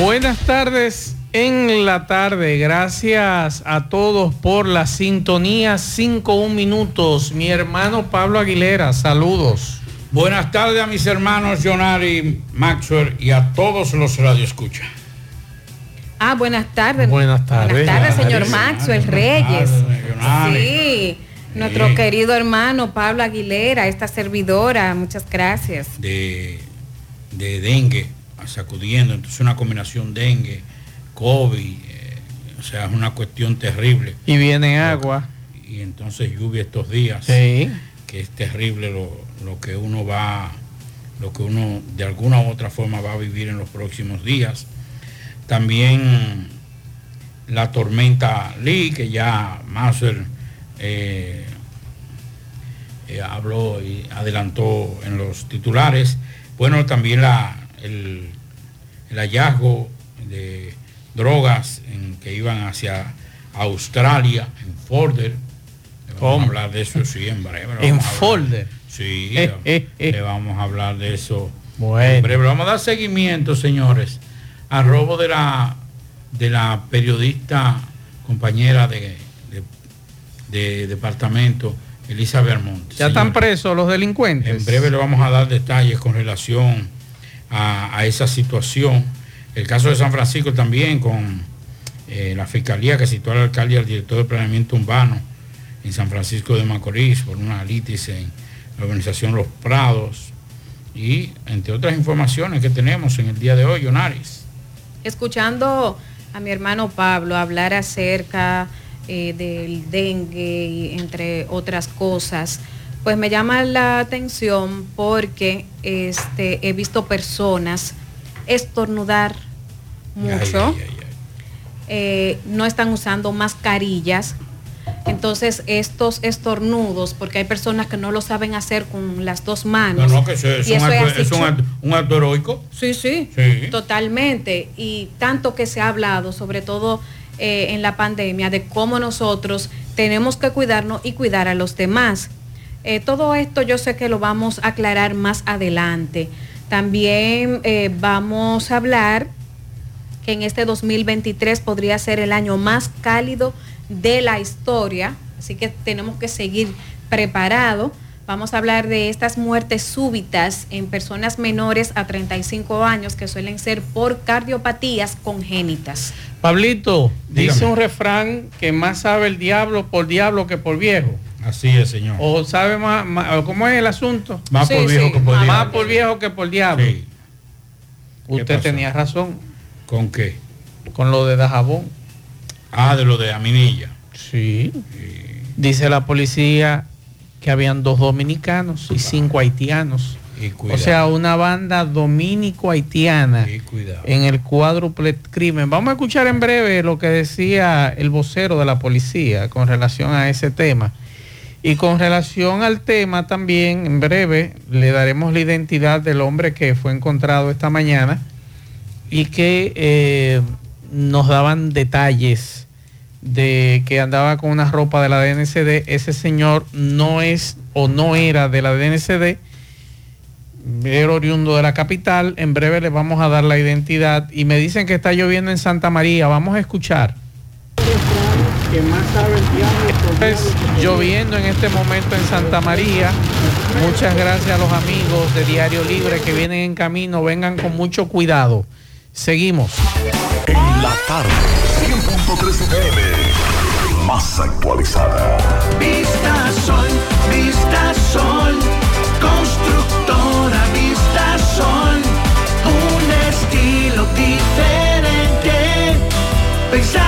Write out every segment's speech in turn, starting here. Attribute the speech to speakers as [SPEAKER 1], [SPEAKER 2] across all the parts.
[SPEAKER 1] Buenas tardes en la tarde. Gracias a todos por la sintonía. 5 minutos. Mi hermano Pablo Aguilera, saludos.
[SPEAKER 2] Buenas tardes a mis hermanos Jonari, Maxwell y a todos los radioescuchas.
[SPEAKER 3] Ah, buenas tardes.
[SPEAKER 1] Buenas tardes.
[SPEAKER 3] Buenas tardes, señor Maxwell Reyes. Sí, nuestro querido hermano Pablo Aguilera, esta servidora, muchas gracias.
[SPEAKER 2] De, de dengue, sacudiendo, entonces una combinación dengue, COVID, eh, o sea, es una cuestión terrible.
[SPEAKER 1] Y viene agua.
[SPEAKER 2] Y entonces lluvia estos días.
[SPEAKER 1] Sí.
[SPEAKER 2] Que es terrible lo, lo que uno va, lo que uno de alguna u otra forma va a vivir en los próximos días. También la tormenta Lee, que ya Master eh, eh, habló y adelantó en los titulares. Bueno, también la, el, el hallazgo de drogas en, que iban hacia Australia, en Folder. Vamos a hablar de eso sí en breve.
[SPEAKER 1] En Folder.
[SPEAKER 2] Sí, le vamos a hablar de eso en breve. Vamos a dar seguimiento, señores, al robo de la, de la periodista compañera de, de, departamento, Elisa Bermonte.
[SPEAKER 1] ¿Ya están presos los delincuentes?
[SPEAKER 2] En breve le vamos a dar detalles con relación a, esa situación. El caso de San Francisco también con eh, la fiscalía que citó al alcalde y al director de planeamiento urbano en San Francisco de Macorís por una litis en la organización Los Prados y entre otras informaciones que tenemos en el día de hoy, Yonaris.
[SPEAKER 3] Escuchando a mi hermano Pablo hablar acerca eh, del dengue y entre otras cosas, pues me llama la atención porque este, he visto personas estornudar mucho, ay, ay, ay, eh, no están usando mascarillas, entonces, estos estornudos, porque hay personas que no lo saben hacer con las dos manos.
[SPEAKER 2] No, no, que eso, es, un, acto, es un, acto, un, acto, heroico.
[SPEAKER 3] Sí, sí, sí, totalmente. Y tanto que se ha hablado, sobre todo eh, en la pandemia, de cómo nosotros tenemos que cuidarnos y cuidar a los demás. Eh, todo esto yo sé que lo vamos a aclarar más adelante. También eh, vamos a hablar que en este 2023 podría ser el año más cálido de la historia, así que tenemos que seguir preparados. Vamos a hablar de estas muertes súbitas en personas menores a 35 años que suelen ser por cardiopatías congénitas.
[SPEAKER 1] Pablito, Dígame. dice un refrán que más sabe el diablo por diablo que por viejo.
[SPEAKER 2] Así es, señor.
[SPEAKER 1] O sabe más, más ¿cómo es el asunto?
[SPEAKER 2] Más sí, por viejo sí, que por
[SPEAKER 1] más
[SPEAKER 2] diablo.
[SPEAKER 1] Más por viejo que por diablo. Sí. Usted tenía razón.
[SPEAKER 2] ¿Con qué?
[SPEAKER 1] Con lo de Dajabón.
[SPEAKER 2] Ah, de lo de Aminilla.
[SPEAKER 1] Sí. sí. Dice la policía que habían dos dominicanos y cinco haitianos.
[SPEAKER 2] Y
[SPEAKER 1] o sea, una banda dominico-haitiana en el cuádruple crimen. Vamos a escuchar en breve lo que decía el vocero de la policía con relación a ese tema. Y con relación al tema también, en breve, le daremos la identidad del hombre que fue encontrado esta mañana y que eh, nos daban detalles de que andaba con una ropa de la DNCD. Ese señor no es o no era de la DNCD, era oriundo de la capital. En breve les vamos a dar la identidad y me dicen que está lloviendo en Santa María. Vamos a escuchar.
[SPEAKER 4] Que más sabe el diablo,
[SPEAKER 1] es lloviendo en este momento en Santa María. Muchas gracias a los amigos de Diario Libre que vienen en camino. Vengan con mucho cuidado. Seguimos.
[SPEAKER 5] En la tarde, 100.3 FM, más actualizada.
[SPEAKER 6] Vista Sol, Vista Sol, constructora Vista Sol, un estilo diferente, pensando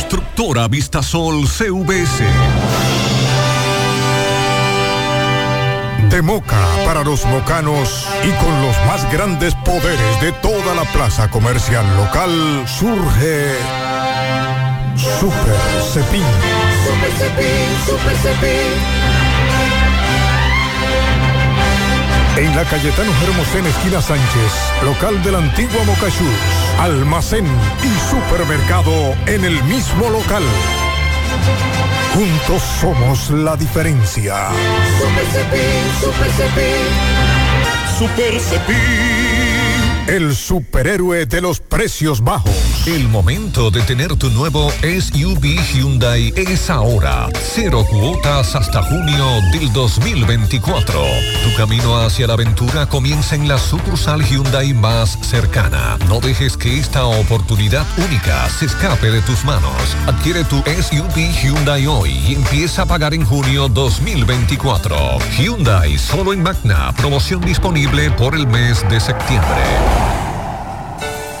[SPEAKER 7] Constructora Vista Sol CVS.
[SPEAKER 8] De Moca para los mocanos y con los más grandes poderes de toda la plaza comercial local surge Super Cepín.
[SPEAKER 6] Super Cepín, Super Cepín.
[SPEAKER 8] En la Cayetano Hermosén, esquina Sánchez, local de la antigua Mocachús, almacén y supermercado en el mismo local. Juntos somos la diferencia.
[SPEAKER 6] Super Cepín, Super Cepín.
[SPEAKER 8] Super Cepín. El superhéroe de los precios bajos.
[SPEAKER 7] El momento de tener tu nuevo SUV Hyundai es ahora. Cero cuotas hasta junio del 2024. Tu camino hacia la aventura comienza en la sucursal Hyundai más cercana. No dejes que esta oportunidad única se escape de tus manos. Adquiere tu SUV Hyundai hoy y empieza a pagar en junio 2024. Hyundai solo en Magna. Promoción disponible por el mes de septiembre. Bye.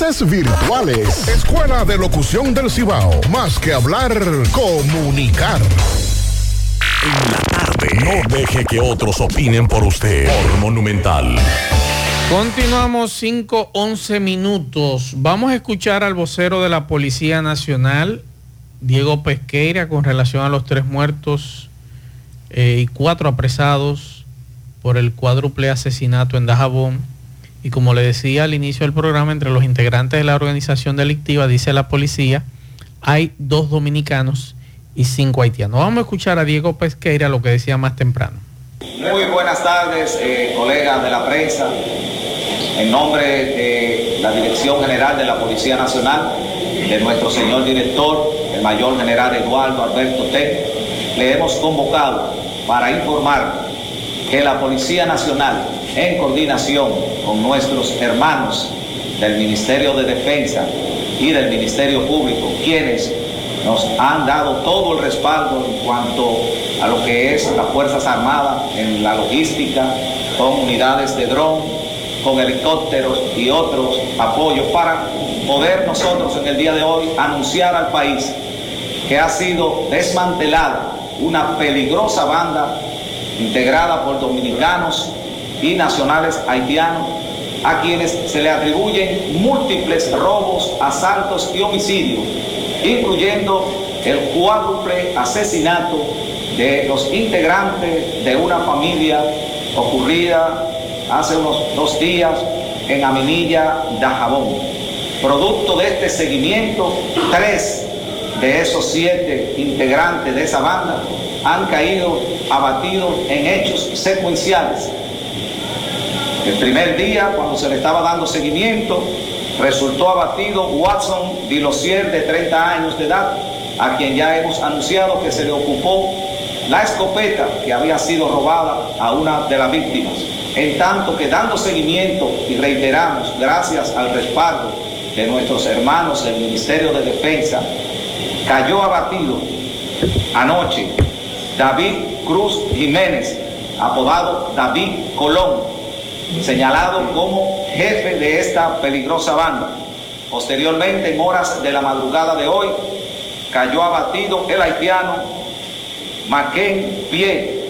[SPEAKER 9] virtuales Escuela de Locución del Cibao más que hablar comunicar
[SPEAKER 5] No deje que otros opinen por usted. Por Monumental.
[SPEAKER 1] Continuamos 5, 11 minutos. Vamos a escuchar al vocero de la Policía Nacional, Diego Pesqueira, con relación a los tres muertos eh, y cuatro apresados por el cuádruple asesinato en Dajabón. Y como le decía al inicio del programa, entre los integrantes de la organización delictiva, dice la policía, hay dos dominicanos y cinco haitianos. Vamos a escuchar a Diego Pesqueira lo que decía más temprano.
[SPEAKER 10] Muy buenas tardes, eh, colegas de la prensa. En nombre de la Dirección General de la Policía Nacional, de nuestro señor director, el mayor general Eduardo Alberto T, le hemos convocado para informar que la Policía Nacional en coordinación con nuestros hermanos del Ministerio de Defensa y del Ministerio Público, quienes nos han dado todo el respaldo en cuanto a lo que es las Fuerzas Armadas en la logística, con unidades de dron, con helicópteros y otros apoyos para poder nosotros en el día de hoy anunciar al país que ha sido desmantelada una peligrosa banda integrada por dominicanos y nacionales haitianos a quienes se le atribuyen múltiples robos, asaltos y homicidios, incluyendo el cuádruple asesinato de los integrantes de una familia ocurrida hace unos dos días en Aminilla, Dajabón. Producto de este seguimiento, tres de esos siete integrantes de esa banda han caído abatidos en hechos secuenciales. El primer día, cuando se le estaba dando seguimiento, resultó abatido Watson Dilosier, de 30 años de edad, a quien ya hemos anunciado que se le ocupó la escopeta que había sido robada a una de las víctimas. En tanto que dando seguimiento y reiteramos, gracias al respaldo de nuestros hermanos del Ministerio de Defensa, cayó abatido anoche David Cruz Jiménez, apodado David Colón, señalado como jefe de esta peligrosa banda. Posteriormente, en horas de la madrugada de hoy, cayó abatido el haitiano Maquén Pie,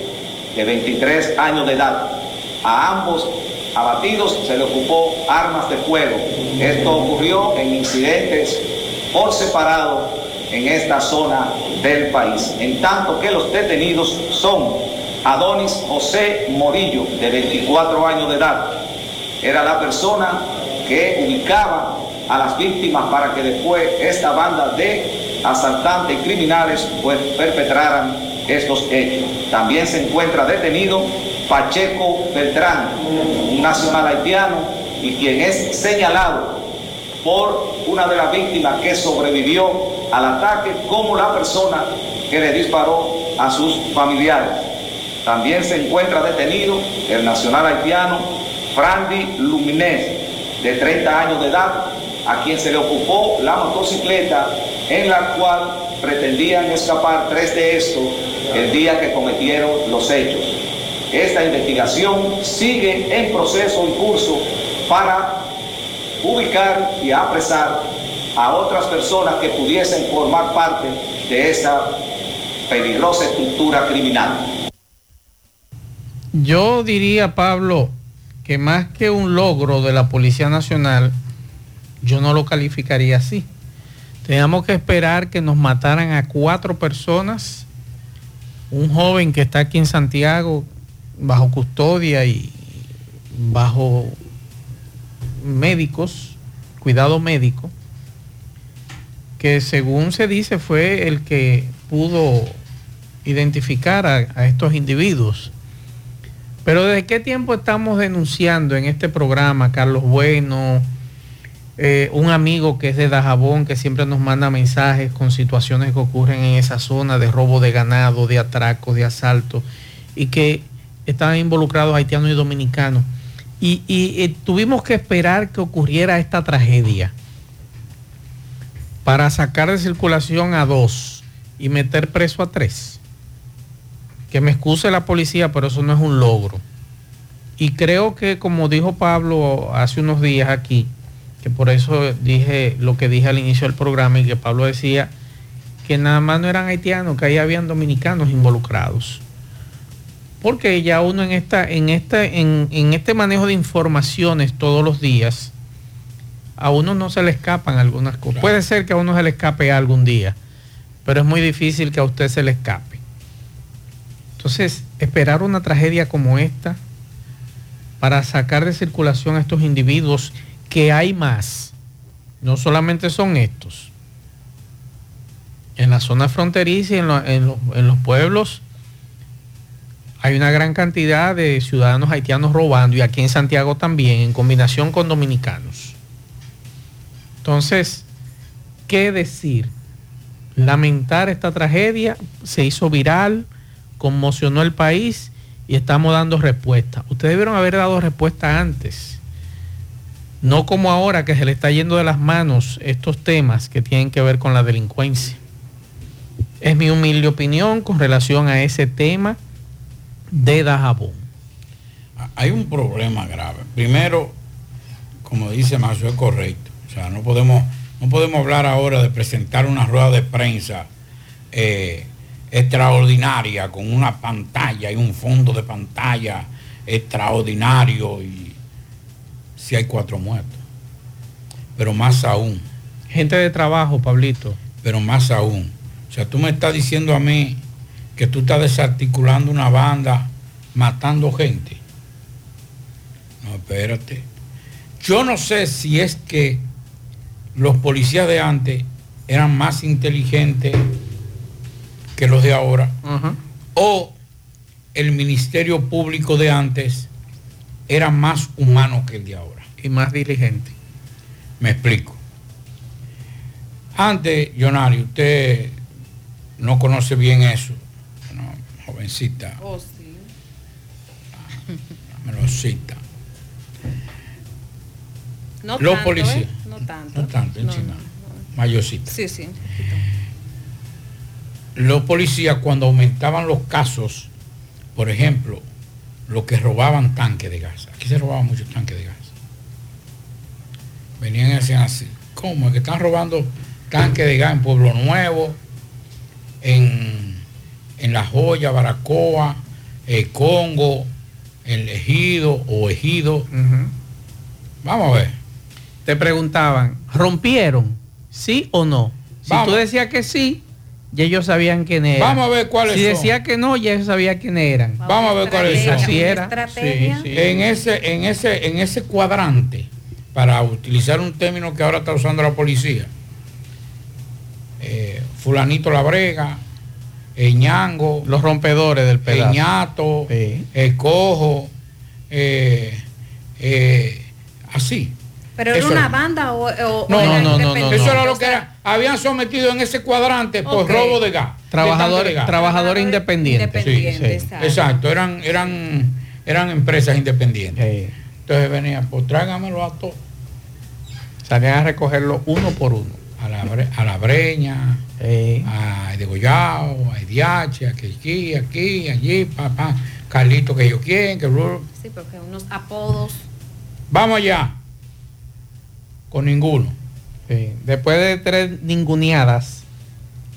[SPEAKER 10] de 23 años de edad. A ambos abatidos se le ocupó armas de fuego. Esto ocurrió en incidentes por separado en esta zona del país. En tanto que los detenidos son Adonis José Morillo, de 24 años de edad. Era la persona que ubicaba a las víctimas para que después esta banda de asaltantes criminales pues, perpetraran estos hechos. También se encuentra detenido Pacheco Beltrán, un nacional haitiano y quien es señalado por una de las víctimas que sobrevivió al ataque como la persona que le disparó a sus familiares. También se encuentra detenido el nacional haitiano Frandy Luminés, de 30 años de edad, a quien se le ocupó la motocicleta en la cual pretendían escapar tres de estos el día que cometieron los hechos. Esta investigación sigue en proceso y curso para ubicar y apresar a otras personas que pudiesen formar parte de esa peligrosa estructura criminal.
[SPEAKER 1] Yo diría, Pablo, que más que un logro de la Policía Nacional, yo no lo calificaría así. Teníamos que esperar que nos mataran a cuatro personas, un joven que está aquí en Santiago bajo custodia y bajo médicos, cuidado médico, que según se dice fue el que pudo identificar a, estos individuos. Pero ¿desde qué tiempo estamos denunciando en este programa, Carlos Bueno, eh, un amigo que es de Dajabón, que siempre nos manda mensajes con situaciones que ocurren en esa zona de robo de ganado, de atraco, de asalto, y que están involucrados haitianos y dominicanos? Y, y tuvimos que esperar que ocurriera esta tragedia para sacar de circulación a dos y meter preso a tres. Que me excuse la policía, pero eso no es un logro. Y creo que, como dijo Pablo hace unos días aquí, que por eso dije lo que dije al inicio del programa y que Pablo decía que nada más no eran haitianos, que ahí habían dominicanos involucrados. Porque ya uno en, esta, en, esta, en, en este manejo de informaciones todos los días, a uno no se le escapan algunas cosas. Puede ser que a uno se le escape algún día, pero es muy difícil que a usted se le escape. Entonces, esperar una tragedia como esta para sacar de circulación a estos individuos, que hay más, no solamente son estos. En la zona fronteriza y en, en los pueblos hay una gran cantidad de ciudadanos haitianos robando y aquí en Santiago también, en combinación con dominicanos. Entonces, ¿qué decir? Lamentar esta tragedia, se hizo viral, conmocionó el país y estamos dando respuesta. Ustedes debieron haber dado respuesta antes. No como ahora que se le está yendo de las manos estos temas que tienen que ver con la delincuencia. Es mi humilde opinión con relación a ese tema de Dajabón.
[SPEAKER 2] Hay un problema grave. Primero, como dice Mazo, es correcto. O sea, no podemos, no podemos hablar ahora de presentar una rueda de prensa eh, extraordinaria con una pantalla y un fondo de pantalla extraordinario y si hay cuatro muertos. Pero más aún.
[SPEAKER 1] Gente de trabajo, Pablito.
[SPEAKER 2] Pero más aún. O sea, tú me estás diciendo a mí que tú estás desarticulando una banda matando gente. No, espérate. Yo no sé si es que los policías de antes eran más inteligentes que los de ahora, o el Ministerio Público de antes era más humano que el de ahora.
[SPEAKER 1] Y más diligente.
[SPEAKER 2] Me explico. Antes, Jonari, usted no conoce bien eso. jovencita.
[SPEAKER 3] Oh, sí.
[SPEAKER 2] Me lo cita.
[SPEAKER 3] No
[SPEAKER 2] los
[SPEAKER 3] tanto,
[SPEAKER 2] policías.
[SPEAKER 3] ¿eh? No tanto.
[SPEAKER 2] No tanto,
[SPEAKER 3] No,
[SPEAKER 2] encima.
[SPEAKER 3] no,
[SPEAKER 2] Mayorcita.
[SPEAKER 3] Sí, sí.
[SPEAKER 2] Los policías cuando aumentaban los casos, por ejemplo, los que robaban tanques de gas. Aquí se robaban muchos tanques de gas. Venían y decían así, ¿cómo? Es que están robando tanques de gas en Pueblo Nuevo, en, en La Joya, Baracoa, eh, Congo, en Ejido o Ejido. Vamos a ver.
[SPEAKER 1] Te preguntaban, ¿rompieron? ¿Sí o no? Si
[SPEAKER 2] Vamos.
[SPEAKER 1] tú decías que sí, ya ellos sabían quién eran.
[SPEAKER 2] Vamos a ver cuáles
[SPEAKER 1] Si
[SPEAKER 2] son.
[SPEAKER 1] decía que no, ya ellos sabían quién eran.
[SPEAKER 2] Vamos a ver cuáles son.
[SPEAKER 1] Así era.
[SPEAKER 3] Estrategia.
[SPEAKER 1] Sí, sí.
[SPEAKER 2] En ese, en ese, en ese cuadrante, para utilizar un término que ahora está usando la policía, eh, fulanito la brega, el ñango,
[SPEAKER 1] Los rompedores del
[SPEAKER 2] el
[SPEAKER 1] pedazo.
[SPEAKER 2] ñato,
[SPEAKER 1] Sí.
[SPEAKER 2] el cojo, eh, eh, así.
[SPEAKER 3] Pero era
[SPEAKER 2] Eso
[SPEAKER 3] una
[SPEAKER 2] era.
[SPEAKER 3] banda o, o-
[SPEAKER 2] No,
[SPEAKER 3] o era
[SPEAKER 1] no, no, no,
[SPEAKER 3] independiente?
[SPEAKER 2] Eso era lo que era. Habían sometido en ese cuadrante por robo de gas.
[SPEAKER 1] Trabajadores,
[SPEAKER 2] de gas.
[SPEAKER 1] trabajadores independientes.
[SPEAKER 3] Independiente,
[SPEAKER 1] Sí, sí.
[SPEAKER 3] exacto.
[SPEAKER 2] Eran, eran, eran empresas independientes.
[SPEAKER 1] Sí.
[SPEAKER 2] Entonces venía, pues tráigamelo a todos.
[SPEAKER 1] Salían a recogerlo uno por uno.
[SPEAKER 2] A la, bre- a la breña,
[SPEAKER 1] Sí.
[SPEAKER 2] a Degollado, a Idiache, a aquí, aquí, allí, papá, Carlito que yo quieren, que
[SPEAKER 3] Sí, porque unos apodos.
[SPEAKER 2] vamos allá. Con ninguno.
[SPEAKER 1] Sí. Después de tres ninguneadas,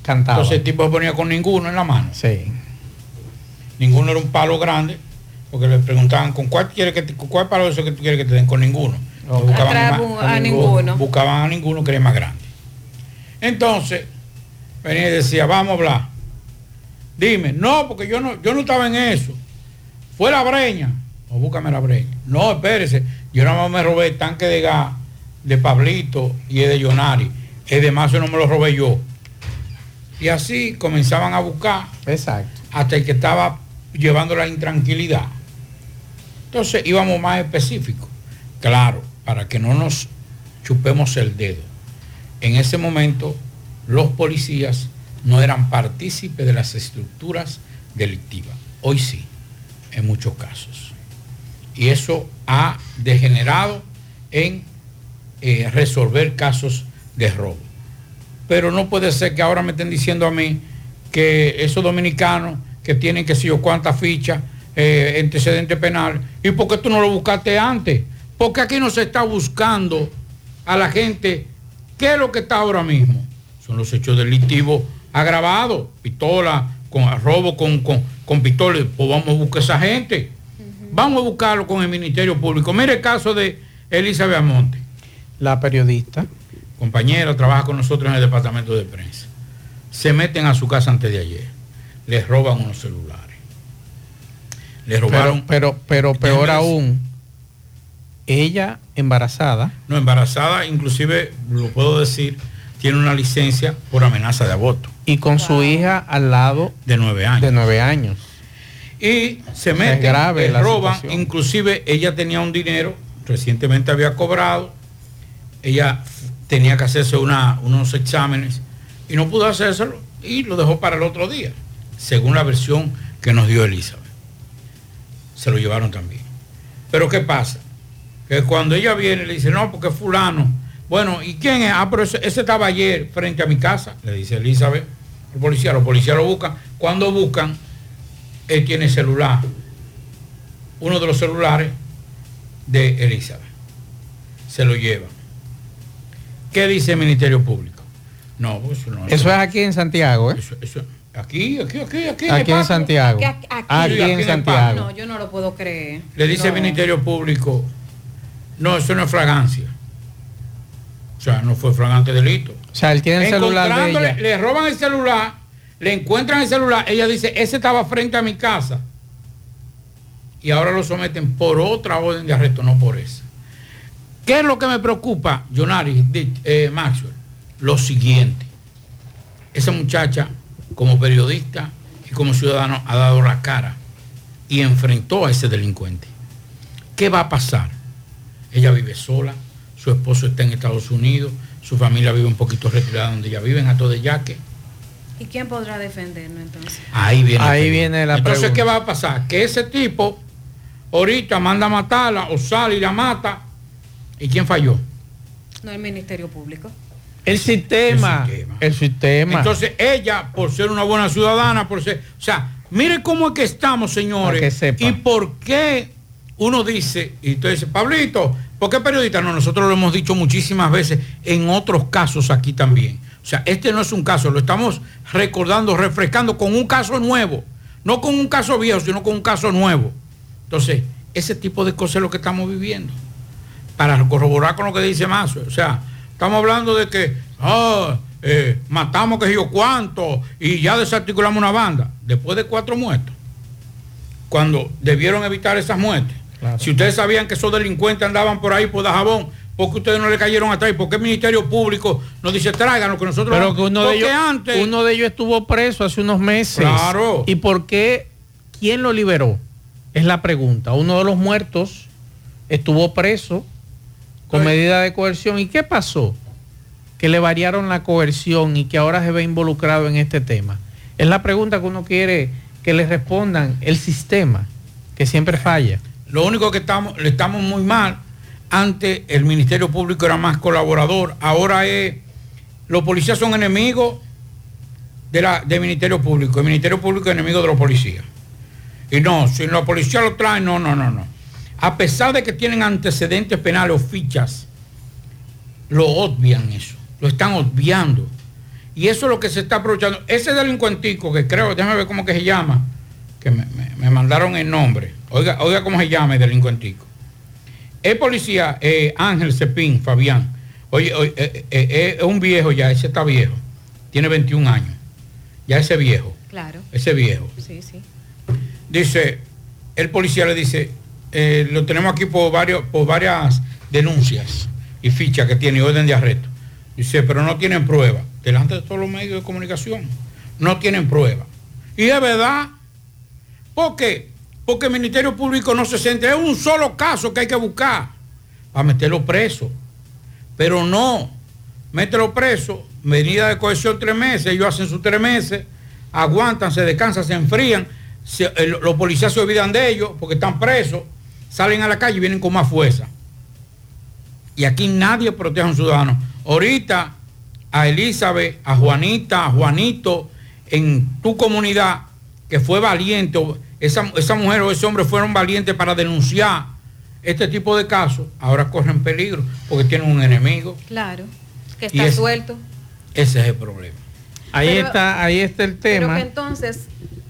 [SPEAKER 1] cantaba.
[SPEAKER 2] Entonces el tipo se ponía con ninguno en la mano.
[SPEAKER 1] Sí.
[SPEAKER 2] Ninguno era un palo grande, porque le preguntaban con cuál quiere que te- con cuál palo de eso que tú quieres que te den con ninguno. Buscaban
[SPEAKER 3] a ninguno.
[SPEAKER 2] Buscaban a ninguno que era más grande. Entonces, venía y decía, vamos a hablar. Dime, no, porque yo no, yo no estaba en eso. Fue la breña. O búscame la breña. No, espérese. Yo nada más me robé el tanque de gas de Pablito y de Yonari. El de Mazo no me lo robé yo. Y así comenzaban a buscar
[SPEAKER 1] Exacto.
[SPEAKER 2] hasta el que estaba llevando la intranquilidad. Entonces íbamos más específicos. Claro, para que no nos chupemos el dedo. En ese momento los policías no eran partícipes de las estructuras delictivas. Hoy sí, en muchos casos. Y eso ha degenerado en eh, resolver casos de robo. Pero no puede ser que ahora me estén diciendo a mí que esos dominicanos que tienen que sé yo cuántas fichas, eh, antecedente penal, ¿y por qué tú no lo buscaste antes? Porque aquí no se está buscando a la gente. ¿Qué es lo que está ahora mismo? Son los hechos delictivos agravados, pistola, con robo con, con, con pistola. Pues vamos a buscar a esa gente. Vamos a buscarlo con el Ministerio Público. Mire el caso de Elizabeth Amonte
[SPEAKER 1] La periodista.
[SPEAKER 2] compañera, trabaja con nosotros en el departamento de prensa. Se meten a su casa antes de ayer. Les roban unos celulares. Les robaron,
[SPEAKER 1] Pero, pero, pero peor aún, ella embarazada.
[SPEAKER 2] no, embarazada, inclusive, lo puedo decir, tiene una licencia por amenaza de aborto
[SPEAKER 1] Y con su hija al lado
[SPEAKER 2] de nueve años.
[SPEAKER 1] de nueve años.
[SPEAKER 2] y se
[SPEAKER 1] Es
[SPEAKER 2] meten,
[SPEAKER 1] grave
[SPEAKER 2] les
[SPEAKER 1] la
[SPEAKER 2] roban,
[SPEAKER 1] situación.
[SPEAKER 2] inclusive ella tenía un dinero, recientemente había cobrado, ella tenía que hacerse unos exámenes y no pudo hacérselo y lo dejó para el otro día, según la versión que nos dio Elizabeth. se lo llevaron también. Pero ¿qué pasa? Que cuando ella viene le dice, no, porque fulano. Bueno, ¿y quién es? Ah, pero ese, estaba ayer frente a mi casa, le dice Elizabeth. El policía, los policías lo buscan. Cuando buscan, él tiene celular. Uno de los celulares de Elizabeth. Se lo llevan. ¿Qué dice el Ministerio Público?
[SPEAKER 1] No, pues no. Eso es aquí en Santiago, ¿eh?
[SPEAKER 2] aquí, aquí, aquí, aquí.
[SPEAKER 1] Aquí en Santiago.
[SPEAKER 3] Aquí, en Santiago. No, yo no lo puedo creer.
[SPEAKER 2] Le dice el Ministerio Público, no, eso no es fragancia. O sea, no fue fragante delito.
[SPEAKER 1] O sea, él tiene el celular de ella.
[SPEAKER 2] Le roban el celular, le encuentran el celular, ella dice, ese estaba frente a mi casa. Y ahora lo someten por otra orden de arresto, no por esa. ¿Qué es lo que me preocupa, Jonari, eh, Maxwell? Lo siguiente. Esa muchacha, como periodista y como ciudadano, ha dado la cara y enfrentó a ese delincuente. ¿Qué va a pasar? Ella vive sola, su esposo está en Estados Unidos, su familia vive un poquito retirada donde ella vive, en Ato de Yaque.
[SPEAKER 3] ¿Y quién podrá defenderlo entonces?
[SPEAKER 2] Ahí viene,
[SPEAKER 1] Ahí viene la
[SPEAKER 2] Entonces, ¿qué va a pasar? Que ese tipo ahorita manda a matarla o sale y la mata. ¿Y quién falló?
[SPEAKER 3] No, el Ministerio Público.
[SPEAKER 1] El sistema, el sistema.
[SPEAKER 2] Entonces ella, por ser una buena ciudadana, por ser... O sea, mire cómo es que estamos, señores. Y por qué uno dice, y usted dice, Pablito, ¿por qué periodista? No, nosotros lo hemos dicho muchísimas veces en otros casos aquí también. O sea, este no es un caso, lo estamos recordando, refrescando con un caso nuevo. No con un caso viejo, sino con un caso nuevo. Entonces, ese tipo de cosas es lo que estamos viviendo. Para corroborar con lo que dice Mazo. O sea, estamos hablando de que eh, matamos que yo cuánto y ya desarticulamos una banda. Después de cuatro muertos. Cuando debieron evitar esas muertes. Si ustedes sabían que esos delincuentes andaban por ahí por Dajabón, ¿por qué ustedes no le cayeron atrás? ¿Por qué el Ministerio Público nos dice tráiganos que nosotros
[SPEAKER 1] Pero que uno de ellos, antes, uno de ellos estuvo preso hace unos meses.
[SPEAKER 2] Claro.
[SPEAKER 1] ¿Y por qué? ¿Quién lo liberó? Es la pregunta. Uno de los muertos estuvo preso con medida de coerción. ¿Y qué pasó? Que le variaron la coerción y que ahora se ve involucrado en este tema. Es la pregunta que uno quiere que le respondan el sistema, que siempre falla.
[SPEAKER 2] Lo único que estamos, le estamos muy mal. Antes el Ministerio Público era más colaborador. Ahora es, los policías son enemigos de la, del Ministerio Público. El Ministerio Público es enemigo de los policías. Y no, si la policía lo trae, no, no, no, no. A pesar de que tienen antecedentes penales o fichas, lo obvian eso, lo están obviando. Y eso es lo que se está aprovechando. Ese delincuentico que creo, déjame ver cómo que se llama, que me, mandaron el nombre. Oiga, oiga cómo se llama el delincuentico. El policía eh, Ángel Cepín, Fabián. Oye, eh, eh, es un viejo ya, ese está viejo. Tiene 21 años. Ya ese viejo.
[SPEAKER 3] Claro.
[SPEAKER 2] Ese viejo.
[SPEAKER 3] Sí, sí
[SPEAKER 2] dice, el policía le dice, eh, lo tenemos aquí por, varios, por varias denuncias y fichas que tiene, orden de arresto. Dice, pero no tienen prueba. Delante de todos los medios de comunicación, no tienen prueba. Y es verdad. ¿Por qué? Porque el Ministerio Público no se centra. Es un solo caso que hay que buscar para meterlo preso. Pero no, mételo preso, medida de cohesión tres meses, ellos hacen sus tres meses, aguantan, se descansan, se enfrían los policías se olvidan de ellos porque están presos, salen a la calle y vienen con más fuerza. Y aquí nadie protege a un ciudadano. Ahorita a Elizabeth, a Juanita, a Juanito, en tu comunidad, que fue valiente, esa, esa mujer o ese hombre fueron valientes para denunciar este tipo de casos, ahora corren peligro porque tienen un enemigo.
[SPEAKER 3] Claro, que está suelto.
[SPEAKER 2] Ese es el problema.
[SPEAKER 1] Ahí está, ahí está el tema.
[SPEAKER 3] Pero entonces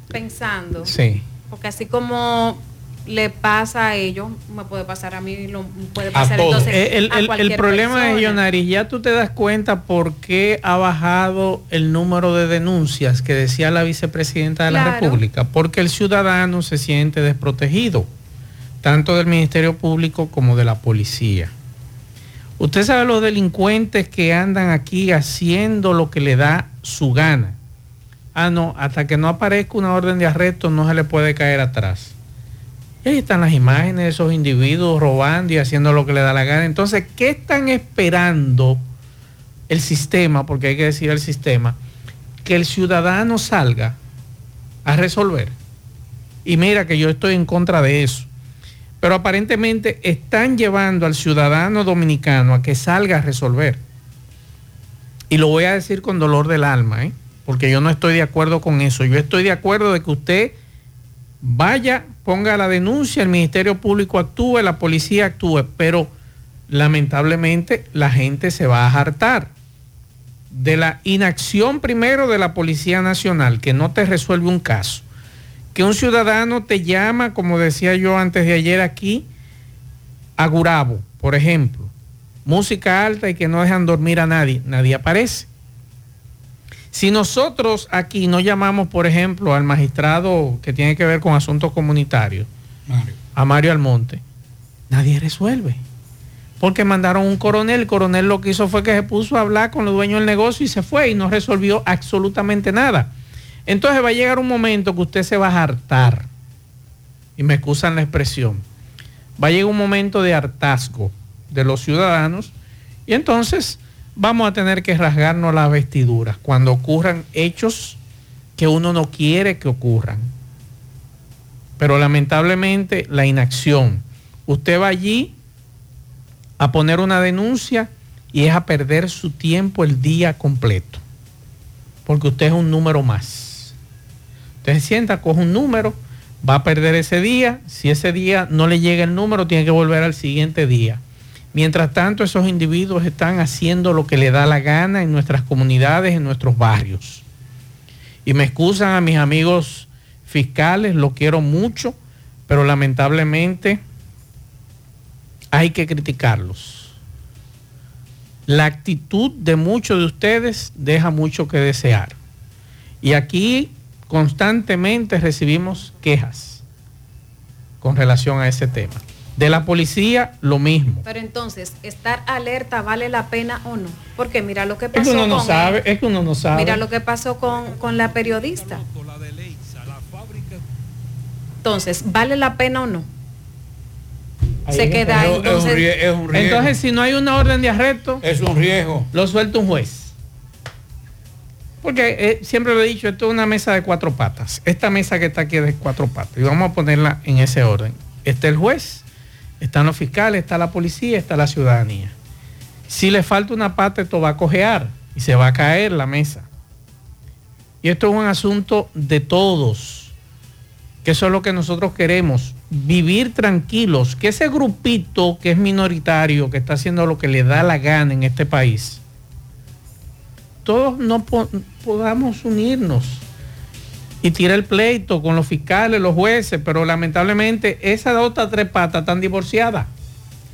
[SPEAKER 3] pensando.
[SPEAKER 1] Sí.
[SPEAKER 3] Porque así como le pasa a ellos, me puede pasar a mí, lo puede pasar entonces
[SPEAKER 1] el, el, problema es, Yonari, ya tú te das cuenta por qué ha bajado el número de denuncias que decía la vicepresidenta de la República, porque el ciudadano se siente desprotegido, tanto del Ministerio Público como de la policía. Usted sabe los delincuentes que andan aquí haciendo lo que le da su gana ah, no, hasta que no aparezca una orden de arresto no se le puede caer atrás. Y ahí están las imágenes de esos individuos robando y haciendo lo que le da la gana. Entonces, ¿qué están esperando el sistema? Porque hay que decir el sistema, que el ciudadano salga a resolver. Y mira que yo estoy en contra de eso. Pero aparentemente están llevando al ciudadano dominicano a que salga a resolver. Y lo voy a decir con dolor del alma, ¿eh? porque yo no estoy de acuerdo con eso. Yo estoy de acuerdo de que usted vaya, ponga la denuncia, el Ministerio Público actúe, la policía actúe, pero lamentablemente la gente se va a hartar de la inacción primero de la Policía Nacional, que no te resuelve un caso, que un ciudadano te llama, como decía yo antes de ayer aquí, a Gurabo, por ejemplo, música alta y que no dejan dormir a nadie, nadie aparece. Si nosotros aquí no llamamos, por ejemplo, al magistrado que tiene que ver con asuntos comunitarios, a Mario Almonte, nadie resuelve. Porque mandaron un coronel, el coronel lo que hizo fue que se puso a hablar con los dueños del negocio y se fue y no resolvió absolutamente nada. Entonces va a llegar un momento que usted se va a hartar, y me excusan la expresión, va a llegar un momento de hartazgo de los ciudadanos y entonces vamos a tener que rasgarnos las vestiduras cuando ocurran hechos que uno no quiere que ocurran. Pero lamentablemente la inacción. Usted va allí a poner una denuncia y es a perder su tiempo el día completo. Porque usted es un número más. Usted se sienta, coge un número, va a perder ese día. Si ese día no le llega el número, tiene que volver al siguiente día. Mientras tanto, esos individuos están haciendo lo que le da la gana en nuestras comunidades, en nuestros barrios. Y me excusan a mis amigos fiscales, lo quiero mucho, pero lamentablemente hay que criticarlos. La actitud de muchos de ustedes deja mucho que desear. Y aquí constantemente recibimos quejas con relación a ese tema. De la policía, lo mismo.
[SPEAKER 3] Pero entonces, ¿estar alerta vale la pena o no? Porque mira lo que pasó
[SPEAKER 1] Es que uno no
[SPEAKER 3] con
[SPEAKER 1] sabe, es que uno no sabe.
[SPEAKER 3] Mira lo que pasó con, con la periodista. Entonces, ¿vale la pena o no?
[SPEAKER 1] Ahí
[SPEAKER 3] Se queda ahí.
[SPEAKER 1] es un
[SPEAKER 3] Entonces,
[SPEAKER 2] rie- es un riesgo.
[SPEAKER 1] Entonces, si no hay una orden de arresto,
[SPEAKER 2] Es un riesgo.
[SPEAKER 1] lo suelta un juez. Porque eh, siempre lo he dicho, esto es una mesa de cuatro patas. Esta mesa que está aquí es de cuatro patas. Y vamos a ponerla en ese orden. Está el juez, están los fiscales, está la policía, está la ciudadanía. Si le falta una pata, esto va a cojear y se va a caer la mesa. Y esto es un asunto de todos, que eso es lo que nosotros queremos, vivir tranquilos, que ese grupito que es minoritario, que está haciendo lo que le da la gana en este país, todos no po- podamos unirnos y tirar el pleito con los fiscales, los jueces, pero lamentablemente esas otras tres patas están divorciadas.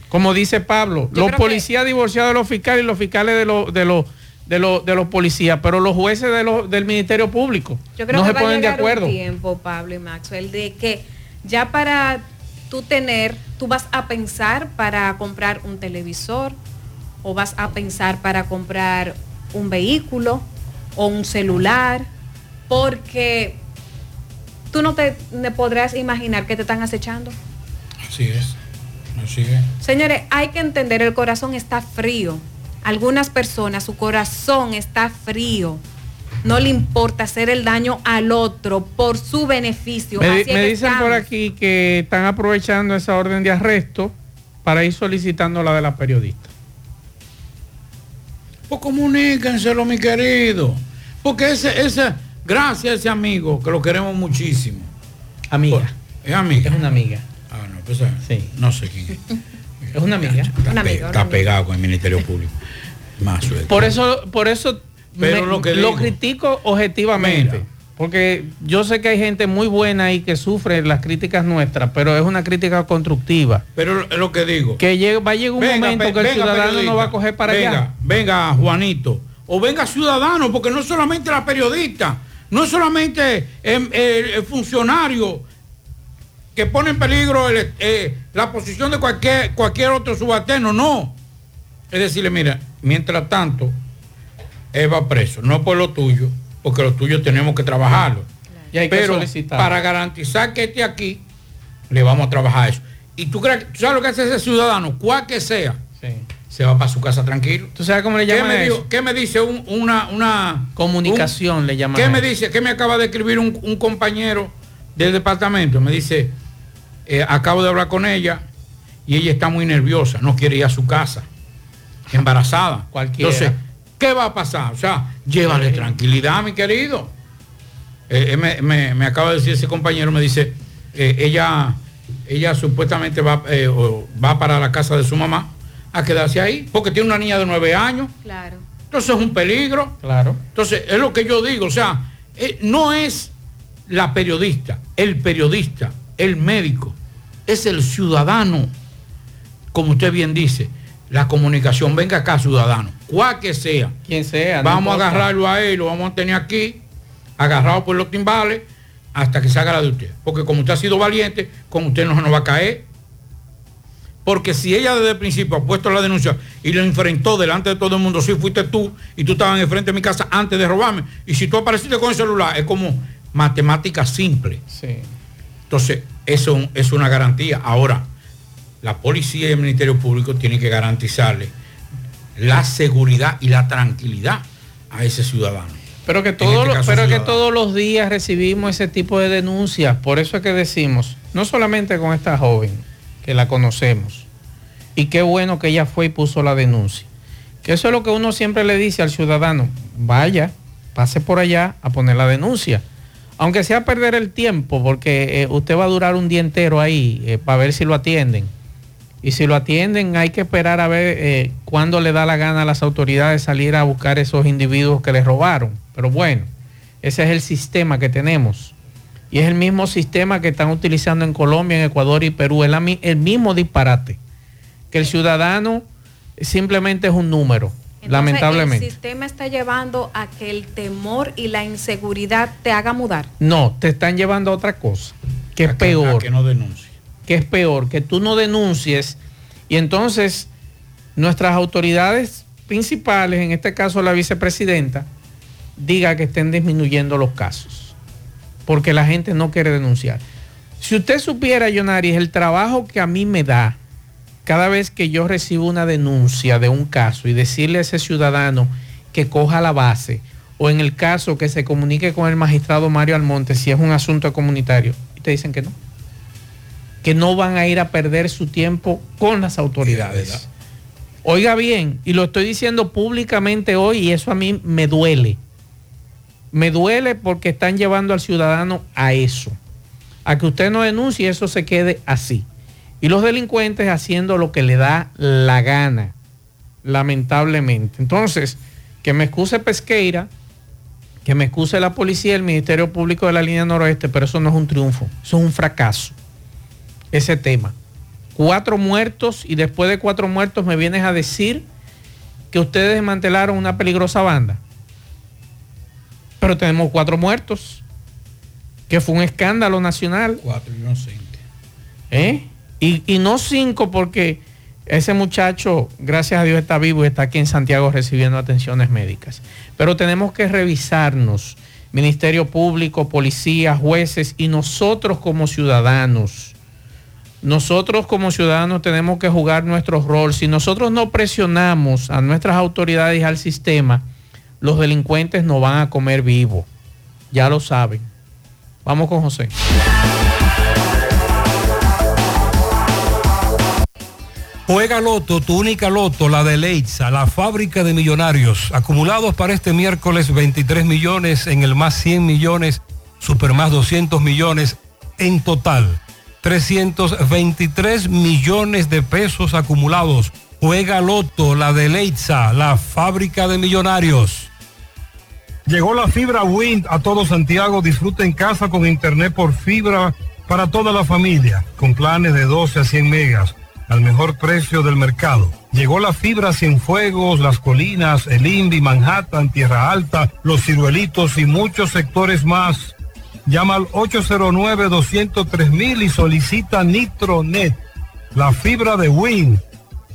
[SPEAKER 1] Como dice Pablo,
[SPEAKER 3] Yo
[SPEAKER 1] los
[SPEAKER 3] que-
[SPEAKER 1] policías divorciados de los fiscales y los fiscales de los, de los, de los, de los policías, pero los jueces de los, del Ministerio Público
[SPEAKER 3] Yo creo
[SPEAKER 1] no
[SPEAKER 3] que
[SPEAKER 1] se
[SPEAKER 3] va a
[SPEAKER 1] ponen de acuerdo.
[SPEAKER 3] un tiempo, Pablo y Maxwell, de que ya para tú tener, tú vas a pensar para comprar un televisor o vas a pensar para comprar un vehículo o un celular, porque tú no te ne- podrás imaginar que te están acechando.
[SPEAKER 2] Así es. Así es.
[SPEAKER 3] Señores, hay que entender, el corazón está frío. Algunas personas, su corazón está frío. No le importa hacer el daño al otro por su beneficio.
[SPEAKER 1] Me,
[SPEAKER 3] Así
[SPEAKER 1] dicen por aquí que están aprovechando esa orden de arresto para ir solicitando la de la periodista.
[SPEAKER 2] Pues comuníquenselo, mi querido. Porque ese, ese, gracias a ese amigo, que lo queremos muchísimo.
[SPEAKER 1] Amiga.
[SPEAKER 2] Es amiga.
[SPEAKER 1] Es una amiga.
[SPEAKER 2] Ah, no, pues ah, no sé quién es.
[SPEAKER 1] Es una amiga.
[SPEAKER 2] Está,
[SPEAKER 3] Una una amiga.
[SPEAKER 2] pegado con el Ministerio Público. Más suelto.
[SPEAKER 1] Por eso, por eso
[SPEAKER 2] Pero
[SPEAKER 1] me-
[SPEAKER 2] lo que
[SPEAKER 1] lo
[SPEAKER 2] digo-
[SPEAKER 1] critico objetivamente.
[SPEAKER 2] Mira.
[SPEAKER 1] Porque yo sé que hay gente muy buena y que sufre las críticas nuestras, pero es una crítica constructiva.
[SPEAKER 2] Pero es lo que digo.
[SPEAKER 1] Que llegue- va a llegar un
[SPEAKER 2] Venga,
[SPEAKER 1] momento
[SPEAKER 2] pe-
[SPEAKER 1] que el
[SPEAKER 2] venga,
[SPEAKER 1] ciudadano no va a coger para
[SPEAKER 2] venga,
[SPEAKER 1] allá.
[SPEAKER 2] Venga, Juanito. O venga ciudadano, porque no solamente la periodista, no es solamente em, el, funcionario que pone en peligro el, eh, la posición de cualquier, cualquier otro subalterno, no. Es decirle, mira, mientras tanto, él va preso, no por lo tuyo, porque lo tuyo tenemos que trabajarlo.
[SPEAKER 1] Y hay que
[SPEAKER 2] Pero para garantizar que esté aquí, le vamos a trabajar eso. Y tú crees, ¿tú sabes lo que hace ese ciudadano, cual que sea, se va para su casa tranquilo.
[SPEAKER 1] ¿Tú sabes cómo le
[SPEAKER 2] ¿Qué
[SPEAKER 1] llaman
[SPEAKER 2] me,
[SPEAKER 1] a
[SPEAKER 2] dijo-
[SPEAKER 1] eso?
[SPEAKER 2] qué me dice un- una, una
[SPEAKER 1] Comunicación le llaman
[SPEAKER 2] ¿Qué me dice? ¿Qué me acaba de escribir un, un compañero del departamento me dice, eh, acabo de hablar con ella y ella está muy nerviosa, no quiere ir a su casa, embarazada.
[SPEAKER 1] Cualquiera.
[SPEAKER 2] Entonces, ¿qué va a pasar? O sea, llévale tranquilidad, mi querido. Eh, eh, me, me- me acaba de decir ese compañero, me dice, eh, ella, ella supuestamente va, eh, o va para la casa de su mamá a quedarse ahí, porque tiene una niña de nueve años.
[SPEAKER 3] Claro.
[SPEAKER 2] Entonces es un peligro.
[SPEAKER 1] Claro.
[SPEAKER 2] Entonces, es lo que yo digo, o sea, eh, no es la periodista, el periodista, el médico, es el ciudadano, como usted bien dice, la comunicación, venga acá ciudadano, cual que sea.
[SPEAKER 1] Quien sea. no
[SPEAKER 2] Vamos a agarrarlo a él, lo vamos a tener aquí, agarrado por los timbales, hasta que salga la de usted. Porque como usted ha sido valiente, con usted no se nos va a caer. Porque si ella desde el principio ha puesto la denuncia y lo enfrentó delante de todo el mundo, si fuiste tú y tú estabas en el frente de mi casa antes de robarme, y si tú apareciste con el celular, es como matemática simple. Entonces, eso es una garantía. Ahora, la policía y el Ministerio Público tienen que garantizarle la seguridad y la tranquilidad a ese ciudadano.
[SPEAKER 1] Pero que, todos
[SPEAKER 2] este
[SPEAKER 1] los- pero que todos los días recibimos ese tipo de denuncias. Por eso es que decimos, no solamente con esta joven, que la conocemos, y qué bueno que ella fue y puso la denuncia. Que eso es lo que uno siempre le dice al ciudadano, vaya, pase por allá a poner la denuncia. Aunque sea perder el tiempo, porque eh, usted va a durar un día entero ahí eh, para ver si lo atienden. Y si lo atienden, hay que esperar a ver eh, cuándo le da la gana a las autoridades salir a buscar esos individuos que les robaron. Pero bueno, ese es el sistema que tenemos. Y es el mismo sistema que están utilizando en Colombia, en Ecuador y Perú. Es el mismo disparate. Que el ciudadano simplemente es un número,
[SPEAKER 3] Entonces,
[SPEAKER 1] lamentablemente.
[SPEAKER 3] El sistema está llevando a que el temor y la inseguridad te haga mudar.
[SPEAKER 1] No, te están llevando a otra cosa, que es peor.
[SPEAKER 2] que no denuncie.
[SPEAKER 1] que es peor, que tú no denuncies y entonces nuestras autoridades principales, en este caso la vicepresidenta, diga que estén disminuyendo los casos, porque la gente no quiere denunciar. Si usted supiera, Yonaris, el trabajo que a mí me da cada vez que yo recibo una denuncia de un caso y decirle a ese ciudadano que coja la base, o en el caso que se comunique con el magistrado Mario Almonte si es un asunto comunitario, y te dicen que no que no van a ir a perder su tiempo con las autoridades. Oiga bien, y lo estoy diciendo públicamente hoy y eso a mí me duele. Me duele porque están llevando al ciudadano a eso, a que usted no denuncie y eso se quede así. Y los delincuentes haciendo lo que le da la gana, lamentablemente. Entonces, que me excuse Pesqueira, que me excuse la policía, el Ministerio Público de la línea noroeste, pero eso no es un triunfo, eso es un fracaso ese tema. Cuatro muertos y después de cuatro muertos me vienes a decir que ustedes desmantelaron una peligrosa banda. Pero tenemos cuatro muertos, que fue un escándalo nacional.
[SPEAKER 2] Cuatro inocentes.
[SPEAKER 1] ¿eh? Y, y no cinco porque ese muchacho, gracias a Dios, está vivo y está aquí en Santiago recibiendo atenciones médicas. Pero tenemos que revisarnos, Ministerio Público, policía, jueces y nosotros como ciudadanos. Nosotros como ciudadanos tenemos que jugar nuestro rol. Si nosotros no presionamos a nuestras autoridades y al sistema, los delincuentes nos van a comer vivo. Ya lo saben. Vamos con José.
[SPEAKER 11] Juega Loto, tu única Loto, la de Leitza, la fábrica de millonarios. Acumulados para este miércoles 23 millones en el más 100 millones, super más 200 millones en total. 323 millones de pesos acumulados. Juega Loto, la de Leitza, la fábrica de millonarios.
[SPEAKER 12] Llegó la fibra Wind a todo Santiago. Disfruta en casa con internet por fibra para toda la familia, con planes de 12 a 100 megas al mejor precio del mercado. Llegó la fibra Cienfuegos, Las Colinas, El Invi, Manhattan, Tierra Alta, Los Ciruelitos y muchos sectores más. Llama al 809-203 y solicita Nitronet, la fibra de Win.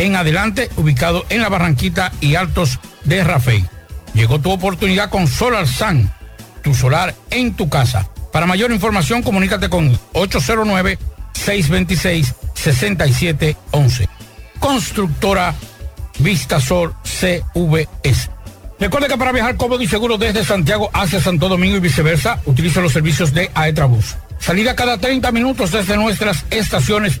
[SPEAKER 2] en adelante, ubicado en la Barranquita y Altos de Rafey. Llegó tu oportunidad con Solar Sun, tu solar en tu casa. Para mayor información, comunícate con 809-626-6711. Constructora Vistasol CVS. Recuerde que para viajar cómodo y seguro desde Santiago hacia Santo Domingo y viceversa, utiliza los servicios de Aetrabús. Salida cada 30 minutos desde nuestras estaciones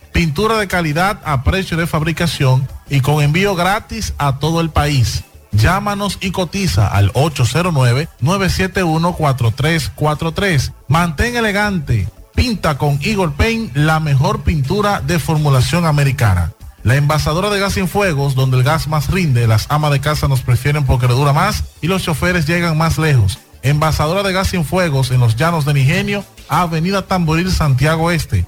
[SPEAKER 13] pintura de calidad a precio de fabricación y con envío gratis a todo el país. Llámanos y cotiza al 809-971-4343. Mantén elegante. Pinta con Eagle Paint la mejor pintura de formulación americana. La envasadora de gas sin fuegos, donde el gas más rinde, las amas de casa nos prefieren porque le dura más y los choferes llegan más lejos. Envasadora de gas sin fuegos en los llanos de Nigenio, Avenida Tamboril, Santiago Este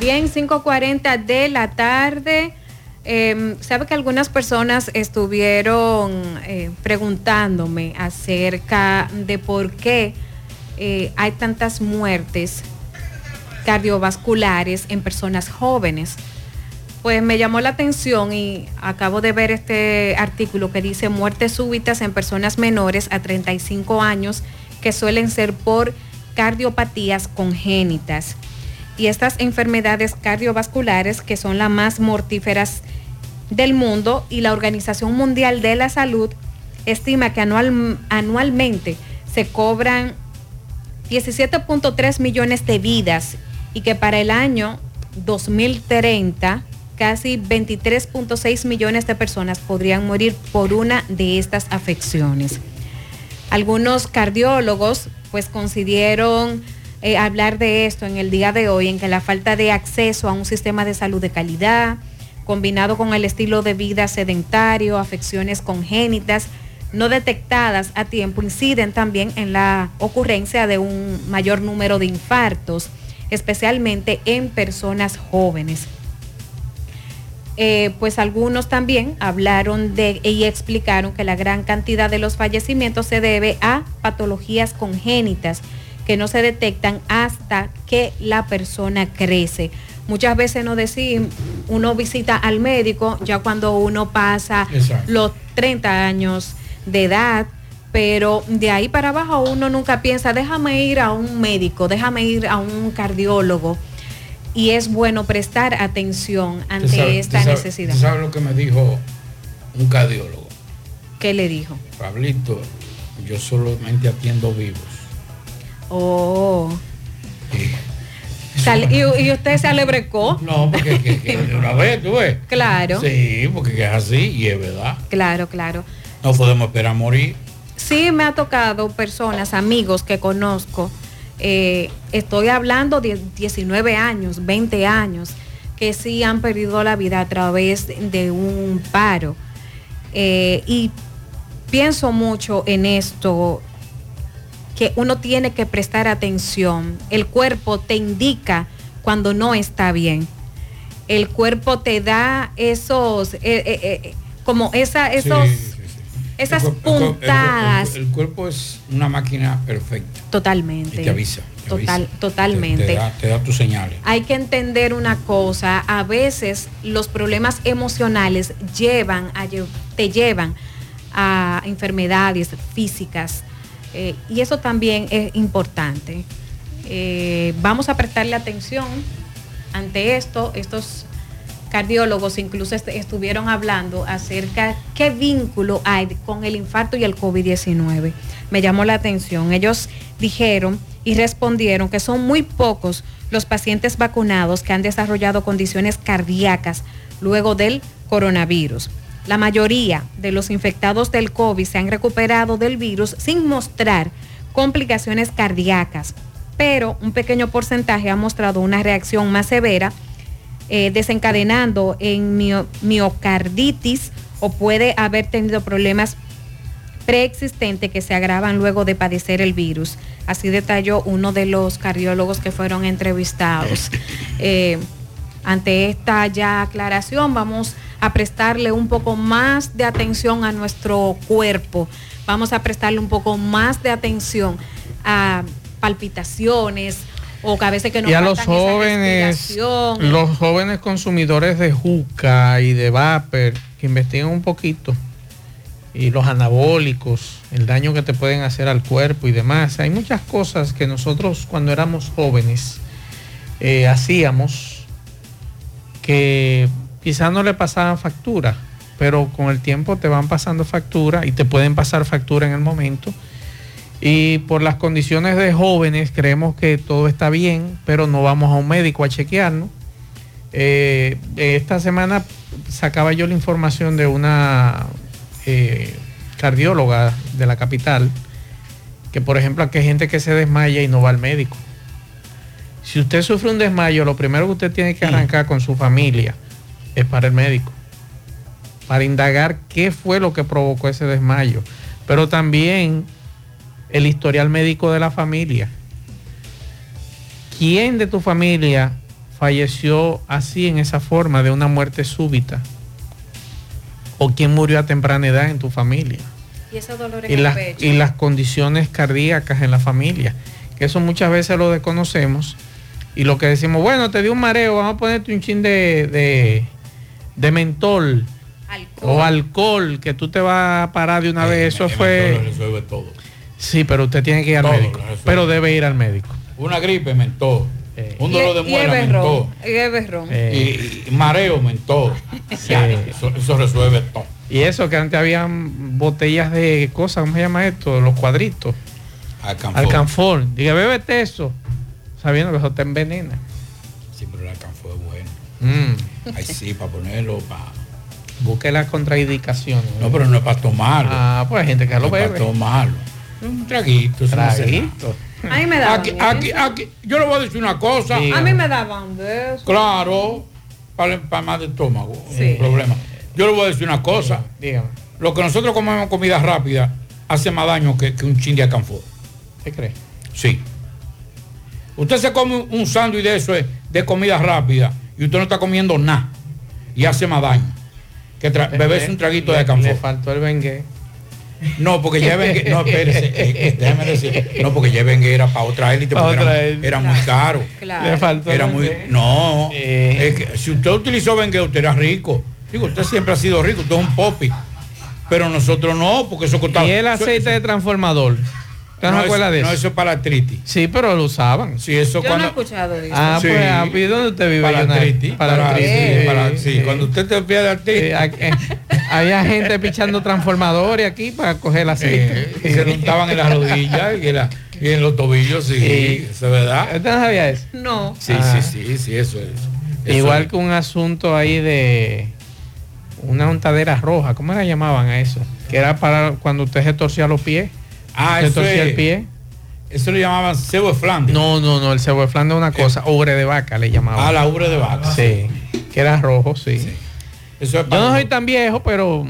[SPEAKER 3] Bien, 5.40 de la tarde. Eh, Sabe que algunas personas estuvieron eh, preguntándome acerca de por qué eh, hay tantas muertes cardiovasculares en personas jóvenes. Pues me llamó la atención y acabo de ver este artículo que dice muertes súbitas en personas menores a 35 años que suelen ser por cardiopatías congénitas y estas enfermedades cardiovasculares que son las más mortíferas del mundo y la Organización Mundial de la Salud estima que anual, anualmente se cobran 17.3 millones de vidas y que para el año 2030 casi 23.6 millones de personas podrían morir por una de estas afecciones. Algunos cardiólogos pues consideraron eh, hablar de esto en el día de hoy, en que la falta de acceso a un sistema de salud de calidad, combinado con el estilo de vida sedentario, afecciones congénitas no detectadas a tiempo, inciden también en la ocurrencia de un mayor número de infartos, especialmente en personas jóvenes. eh, pues algunos también hablaron de y explicaron que la gran cantidad de los fallecimientos se debe a patologías congénitas que no se detectan hasta que la persona crece. Muchas veces nos decimos, uno visita al médico ya cuando uno pasa
[SPEAKER 2] Exacto.
[SPEAKER 3] los 30 años de edad, pero de ahí para abajo uno nunca piensa, déjame ir a un médico, déjame ir a un cardiólogo. Y es bueno prestar atención ante
[SPEAKER 2] ¿Tú sabes-
[SPEAKER 3] esta necesidad.
[SPEAKER 2] ¿tú ¿Sabes lo que me dijo un cardiólogo?
[SPEAKER 3] ¿Qué le dijo?
[SPEAKER 2] Pablito, yo solamente atiendo vivos.
[SPEAKER 3] Oh. Sal- y, y usted se alebrecó.
[SPEAKER 2] No, porque que- que de una vez, tú ves.
[SPEAKER 3] Claro,
[SPEAKER 2] Sí, porque que es así y es verdad.
[SPEAKER 3] claro, claro.
[SPEAKER 2] No podemos esperar a morir.
[SPEAKER 3] Sí me ha tocado personas, amigos que conozco, eh, estoy hablando de 19 años, 20 años, que sí han perdido la vida a través de un paro. Eh, y pienso mucho en esto, que uno tiene que prestar atención. El cuerpo te indica cuando no está bien. El cuerpo te da esos, eh, eh, eh, como esa, esos,
[SPEAKER 2] Sí, sí, sí.
[SPEAKER 3] esas
[SPEAKER 2] El cuerpo-
[SPEAKER 3] puntadas.
[SPEAKER 2] El, el cuerpo es una máquina perfecta.
[SPEAKER 3] Totalmente.
[SPEAKER 2] Y te avisa. te
[SPEAKER 3] Total,
[SPEAKER 2] avisa.
[SPEAKER 3] totalmente.
[SPEAKER 2] Te, te da, te da tus señales.
[SPEAKER 3] Hay que entender una cosa, a veces los problemas emocionales llevan a, te llevan a enfermedades físicas eh, y eso también es importante. Eh, vamos a prestarle atención ante esto. Estos cardiólogos incluso est- estuvieron hablando acerca qué vínculo hay con el infarto y el COVID-19. Me llamó la atención. Ellos dijeron y respondieron que son muy pocos los pacientes vacunados que han desarrollado condiciones cardíacas luego del coronavirus. La mayoría de los infectados del COVID se han recuperado del virus sin mostrar complicaciones cardíacas, pero un pequeño porcentaje ha mostrado una reacción más severa eh, desencadenando en mio- miocarditis o puede haber tenido problemas preexistentes que se agravan luego de padecer el virus. Así detalló uno de los cardiólogos que fueron entrevistados. Eh, ante esta ya aclaración vamos a prestarle un poco más de atención a nuestro cuerpo, vamos a prestarle un poco más de atención a palpitaciones o que a veces que nos
[SPEAKER 1] y a los jóvenes, los jóvenes consumidores de juca y de vapor, que investiguen un poquito, y los anabólicos, el daño que te pueden hacer al cuerpo y demás. Hay muchas cosas que nosotros cuando éramos jóvenes eh, hacíamos que quizás no le pasaban factura, pero con el tiempo te van pasando factura y te pueden pasar factura en el momento. Y por las condiciones de jóvenes creemos que todo está bien, pero no vamos a un médico a chequearnos. Eh, esta semana sacaba yo la información de una eh, cardióloga de la capital, que por ejemplo aquí hay gente que se desmaya y no va al médico. Si usted sufre un desmayo, lo primero que usted tiene que arrancar con su familia es para el médico, para indagar qué fue lo que provocó ese desmayo, pero también el historial médico de la familia. ¿Quién de tu familia falleció así en esa forma de una muerte súbita? ¿O quién murió a temprana edad en tu familia?
[SPEAKER 3] Y ese dolor en
[SPEAKER 1] y las,
[SPEAKER 3] pecho.
[SPEAKER 1] y las condiciones cardíacas en la familia, que eso muchas veces lo desconocemos y lo que decimos, bueno, te dio un mareo, vamos a ponerte un chin de, de, de mentol o alcohol, que tú te vas a parar de una vez, eso
[SPEAKER 2] El
[SPEAKER 1] fue...
[SPEAKER 2] mentol resuelve todo.
[SPEAKER 1] Sí, pero usted tiene que ir al
[SPEAKER 2] Todo
[SPEAKER 1] médico, pero debe ir al médico.
[SPEAKER 2] Una gripe, mentó. Un
[SPEAKER 3] Y-
[SPEAKER 2] dolor de
[SPEAKER 3] y
[SPEAKER 2] muela,
[SPEAKER 3] y berrón.
[SPEAKER 1] Eh.
[SPEAKER 2] Y, y mareo, mentó. Ya, eso, eso resuelve todo.
[SPEAKER 1] Y eso que antes habían botellas de cosas, ¿cómo se llama esto? Los cuadritos.
[SPEAKER 2] Alcanfor.
[SPEAKER 1] Alcanfor. Diga, bébete eso, sabiendo que eso te envenena.
[SPEAKER 2] Sí, pero el alcanfor es bueno.
[SPEAKER 1] Mm.
[SPEAKER 2] Ahí sí, para ponerlo, para...
[SPEAKER 1] Busque las contraindicaciones.
[SPEAKER 2] No, pero no es para tomarlo.
[SPEAKER 1] Ah, pues hay gente que
[SPEAKER 2] no
[SPEAKER 1] lo bebe.
[SPEAKER 2] para tomarlo. Un traguito. no.
[SPEAKER 1] Traguito.
[SPEAKER 3] A mí me daban
[SPEAKER 2] Aquí, aquí, aquí, yo le voy a decir una cosa.
[SPEAKER 3] A mí me daban de eso.
[SPEAKER 2] Claro, para, para más de estómago,
[SPEAKER 3] Sí.
[SPEAKER 2] un problema. Yo le voy a decir una cosa.
[SPEAKER 1] Dígame.
[SPEAKER 2] Lo que nosotros comemos comida rápida hace más daño que, que un chin de alcanfor.
[SPEAKER 1] ¿Qué cree?
[SPEAKER 2] Sí. Usted se come un sándwich de eso de comida rápida y usted no está comiendo nada. y hace más daño que beberse un traguito de
[SPEAKER 1] Le
[SPEAKER 2] alcanfor.
[SPEAKER 1] faltó el bengue.
[SPEAKER 2] No, porque ya Bengue, no, espérese, eh, eh, déjame decir, no, porque ya Bengue era para otra élite, porque
[SPEAKER 1] otra
[SPEAKER 2] era,
[SPEAKER 1] élite.
[SPEAKER 2] era muy caro.
[SPEAKER 3] Claro.
[SPEAKER 1] Le faltó
[SPEAKER 2] Era
[SPEAKER 1] el
[SPEAKER 2] muy, no,
[SPEAKER 1] Eh.
[SPEAKER 2] es que si usted utilizó Bengue, usted era rico. Digo, usted siempre ha sido rico, usted es un popi. Pero nosotros no, porque eso costaba.
[SPEAKER 1] Y el
[SPEAKER 2] eso-
[SPEAKER 1] aceite de transformador. ¿Usted no, se
[SPEAKER 2] eso-
[SPEAKER 1] acuerda de
[SPEAKER 2] No,
[SPEAKER 1] eso?
[SPEAKER 2] es para artritis.
[SPEAKER 1] Sí, pero lo usaban.
[SPEAKER 2] Sí, eso
[SPEAKER 3] Yo no he escuchado de eso.
[SPEAKER 1] Ah,
[SPEAKER 2] Sí.
[SPEAKER 1] pues, ¿y dónde usted vive?
[SPEAKER 2] para artritis.
[SPEAKER 1] Para
[SPEAKER 2] Para,
[SPEAKER 1] artritis.
[SPEAKER 2] sí,
[SPEAKER 1] Sí,
[SPEAKER 2] para- sí,
[SPEAKER 1] sí.
[SPEAKER 2] cuando usted te pierde artritis.
[SPEAKER 1] Eh, aquí- eh, había gente pichando transformadores aquí para coger aceite.
[SPEAKER 2] eh, y se lo untaban en las rodillas y en, la- y en los tobillos, sí,
[SPEAKER 1] Sí.
[SPEAKER 2] eso es verdad.
[SPEAKER 1] ¿Usted no sabía eso?
[SPEAKER 3] No.
[SPEAKER 2] Sí,
[SPEAKER 1] Ah.
[SPEAKER 2] sí, sí, sí, eso es. Eso
[SPEAKER 1] Igual
[SPEAKER 2] es.
[SPEAKER 1] que un asunto ahí de una untadera roja, ¿cómo la llamaban a eso? Que era para cuando usted se torcía los pies.
[SPEAKER 2] Ah,
[SPEAKER 1] se
[SPEAKER 2] es-
[SPEAKER 1] el pie.
[SPEAKER 2] Eso le llamaban cebo de Flandes.
[SPEAKER 1] No, no, no, el cebo de Flandes es una cosa, ubre de vaca le llamaban.
[SPEAKER 2] Ah, la ubre de vaca.
[SPEAKER 1] Sí, que era rojo, sí.
[SPEAKER 2] Eso es
[SPEAKER 1] Yo no soy tan viejo, pero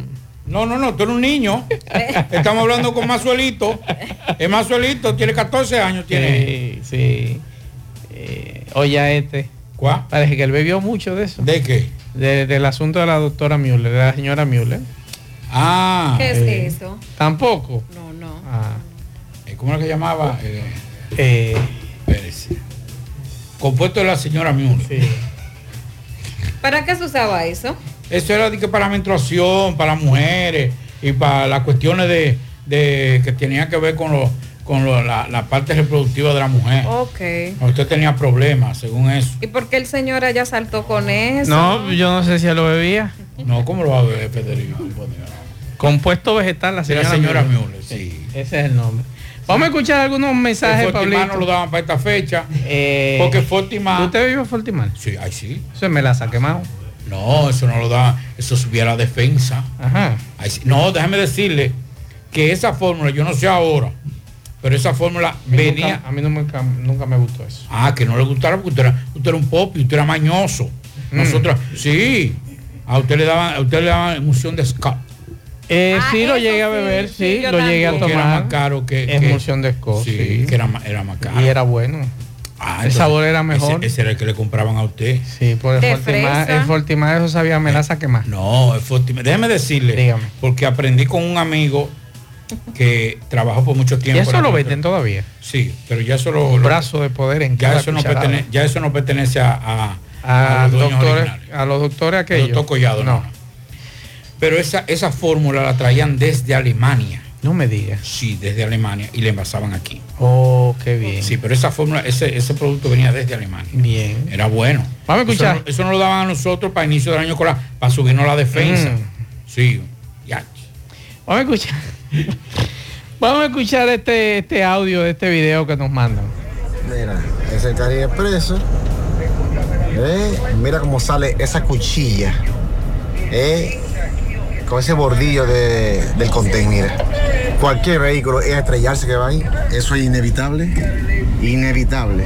[SPEAKER 2] No, no, no, tú eres un niño. Estamos hablando con Mazuelito. El Mazuelito tiene 14 años. Tiene.
[SPEAKER 1] sí, sí. Eh, oye, a este.
[SPEAKER 2] ¿Cuál?
[SPEAKER 1] Parece que él bebió mucho de eso.
[SPEAKER 2] ¿De qué?
[SPEAKER 1] De- del asunto de la doctora Müller, de la señora Müller.
[SPEAKER 2] Ah,
[SPEAKER 3] ¿Qué es
[SPEAKER 1] eh,
[SPEAKER 3] eso?
[SPEAKER 1] Tampoco.
[SPEAKER 3] No,
[SPEAKER 1] Ah,
[SPEAKER 2] eh, ¿cómo era que llamaba? Eh,
[SPEAKER 1] eh.
[SPEAKER 2] Compuesto de la señora Müller.
[SPEAKER 1] sí.
[SPEAKER 3] ¿Para qué se usaba eso?
[SPEAKER 2] Eso era de que para menstruación, para mujeres y para las cuestiones de, de que tenían que ver con, lo, con lo- la, la parte reproductiva de la mujer.
[SPEAKER 3] Ok.
[SPEAKER 2] Usted tenía problemas, según eso.
[SPEAKER 3] ¿Y por qué el señor allá saltó con eso?
[SPEAKER 1] No, yo no sé si él lo bebía.
[SPEAKER 2] No, ¿cómo lo va a beber, Federico?
[SPEAKER 1] Compuesto vegetal, la
[SPEAKER 2] De la
[SPEAKER 1] señora,
[SPEAKER 2] señora.
[SPEAKER 1] Müller,
[SPEAKER 2] sí.
[SPEAKER 1] Ese es el nombre. Vamos a escuchar algunos mensajes, Pablito.
[SPEAKER 2] no lo daban para esta fecha.
[SPEAKER 1] Eh,
[SPEAKER 2] porque Fortimar.
[SPEAKER 1] ¿Usted vive en Fortimar?
[SPEAKER 2] Sí, ay, sí.
[SPEAKER 1] Eso me la ha quemado.
[SPEAKER 2] No, eso no lo da. Eso subía la defensa.
[SPEAKER 1] Ajá.
[SPEAKER 2] Ay, sí. No, déjame decirle que esa fórmula, yo no sé ahora, pero esa fórmula
[SPEAKER 1] A
[SPEAKER 2] venía.
[SPEAKER 1] Nunca, a mí nunca, nunca me gustó eso.
[SPEAKER 2] Ah, que no le gustara porque usted era, usted era un pop y usted era mañoso.
[SPEAKER 1] Mm.
[SPEAKER 2] Nosotros, sí. A usted le daban, a usted le daban emulsión de Scott.
[SPEAKER 1] Eh,
[SPEAKER 3] Ah,
[SPEAKER 1] sí, lo
[SPEAKER 3] eso
[SPEAKER 1] llegué a beber,
[SPEAKER 3] sí,
[SPEAKER 1] lo llegué a
[SPEAKER 2] Porque
[SPEAKER 1] tomar.
[SPEAKER 2] era más caro que. que-
[SPEAKER 1] Emulsión de Scott,
[SPEAKER 2] Sí,
[SPEAKER 1] sí.
[SPEAKER 2] que era, era más caro.
[SPEAKER 1] Y era bueno.
[SPEAKER 2] Ah,
[SPEAKER 1] el sabor era mejor.
[SPEAKER 2] Ese, ese era el que le compraban a usted.
[SPEAKER 1] Sí, por el
[SPEAKER 3] De
[SPEAKER 1] Fortimar, el Fortimar eso sabía a melaza quemar.
[SPEAKER 2] No, el Fortimar. Déjeme decirle.
[SPEAKER 1] Dígame.
[SPEAKER 2] Porque aprendí con un amigo que trabajó por mucho
[SPEAKER 1] Y
[SPEAKER 2] tiempo.
[SPEAKER 1] eso
[SPEAKER 2] en
[SPEAKER 1] lo venden todavía.
[SPEAKER 2] Sí, pero ya eso lo.
[SPEAKER 1] Un
[SPEAKER 2] lo-
[SPEAKER 1] brazo de poder en
[SPEAKER 2] ya
[SPEAKER 1] cada
[SPEAKER 2] eso, no pertenece, ya eso no pertenece a, a,
[SPEAKER 1] a,
[SPEAKER 2] a los
[SPEAKER 1] doctores, a los doctores
[SPEAKER 2] El
[SPEAKER 1] aquellos.
[SPEAKER 2] doctor Collado, no.
[SPEAKER 1] no.
[SPEAKER 2] Pero esa, esa fórmula la traían desde Alemania.
[SPEAKER 1] No me digas.
[SPEAKER 2] Sí, desde Alemania y la envasaban aquí.
[SPEAKER 1] Oh, qué bien.
[SPEAKER 2] Sí, pero esa fórmula, ese, ese producto venía desde Alemania.
[SPEAKER 1] Bien.
[SPEAKER 2] Era bueno.
[SPEAKER 1] Vamos a escuchar.
[SPEAKER 2] Eso, no- eso no lo daban a nosotros para inicio del año escolar, para subirnos la defensa.
[SPEAKER 1] Mm.
[SPEAKER 2] Sí, ya.
[SPEAKER 1] Vamos a escuchar. Vamos a escuchar este, este audio de este video que nos mandan.
[SPEAKER 14] Mira, ese Cari Expreso. ¿eh? Mira cómo sale esa cuchilla. ¿eh? Con ese bordillo de- del mira. Cualquier vehículo es estrellarse que va ahí. Eso es inevitable. Inevitable.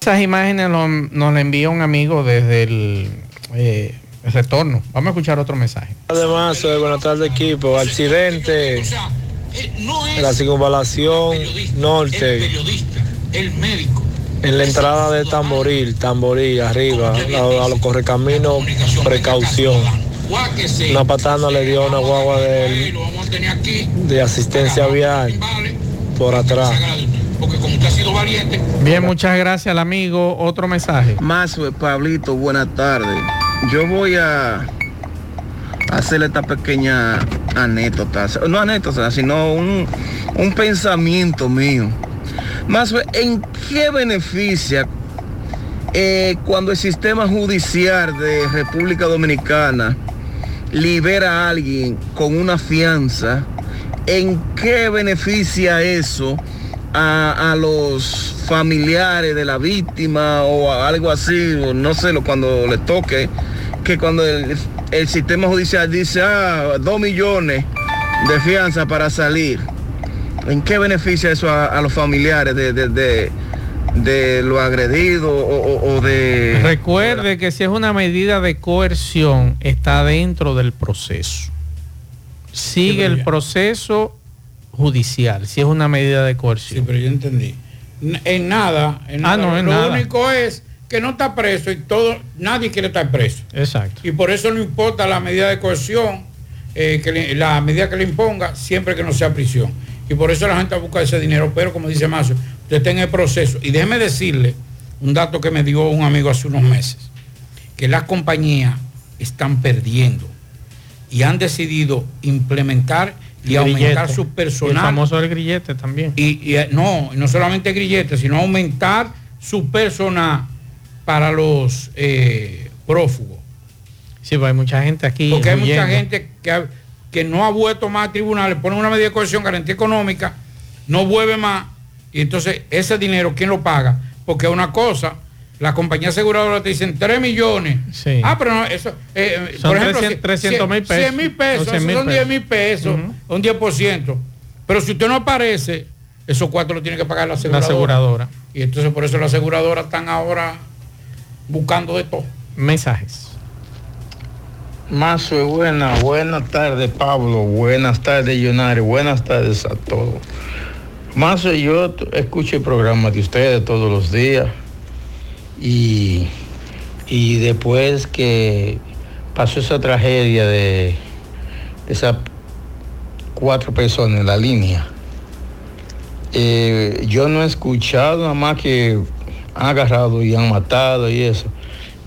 [SPEAKER 1] Esas imágenes lo- nos las envía un amigo desde el, eh, el retorno. Vamos a escuchar otro mensaje.
[SPEAKER 15] Además, eh, buenas tardes equipo. Accidente en la circunvalación norte. En la entrada de Tamboril, Tamboril, arriba, a, a los correcaminos, precaución. Una patana le dio una guagua de, de asistencia vial por atrás.
[SPEAKER 1] Bien, muchas gracias al amigo. Otro mensaje.
[SPEAKER 16] Más, Pablito, buenas tardes. Yo voy a hacer esta pequeña anécdota, no anécdota, sino un, un pensamiento mío. Más, ¿en qué beneficia eh, cuando el sistema judicial de República Dominicana libera a alguien con una fianza? ¿En qué beneficia eso a, a los familiares de la víctima o algo así? O no sé, cuando le toque, que cuando el, el sistema judicial dice, ah, dos millones de fianza para salir. ¿En qué beneficia eso a, a los familiares de, de, de lo agredido o, o- o de...
[SPEAKER 1] Recuerde que si es una medida de coerción, está dentro del proceso. Sigue el proceso judicial, si es una medida de
[SPEAKER 2] Sí,
[SPEAKER 1] coerción.
[SPEAKER 2] pero yo entendí. En nada, en
[SPEAKER 1] Ah,
[SPEAKER 2] nada.
[SPEAKER 1] no, en
[SPEAKER 2] lo
[SPEAKER 1] nada.
[SPEAKER 2] único es que no está preso y todo, nadie quiere estar preso.
[SPEAKER 1] Exacto.
[SPEAKER 2] Y por eso no importa la medida de coerción, eh, que le- la medida que le imponga, siempre que no sea prisión. Y por eso la gente busca ese dinero. Pero como dice Mazo, usted está en el proceso. Y déjeme decirle un dato que me dio un amigo hace unos meses, que las compañías están perdiendo y han decidido implementar y aumentar
[SPEAKER 1] Grillete.
[SPEAKER 2] su
[SPEAKER 1] Y El
[SPEAKER 2] personal.
[SPEAKER 1] famoso el grillete también.
[SPEAKER 2] Y, y, eh, no, no solamente grilletes, sino aumentar su personal para los eh, prófugos.
[SPEAKER 1] Sí, pues hay mucha gente aquí.
[SPEAKER 2] Porque hay mucha gente que, que no ha vuelto más a tribunales, ponen una medida de coerción, garantía económica, no vuelve más, y entonces ese dinero, ¿quién lo paga? Porque una cosa, la compañía aseguradora te dicen 3 millones.
[SPEAKER 1] Sí.
[SPEAKER 2] Ah, pero no, eso, eh,
[SPEAKER 1] Son
[SPEAKER 2] por ejemplo,
[SPEAKER 1] 300 300 mil pesos.
[SPEAKER 2] 100 mil pesos,
[SPEAKER 1] Son 100 mil
[SPEAKER 2] son 10 mil
[SPEAKER 1] pesos.
[SPEAKER 2] pesos, un 10%. Pero si usted no aparece, esos cuatro lo tiene que pagar la
[SPEAKER 1] La
[SPEAKER 2] aseguradora.
[SPEAKER 1] aseguradora.
[SPEAKER 2] Y entonces por eso las aseguradoras están ahora buscando de todo.
[SPEAKER 1] Mensajes.
[SPEAKER 17] Mazo, buena, buenas tardes Pablo, buenas tardes Yonario, buenas tardes a todos. Mazo, yo t- escucho el programa de ustedes todos los días y, y después que pasó esa tragedia de, de esas cuatro personas en la línea, eh, yo no he escuchado nada más que han agarrado y han matado y eso,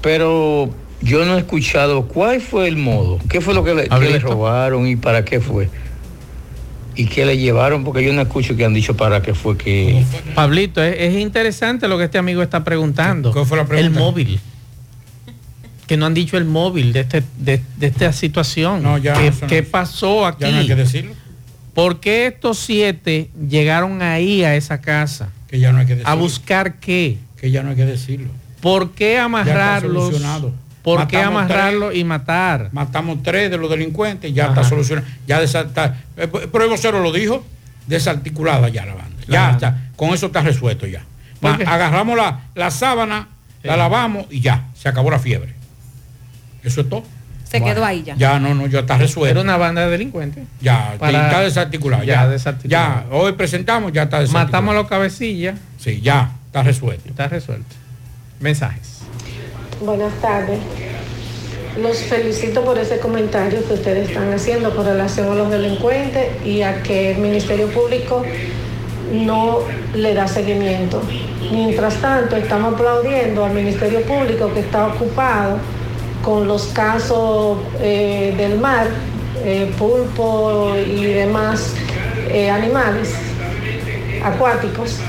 [SPEAKER 17] pero yo no he escuchado cuál fue el modo, qué fue lo que le, que le robaron y para qué fue. Y qué le llevaron, porque yo no escucho que han dicho para qué fue que...
[SPEAKER 1] Pablito, es, es interesante lo que este amigo está preguntando. El móvil. Que no han dicho el móvil de, este, de, de esta situación.
[SPEAKER 2] No, ya
[SPEAKER 1] ¿Qué,
[SPEAKER 2] eso no-
[SPEAKER 1] qué pasó aquí?
[SPEAKER 2] ya no hay que decirlo.
[SPEAKER 1] ¿Por qué estos siete llegaron ahí a esa casa?
[SPEAKER 2] Que ya no hay que decirlo.
[SPEAKER 1] ¿A buscar qué?
[SPEAKER 2] Que ya no hay que decirlo.
[SPEAKER 1] ¿Por qué amarrarlos?
[SPEAKER 2] solucionado.
[SPEAKER 1] ¿Por qué
[SPEAKER 2] tres.
[SPEAKER 1] y matar?
[SPEAKER 2] Matamos tres de los delincuentes, ya
[SPEAKER 1] Ajá.
[SPEAKER 2] está solucionado. Ya desa- está- eh, pero el vocero lo dijo, desarticulada ya la banda.
[SPEAKER 1] La
[SPEAKER 2] Ya
[SPEAKER 1] banda.
[SPEAKER 2] está, con eso está resuelto ya. Agarramos la, la sábana, la
[SPEAKER 1] Sí.
[SPEAKER 2] lavamos y ya, se acabó la fiebre. Eso es todo.
[SPEAKER 3] Se quedó ahí ya.
[SPEAKER 2] Ya, no, no, ya está resuelto.
[SPEAKER 1] Era una banda de delincuentes.
[SPEAKER 2] Ya,
[SPEAKER 1] Para-
[SPEAKER 2] está desarticulado.
[SPEAKER 1] Ya,
[SPEAKER 2] Ya,
[SPEAKER 1] desarticulado.
[SPEAKER 2] ya, hoy presentamos, ya está desarticulado.
[SPEAKER 1] Matamos a los cabecillas.
[SPEAKER 2] Sí, ya, está resuelto.
[SPEAKER 1] Está resuelto. Mensajes.
[SPEAKER 18] Buenas tardes. Los felicito por ese comentario que ustedes están haciendo con relación a los delincuentes y a que el Ministerio Público no le da seguimiento. Mientras tanto, estamos aplaudiendo al Ministerio Público que está ocupado con los casos eh, del mar, eh, pulpo y demás eh, animales acuáticos.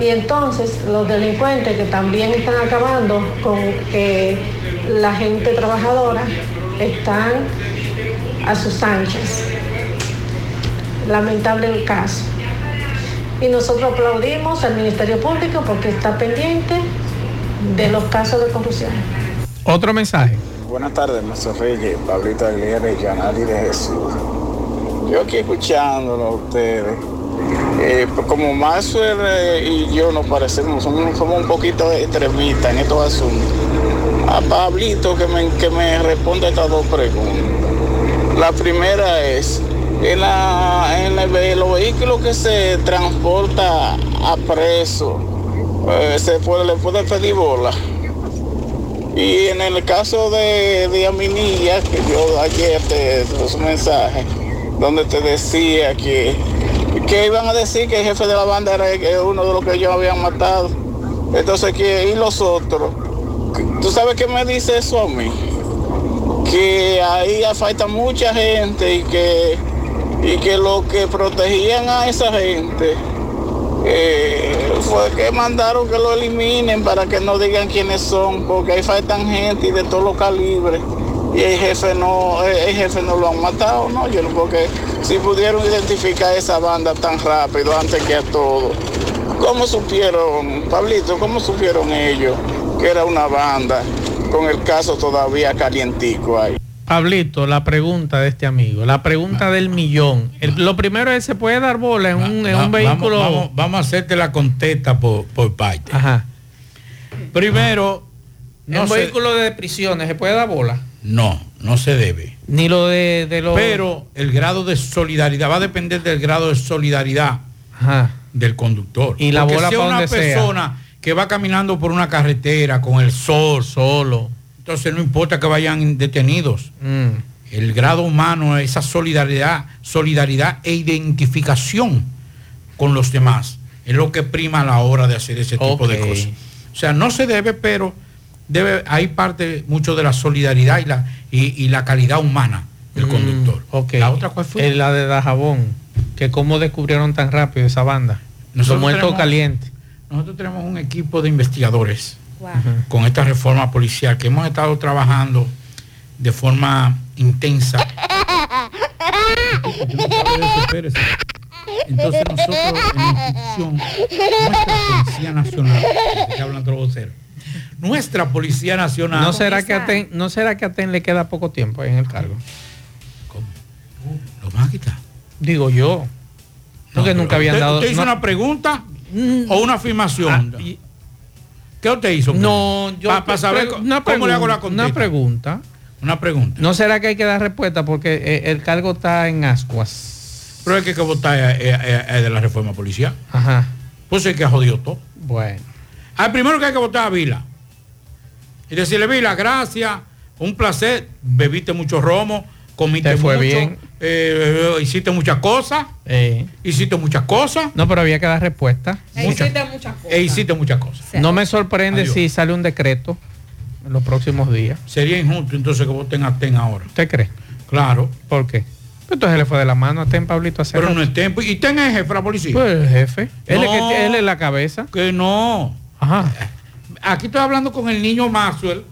[SPEAKER 18] Y entonces los delincuentes que también están acabando con eh, la gente trabajadora están a sus anchas. Lamentable el caso. Y nosotros aplaudimos al Ministerio Público porque está pendiente de los casos de corrupción.
[SPEAKER 1] Otro mensaje.
[SPEAKER 19] Buenas tardes, Maestro Reyes, Pablito Aguilera y Yanari de Jesús. Yo aquí escuchándolo a ustedes. Eh, como Maxwell eh, y yo nos parecemos, somos, somos un poquito extremistas en estos asuntos. A Pablito que me, que me responda estas dos preguntas. La primera es, en, la, en el los vehículos que se transporta a preso, eh, se puede, le puede pedir bola. Y en el caso de, de Aminilla, que yo ayer te puse un mensaje donde te decía que, que iban a decir que el jefe de la banda era uno de los que ellos habían matado. Entonces, que ¿y los otros? ¿Tú sabes qué me dice eso a mí? Que ahí falta mucha gente y que, y que lo que protegían a esa gente eh, fue que mandaron que lo eliminen para que no digan quiénes son, porque ahí faltan gente y de todos los calibres. Y el jefe no, el jefe no lo han matado, no, yo no, porque si pudieron identificar esa banda tan rápido antes que a todos, ¿cómo supieron, Pablito, cómo supieron ellos que era una banda con el caso todavía calientico ahí?
[SPEAKER 1] Pablito, la pregunta de este amigo, la pregunta del millón. El- lo primero es, ¿se puede dar bola en un, en
[SPEAKER 2] Va-
[SPEAKER 1] un vehículo?
[SPEAKER 2] Vamos, a hacerte la contesta por, por parte.
[SPEAKER 1] Ajá.
[SPEAKER 2] Primero,
[SPEAKER 1] en
[SPEAKER 2] no
[SPEAKER 1] un
[SPEAKER 2] se-
[SPEAKER 1] vehículo de prisiones, ¿se puede dar bola?
[SPEAKER 2] No, no se debe.
[SPEAKER 1] Ni lo de, de los...
[SPEAKER 2] Pero el grado de solidaridad va a depender del grado de solidaridad
[SPEAKER 1] Ajá.
[SPEAKER 2] del conductor.
[SPEAKER 1] Y la
[SPEAKER 2] Porque
[SPEAKER 1] bola pa'
[SPEAKER 2] una
[SPEAKER 1] donde sea.
[SPEAKER 2] persona que va caminando por una carretera con el sol solo. Entonces no importa que vayan detenidos.
[SPEAKER 1] Mm.
[SPEAKER 2] El grado humano, esa solidaridad, solidaridad e identificación con los demás es lo que prima a la hora de hacer ese tipo de cosas. O sea, no se debe, pero debe, hay parte mucho de la solidaridad y la, y, y la calidad humana del conductor.
[SPEAKER 1] Mm, Ok.
[SPEAKER 2] ¿La otra cuál fue?
[SPEAKER 1] Es la de Dajabón. Que cómo descubrieron tan rápido esa banda.
[SPEAKER 2] Nosotros
[SPEAKER 1] Los muertos
[SPEAKER 2] tenemos-
[SPEAKER 1] calientes.
[SPEAKER 2] Nosotros tenemos un equipo de investigadores con esta reforma policial que hemos estado trabajando de forma intensa. Entonces nosotros en la institución, nuestra Policía Nacional, que hablan vocero, nuestra Policía Nacional...
[SPEAKER 1] ¿No será, que a Ten, ¿No será que a Ten le queda poco tiempo ahí en el cargo?
[SPEAKER 2] ¿Lo van a quitar?
[SPEAKER 1] Digo yo. Porque nunca habían
[SPEAKER 2] ¿Usted,
[SPEAKER 1] dado...
[SPEAKER 2] usted hizo
[SPEAKER 1] no- Mm.
[SPEAKER 2] una pregunta o una afirmación? ¿Qué usted hizo?
[SPEAKER 1] Ah, No, yo
[SPEAKER 2] Para saber cómo le hago la
[SPEAKER 1] pregunta,
[SPEAKER 2] contesta.
[SPEAKER 1] Una pregunta.
[SPEAKER 2] Una pregunta.
[SPEAKER 1] ¿No será que hay que dar respuesta porque eh, el cargo está en ascuas?
[SPEAKER 2] Pero es que hay que votar eh, eh, eh, de la reforma policial.
[SPEAKER 1] Ajá.
[SPEAKER 2] Pues es que ha jodido todo.
[SPEAKER 1] Bueno.
[SPEAKER 2] Al primero que hay que votar a Vila. Y decirle, Vila, gracias, un placer, bebiste mucho romo, comiste
[SPEAKER 1] Te fue
[SPEAKER 2] mucho,
[SPEAKER 1] bien.
[SPEAKER 2] eh, hiciste muchas cosas,
[SPEAKER 1] Eh,
[SPEAKER 2] hiciste muchas cosas.
[SPEAKER 1] no, pero había que dar respuesta.
[SPEAKER 2] Muchas. E hiciste muchas cosas.
[SPEAKER 1] No me sorprende
[SPEAKER 2] Adiós.
[SPEAKER 1] si sale un decreto en los próximos días.
[SPEAKER 2] Sería injusto entonces que voten a TEN ahora.
[SPEAKER 1] ¿Usted cree?
[SPEAKER 2] Claro.
[SPEAKER 1] ¿Por qué? Entonces le fue de la mano a Ten Pablito hacer
[SPEAKER 2] Pero no es TEN. Y TEN es jefe de la policía.
[SPEAKER 1] Pues el jefe. Él, es que, él es la cabeza.
[SPEAKER 2] Que no.
[SPEAKER 1] Ajá.
[SPEAKER 2] Aquí estoy hablando con el niño Maxwell,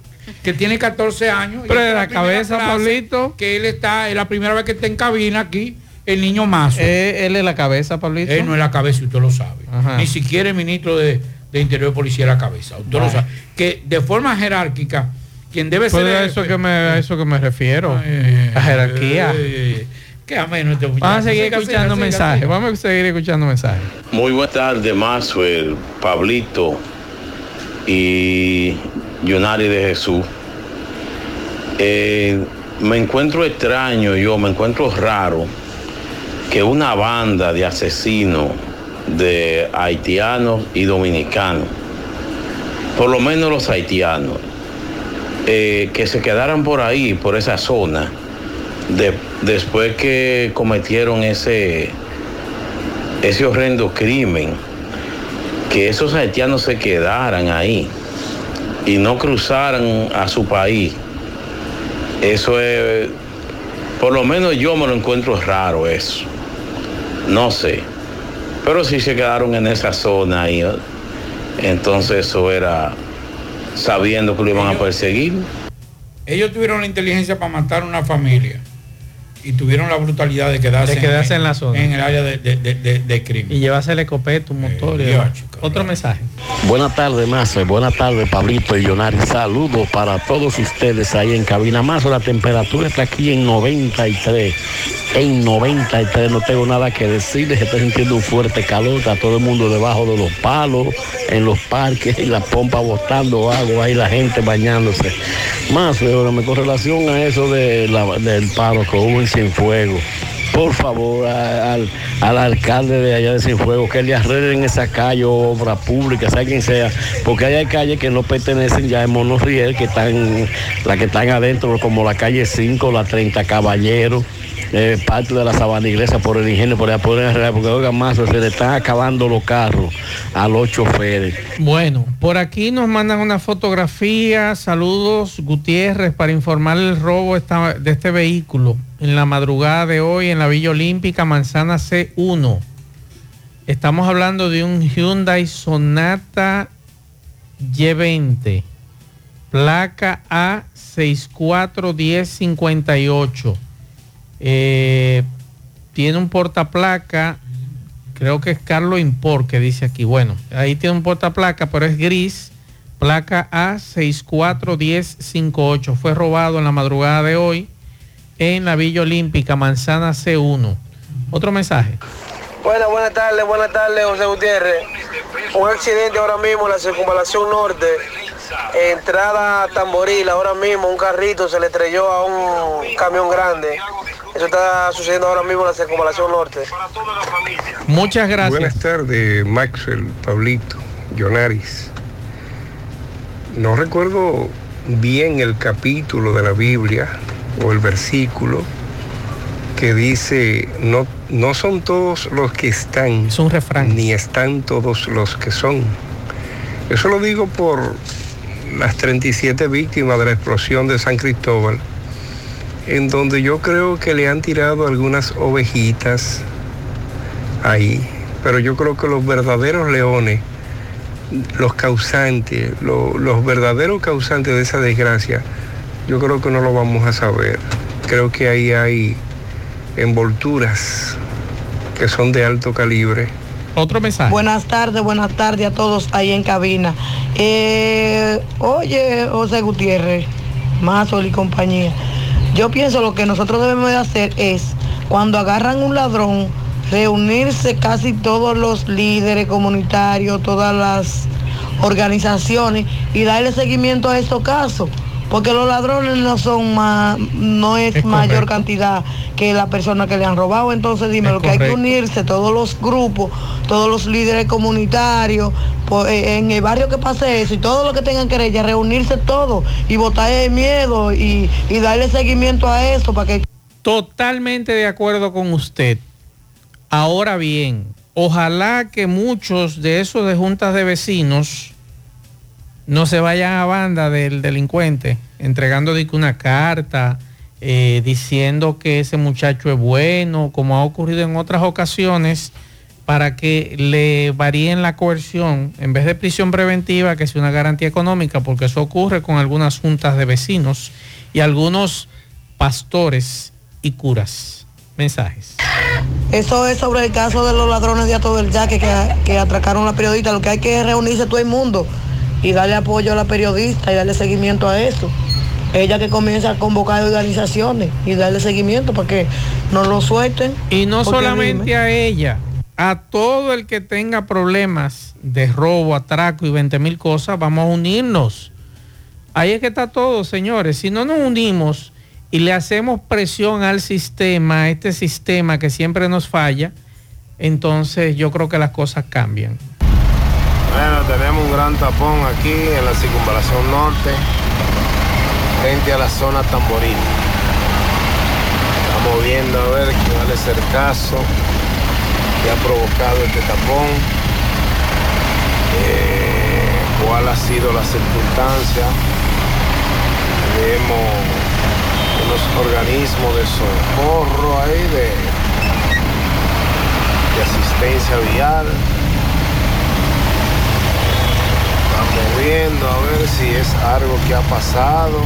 [SPEAKER 2] que tiene 14 años.
[SPEAKER 1] Pero de la cabeza,
[SPEAKER 2] clase
[SPEAKER 1] Pablito.
[SPEAKER 2] Que él está, es la primera vez que está en cabina aquí, el niño Maxwell.
[SPEAKER 1] Eh, él es la cabeza, Pablito.
[SPEAKER 2] Él no es la cabeza, y usted lo sabe.
[SPEAKER 1] Ajá.
[SPEAKER 2] Ni siquiera el ministro de, de Interior y Policía es la cabeza. Usted lo sabe. Que de forma jerárquica, quien debe
[SPEAKER 1] Pues
[SPEAKER 2] ser.
[SPEAKER 1] a eso que me, a eso que me refiero.
[SPEAKER 2] Eh,
[SPEAKER 1] la jerarquía.
[SPEAKER 2] eh, qué ameno este muchacho.
[SPEAKER 1] Vamos a seguir escuchando mensajes. Vamos a seguir escuchando mensajes.
[SPEAKER 20] Muy buenas tardes, Maxwell, Pablito y Yonari de Jesús. Eh, me encuentro extraño, yo me encuentro raro que una banda de asesinos de haitianos y dominicanos, por lo menos los haitianos, eh, que se quedaran por ahí, por esa zona, de- después que cometieron ese, ese horrendo crimen, que esos haitianos se quedaran ahí y no cruzaran a su país. Eso es, por lo menos yo me lo encuentro raro eso. No sé. Pero si se quedaron en esa zona ahí, ¿eh? entonces eso era sabiendo que lo iban a perseguir.
[SPEAKER 2] Ellos tuvieron la inteligencia para matar una familia y tuvieron la brutalidad de quedarse,
[SPEAKER 1] De quedarse en la zona.
[SPEAKER 2] en el área de, de- de- de- de crimen.
[SPEAKER 1] Y llevarse el escopeta, un motor. y
[SPEAKER 2] ya,
[SPEAKER 1] demás. Otro mensaje.
[SPEAKER 21] Buenas tardes, Mazo. Buenas tardes, Pablito y Yonari. Saludos para todos ustedes ahí en cabina. Mazo, la temperatura está aquí en 93. En 93 no tengo nada que decirles. Está sintiendo un fuerte calor. Está todo el mundo debajo de los palos, en los parques, y la pompa botando agua, ahí la gente bañándose. Más, con relación a eso de la- del paro que hubo en Cienfuegos. Por favor, a- al, al alcalde de allá de Cienfuegos, que le arreglen esa calle o obra pública, sea quien sea, porque hay calles que no pertenecen ya en Monorriel, que están, las que están adentro, como la calle 5, la 30 Caballeros, eh, parte de la Sabana Iglesia por el ingenio, por el Real, porque oiga más, se le están acabando los carros a los choferes.
[SPEAKER 1] Bueno, por aquí nos mandan una fotografía. Saludos, Gutiérrez, para informar el robo esta- de este vehículo en la madrugada de hoy en la Villa Olímpica, Manzana C1. Estamos hablando de un Hyundai Sonata Y20, placa A641058. Eh, tiene un portaplaca creo que es Carlos Import que dice aquí. Bueno, ahí tiene un portaplaca, pero es gris. Placa A641058. Fue robado en la madrugada de hoy en la Villa Olímpica, Manzana C1. Otro mensaje.
[SPEAKER 22] Buenas, buenas tardes, buenas tardes, José Gutiérrez. Un accidente ahora mismo en la circunvalación norte, entrada a Tamboril, ahora mismo un carrito se le estrelló a un camión grande. Eso está sucediendo ahora mismo en la circunvalación norte.
[SPEAKER 1] Muchas gracias.
[SPEAKER 23] Buenas tardes, Maxwell, Pablito, Yonaris.
[SPEAKER 24] no recuerdo bien el capítulo de la Biblia o el versículo que dice, no, no son todos los que están,
[SPEAKER 1] es un refrán.
[SPEAKER 24] ni están todos los que son. Eso lo digo por las 37 víctimas de la explosión de San Cristóbal, en donde yo creo que le han tirado algunas ovejitas ahí, pero yo creo que los verdaderos leones, los causantes, lo- los verdaderos causantes de esa desgracia, yo creo que no lo vamos a saber. Creo que ahí hay envolturas que son de alto calibre.
[SPEAKER 1] Otro mensaje.
[SPEAKER 25] Buenas tardes, buenas tardes a todos ahí en cabina. Eh, oye, José Gutiérrez, Mazol y compañía. Yo pienso lo que nosotros debemos de hacer es, cuando agarran un ladrón, reunirse casi todos los líderes comunitarios, todas las organizaciones y darle seguimiento a estos casos. Porque los ladrones no son más, no es,
[SPEAKER 1] Es
[SPEAKER 25] mayor cantidad que la persona que le han robado. Entonces dime,
[SPEAKER 1] Es
[SPEAKER 25] lo que hay que unirse, todos los grupos, todos los líderes comunitarios, po- eh, en el barrio que pase eso y todos los que tengan querella, reunirse todos y botar el miedo y, y darle seguimiento a eso para que
[SPEAKER 1] Totalmente de acuerdo con usted. Ahora bien, ojalá que muchos de esos de juntas de vecinos no se vayan a banda del delincuente, entregando una carta, eh, diciendo que ese muchacho es bueno, como ha ocurrido en otras ocasiones, para que le varíen la coerción, en vez de prisión preventiva, que sea una garantía económica, porque eso ocurre con algunas juntas de vecinos y algunos pastores y curas. Mensajes.
[SPEAKER 25] Eso es sobre el caso de los ladrones de Ato del Yaque que, que atracaron a la periodista. Lo que hay que es reunirse todo el mundo y darle apoyo a la periodista y darle seguimiento a eso. Ella que comienza a convocar organizaciones y darle seguimiento para que no lo suelten.
[SPEAKER 1] Y no solamente
[SPEAKER 25] dime,
[SPEAKER 1] a ella, a todo el que tenga problemas de robo, atraco y 20 mil cosas, vamos a unirnos. Ahí es que está todo, señores. Si no nos unimos y le hacemos presión al sistema, a este sistema que siempre nos falla, entonces yo creo que las cosas cambian.
[SPEAKER 21] Bueno, tenemos un gran tapón aquí en la circunvalación norte, frente a la zona Tamboril. Estamos viendo a ver cuál es el caso que ha provocado este tapón, eh, cuál ha sido la circunstancia. Vemos unos organismos de socorro ahí, de asistencia vial. Estamos viendo a ver si es algo que ha pasado,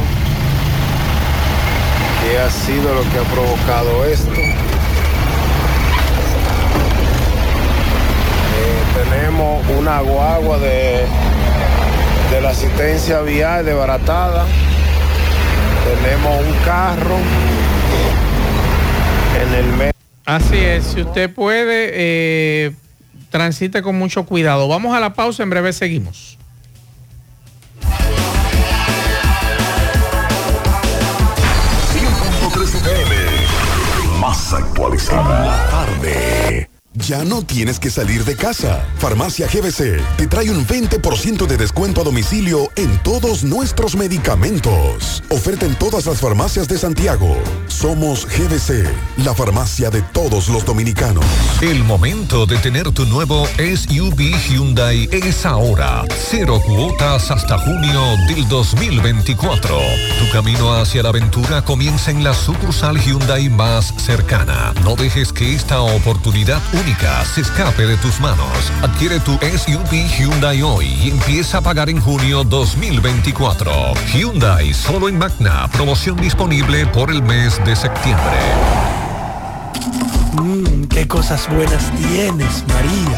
[SPEAKER 21] qué ha sido lo que ha provocado esto. Eh, tenemos una guagua de, de la asistencia vial desbaratada. Tenemos un carro en el medio.
[SPEAKER 1] Así es, si usted puede, eh, transite con mucho cuidado. Vamos a la pausa, en breve seguimos.
[SPEAKER 5] Más actualizada. La tarde. Ya no tienes que salir de casa. Farmacia GBC te trae un 20% de descuento a domicilio en todos nuestros medicamentos. Oferta en todas las farmacias de Santiago. Somos GBC, la farmacia de todos los dominicanos.
[SPEAKER 26] El momento de tener tu nuevo SUV Hyundai es ahora. Cero cuotas hasta junio del 2024. Tu camino hacia la aventura comienza en la sucursal Hyundai más cercana. No dejes que esta oportunidad se escape de tus manos. Adquiere tu SUV Hyundai hoy y empieza a pagar en junio 2024. Hyundai solo en Magna. Promoción disponible por el mes de septiembre.
[SPEAKER 27] Mmm, qué cosas buenas tienes, María.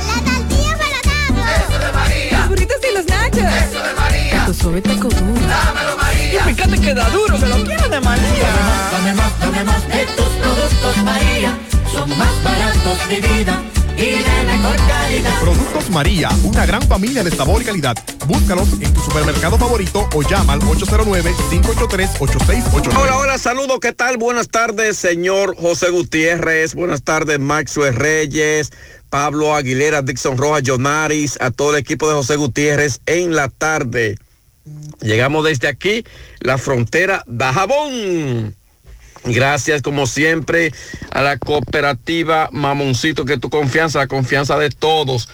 [SPEAKER 28] Eso de María. Los burritos y los nachos. Eso de María. Tu suave taco duro. Dámelo, María.
[SPEAKER 27] Y fíjate que da duro, que lo quiero de María.
[SPEAKER 28] Baratos de vida y de mejor calidad.
[SPEAKER 29] Productos María, una gran familia de sabor y calidad. Búscalos en tu supermercado favorito o llama al 809-583-8689.
[SPEAKER 16] Hola, hola, saludos, ¿qué tal? Buenas tardes, señor José Gutiérrez. Buenas tardes, Maxwell Reyes, Pablo Aguilera, Dixon Rojas, Jonaris, a todo el equipo de José Gutiérrez en la tarde.
[SPEAKER 30] Llegamos desde aquí, la frontera de Jabón. Gracias como siempre a la cooperativa Mamoncito, que tu confianza, la confianza de todos.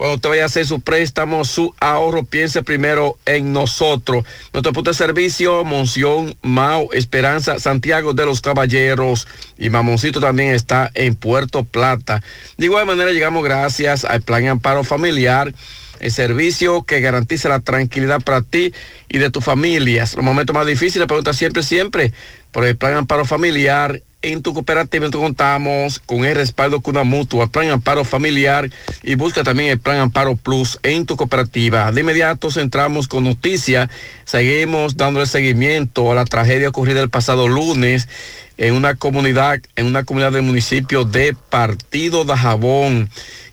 [SPEAKER 30] Cuando usted vaya a hacer su préstamo, su ahorro, piense primero en nosotros. Nuestro punto de servicio, Monción, Mau, Esperanza, Santiago de los Caballeros y Mamoncito también está en Puerto Plata. De igual manera llegamos gracias al Plan Amparo Familiar el servicio que garantiza la tranquilidad para ti y de tus familias. Los momentos más difíciles, pregunta siempre, siempre, por el plan amparo familiar. En tu cooperativa nosotros contamos con el respaldo con una mutua, plan amparo familiar y busca también el plan amparo plus en tu cooperativa. De inmediato centramos con noticias, seguimos dándole seguimiento a la tragedia ocurrida el pasado lunes en una comunidad, en una comunidad del municipio de Partido de Jabón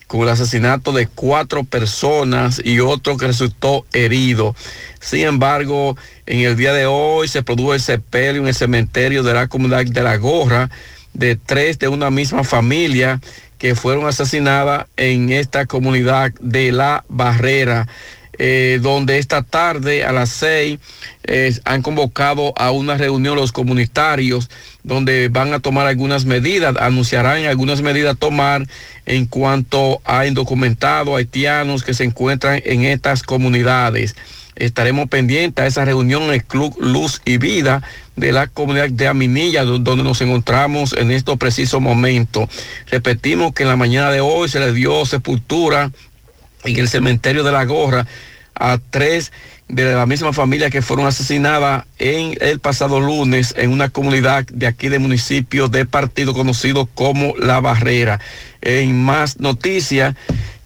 [SPEAKER 30] con el asesinato de cuatro personas y otro que resultó herido. Sin embargo, en el día de hoy se produjo el sepelio en el cementerio de la comunidad de La Gorra de tres de una misma familia que fueron asesinadas en esta comunidad de La Barrera. Eh, donde esta tarde a las seis eh, han convocado a una reunión los comunitarios donde van a tomar algunas medidas, anunciarán algunas medidas a tomar en cuanto a indocumentados haitianos que se encuentran en estas comunidades. Estaremos pendientes a esa reunión en el Club Luz y Vida de la comunidad de Aminilla, donde nos encontramos en estos precisos momentos. Repetimos que en la mañana de hoy se le dio sepultura en el cementerio de la Gorra a tres de la misma familia que fueron asesinadas en el pasado lunes en una comunidad de aquí del municipio de partido conocido como La Barrera. En más noticias,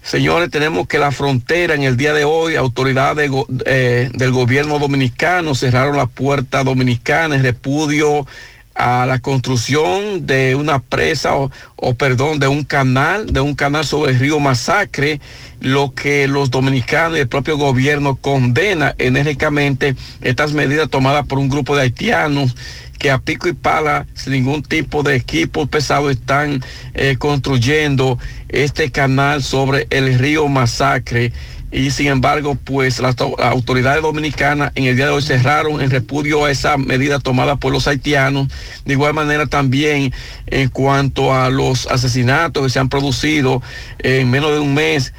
[SPEAKER 30] señores, tenemos que la frontera en el día de hoy, autoridades eh, del gobierno dominicano cerraron la puerta dominicana en repudio a la construcción de una presa o, o, perdón, de un canal, de un canal sobre el río Masacre, lo que los dominicanos y el propio gobierno condena enérgicamente estas medidas tomadas por un grupo de haitianos que a pico y pala, sin ningún tipo de equipo pesado, están eh, construyendo este canal sobre el río Masacre y sin embargo, pues las autoridades dominicanas en el día de hoy cerraron en repudio a esa medida tomada por los haitianos. De igual manera también en cuanto a los asesinatos que se han producido en menos de un mes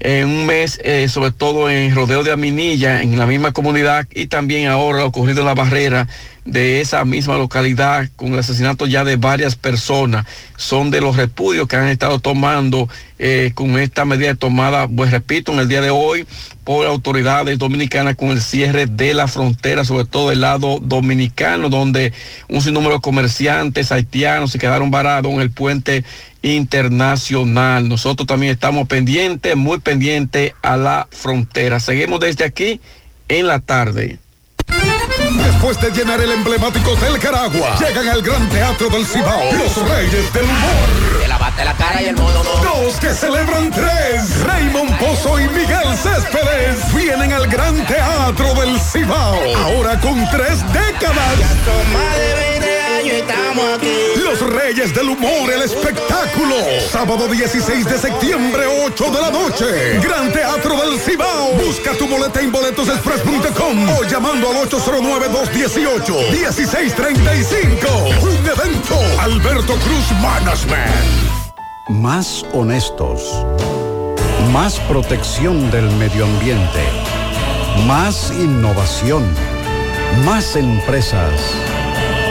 [SPEAKER 30] en un mes, eh, sobre todo en Rodeo de Aminilla, en la misma comunidad, y también ahora ocurrido en la barrera de esa misma localidad, con el asesinato ya de varias personas, son de los repudios que han estado tomando eh, con esta medida tomada, pues repito, en el día de hoy por autoridades dominicanas con el cierre de la frontera, sobre todo el lado dominicano, donde un sinnúmero de comerciantes haitianos se quedaron varados en el puente internacional. Nosotros también estamos pendientes, muy pendientes a la frontera. Seguimos desde aquí en la tarde.
[SPEAKER 8] Después de llenar el emblemático Hotel Caragua, llegan al Gran Teatro del Cibao, los Reyes del Humor.
[SPEAKER 31] Te lavaste la cara y el modo.
[SPEAKER 8] Los que celebran tres, Raymond Pozo y Miguel Céspedes, vienen al Gran Teatro del Cibao. Ahora con tres décadas.
[SPEAKER 31] Estamos aquí.
[SPEAKER 8] Los Reyes del Humor, el espectáculo. Sábado 16 de septiembre, 8 de la noche. Gran Teatro del Cibao. Busca tu boleta en boletosexpress.com o llamando al 809-218-1635. Un evento. Alberto Cruz Management.
[SPEAKER 21] Más honestos. Más protección del medio ambiente. Más innovación. Más empresas.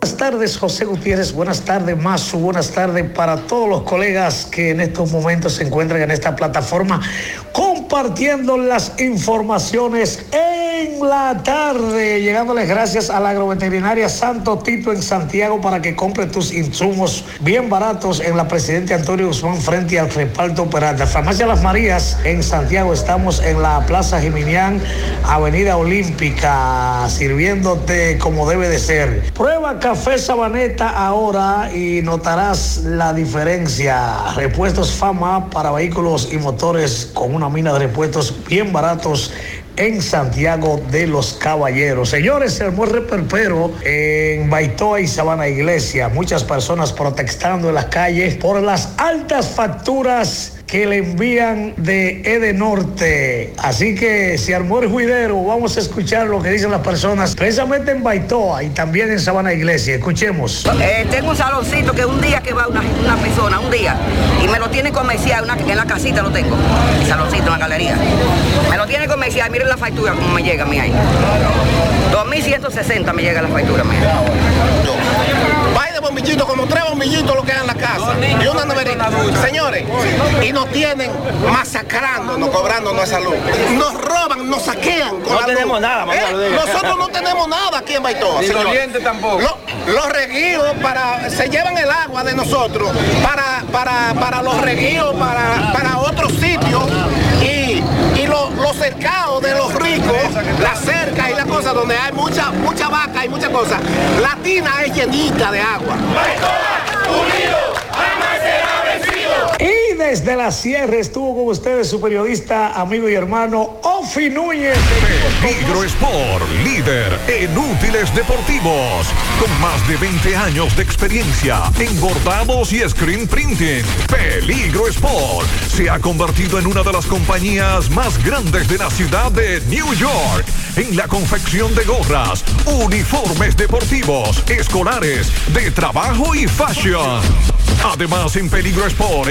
[SPEAKER 32] Buenas tardes, José Gutiérrez. Buenas tardes, Masu. Buenas tardes para todos los colegas que en estos momentos se encuentran en esta plataforma compartiendo las informaciones en la tarde. Llegándoles gracias a la agroveterinaria Santo Tito en Santiago para que compre tus insumos bien baratos en la Presidente Antonio Guzmán frente al reparto operante. Farmacia Las Marías en Santiago. Estamos en la Plaza Jiminián, Avenida Olímpica, sirviéndote como debe de ser. Prueba café Sabaneta ahora y notarás la diferencia. Repuestos Fama para vehículos y motores con una mina de repuestos bien baratos en Santiago de los Caballeros. Señores, se armó reperpero en Baitoa y Sabana Iglesia. Muchas personas protestando en las calles por las altas facturas que le envían de Edenorte. Así que se armó el juidero. Vamos a escuchar lo que dicen las personas, precisamente en Baitoa y también en Sabana Iglesia. Escuchemos.
[SPEAKER 31] Eh, tengo un saloncito que un día que va una, una persona, un día, y me lo tiene comercial, una, en la casita lo tengo, el saloncito en la galería. Me lo tiene comercial, miren la factura como me llega a mí ahí. 2.160 me llega la factura mía.
[SPEAKER 21] Hay de bombillitos, como tres bombillitos lo que hay en la casa. Y una neverita. Señores, y nos tienen masacrando, cobrándonos esa luz. Nos roban, nos saquean con
[SPEAKER 33] No
[SPEAKER 21] la
[SPEAKER 33] tenemos
[SPEAKER 21] luz.
[SPEAKER 33] nada, mamá,
[SPEAKER 21] ¿Eh? Nosotros no tenemos nada aquí en Baitoa.
[SPEAKER 33] Ni doliente tampoco.
[SPEAKER 21] Lo- los reguíos para, se llevan el agua de nosotros para, para, para los reguíos, para, para otros sitios. Los cercados de los ricos, la cerca y la cosa donde hay mucha, mucha vaca y muchas cosas. La tina es llenita de agua.
[SPEAKER 32] Desde la sierra estuvo con ustedes su periodista, amigo y hermano Ofi Núñez.
[SPEAKER 5] Peligro Sport, líder en útiles deportivos, con más de 20 años de experiencia en bordados y screen printing. Peligro Sport se ha convertido en una de las compañías más grandes de la ciudad de New York en la confección de gorras, uniformes deportivos, escolares, de trabajo y fashion. Además, en Peligro Sport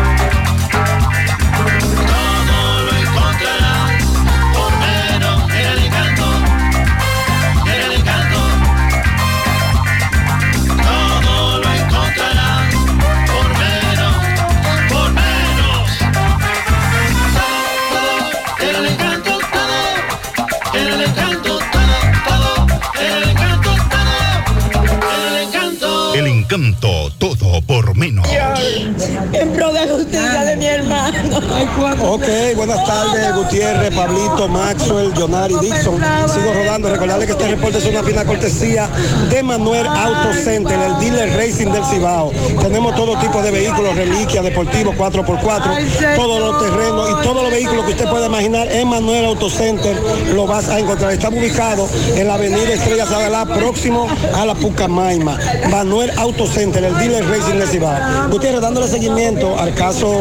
[SPEAKER 34] Ok, buenas tardes, Gutiérrez, Pablito, Maxwell, Jonari, Dixon. Sigo rodando. Recordarles que este reporte es una fina cortesía de Manuel Auto Center, el dealer racing del Cibao. Tenemos todo tipo de vehículos, reliquias, deportivos, 4x4, todos los terrenos y todos los vehículos que usted pueda imaginar en Manuel Auto Center lo vas a encontrar. Estamos ubicados en la avenida Estrella Sadalá, próximo a la Pucamaima. Manuel Auto Center, el dealer racing del Cibao. Gutiérrez, dándole seguimiento al caso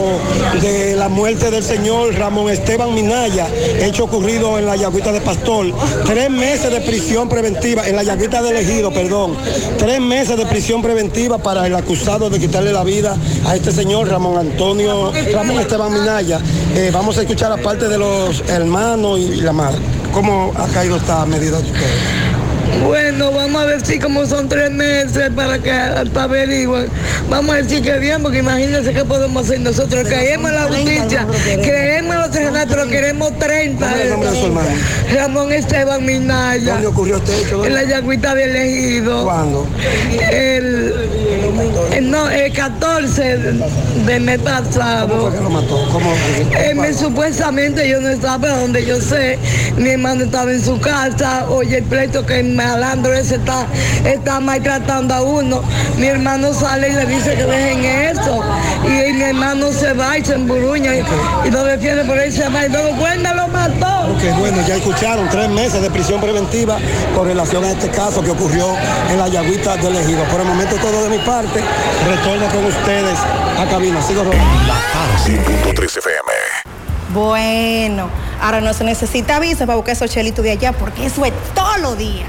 [SPEAKER 34] de la muerte del señor Ramón Esteban Minaya, hecho ocurrido en la Yagüita de Pastor. Tres meses de prisión preventiva, en la Yagüita de Elegido, perdón. Tres meses de prisión preventiva para el acusado de quitarle la vida a este señor Ramón Antonio, Ramón Esteban Minaya. Eh, vamos a escuchar aparte de los hermanos y la madre. ¿Cómo ha caído esta medida de ustedes?
[SPEAKER 25] Bueno, vamos a decir como son tres meses para que para averigüen. Vamos a decir que bien, porque imagínense qué podemos hacer nosotros. Creemos en la justicia, creemos los tribunales, pero queremos 30.
[SPEAKER 34] ¿Cuál es el nombre de su hermano?
[SPEAKER 25] Ramón Esteban Minaya.
[SPEAKER 34] ¿Dónde ocurrió hecho?
[SPEAKER 25] En la Yagüita de Elegido.
[SPEAKER 34] ¿Cuándo?
[SPEAKER 25] El, el- no, el 14 de mes pasado.
[SPEAKER 34] ¿Cómo fue que lo mató? ¿Cómo?
[SPEAKER 25] Eh, me- supuestamente yo no estaba, pero donde yo sé, mi hermano estaba en su casa, oye el pleito que malandro ese está, está maltratando a uno. Mi hermano sale y le dice que dejen eso. Y, mi hermano se va y se emburuña y, y lo defiende por ahí se va y luego bueno lo mató.
[SPEAKER 34] Ok, bueno, ya escucharon tres meses de prisión preventiva con relación a este caso que ocurrió en la Yagüita del Ejido. Por el momento todo de mi parte. Retorno con ustedes a cabina. Sigo rodando.
[SPEAKER 5] 100.3 FM.
[SPEAKER 35] Bueno, ahora no se necesita visa para buscar esos chelitos de allá porque eso es todos los días.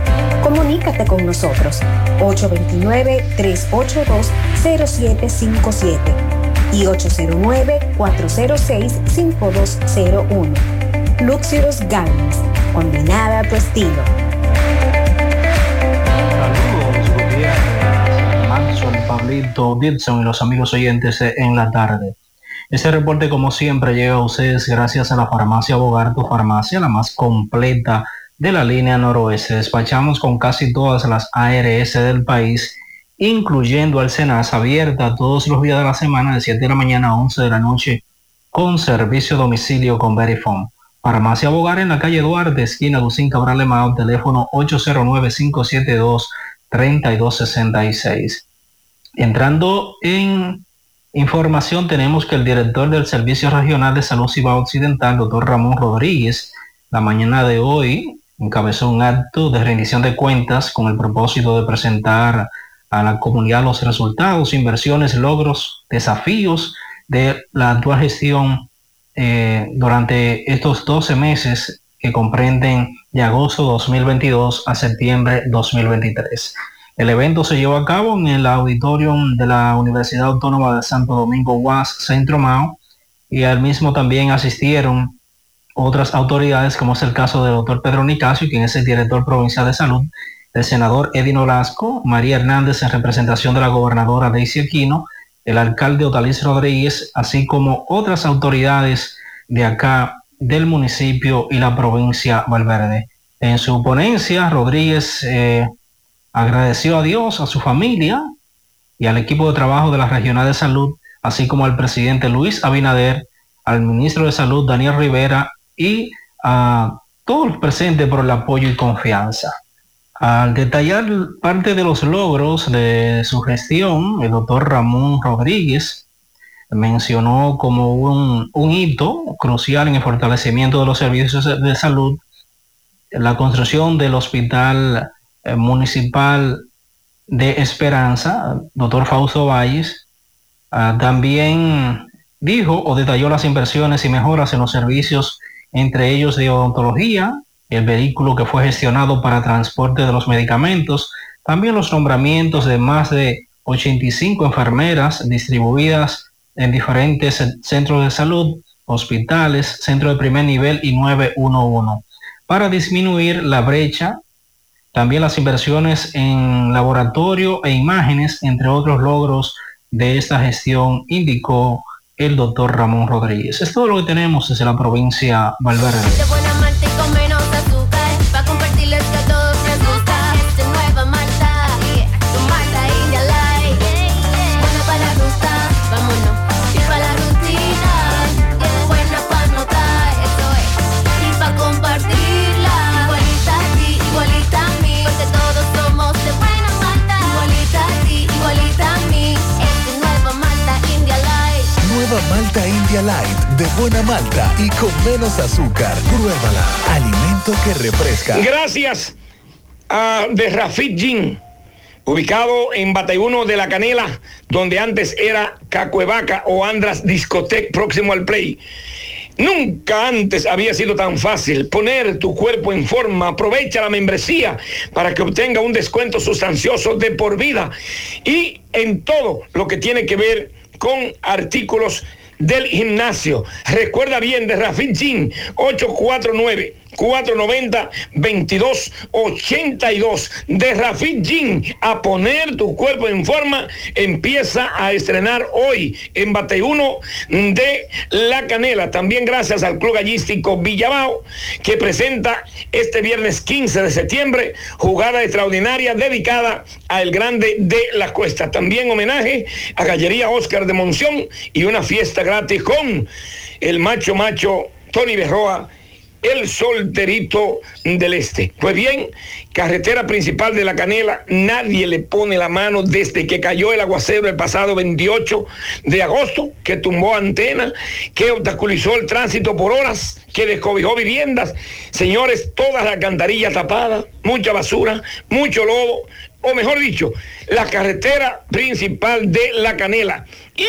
[SPEAKER 36] Comunícate con nosotros 829-382-0757 y 809-406-5201. Luxurious Garments, combinada a tu estilo.
[SPEAKER 37] Maxwell, Pablito, Dixon y los amigos oyentes en la tarde. Este reporte, como siempre, llega a ustedes gracias a la farmacia Bogar, tu farmacia, la más completa de la línea noroeste. Despachamos con casi todas las ARS del país, incluyendo al Senas, abierta todos los días de la semana de 7 de la mañana a 11 de la noche, con servicio a domicilio con Verifone. Farmacia Bogar en la calle Duarte, esquina Lucín Cabral Lemao, teléfono 809-572-3266. Entrando en información, tenemos que el director del Servicio Regional de Salud Cibao Occidental, doctor Ramón Rodríguez, la mañana de hoy encabezó un acto de rendición de cuentas con el propósito de presentar a la comunidad los resultados, inversiones, logros, desafíos de la actual gestión eh, durante estos 12 meses que comprenden de agosto 2022 a septiembre 2023. El evento se llevó a cabo en el auditorium de la Universidad Autónoma de Santo Domingo UAS Centro Mao y al mismo también asistieron otras autoridades, como es el caso del doctor Pedro Nicasio, quien es el director provincial de salud, el senador Edino Lasco, María Hernández en representación de la gobernadora Daisy Aquino, el alcalde Otalis Rodríguez, así como otras autoridades de acá del municipio y la provincia Valverde. En su ponencia, Rodríguez eh, agradeció a Dios, a su familia y al equipo de trabajo de la Regional de Salud, así como al presidente Luis Abinader, al ministro de Salud Daniel Rivera y a todos los presentes por el apoyo y confianza. Al detallar parte de los logros de su gestión, el doctor Ramón Rodríguez mencionó como un, un hito crucial en el fortalecimiento de los servicios de salud la construcción del Hospital eh, Municipal de Esperanza, doctor Fausto Valles, ah, también dijo o detalló las inversiones y mejoras en los servicios, entre ellos de odontología, el vehículo que fue gestionado para transporte de los medicamentos, también los nombramientos de más de 85 enfermeras distribuidas en diferentes centros de salud, hospitales, centro de primer nivel y 911, para disminuir la brecha, también las inversiones en laboratorio e imágenes, entre otros logros de esta gestión, indicó el doctor Ramón Rodríguez. Es todo lo que tenemos desde la provincia Valverde.
[SPEAKER 38] Buena malta y con menos azúcar.
[SPEAKER 5] Pruébala. Alimento que refresca.
[SPEAKER 33] Gracias a de Rafit ubicado en Bateyuno de la Canela, donde antes era Cacuevaca o Andras Discotec próximo al Play. Nunca antes había sido tan fácil poner tu cuerpo en forma. Aprovecha la membresía para que obtenga un descuento sustancioso de por vida y en todo lo que tiene que ver con artículos del gimnasio. Recuerda bien de Rafin Gym 490-2282 de Rafit Gin. A poner tu cuerpo en forma. Empieza a estrenar hoy en Bate 1 de La Canela. También gracias al Club Gallístico Villabao que presenta este viernes 15 de septiembre jugada extraordinaria dedicada al grande de la cuesta. También homenaje a Gallería Oscar de Monción y una fiesta gratis con el macho macho Tony Berroa el solterito del este. Pues bien, carretera principal de la Canela, nadie le pone la mano desde que cayó el aguacero el pasado 28 de agosto, que tumbó antena, que obstaculizó el tránsito por horas, que descobijó viviendas. Señores, todas las alcantarillas tapadas, mucha basura, mucho lodo, o mejor dicho, la carretera principal de La Canela,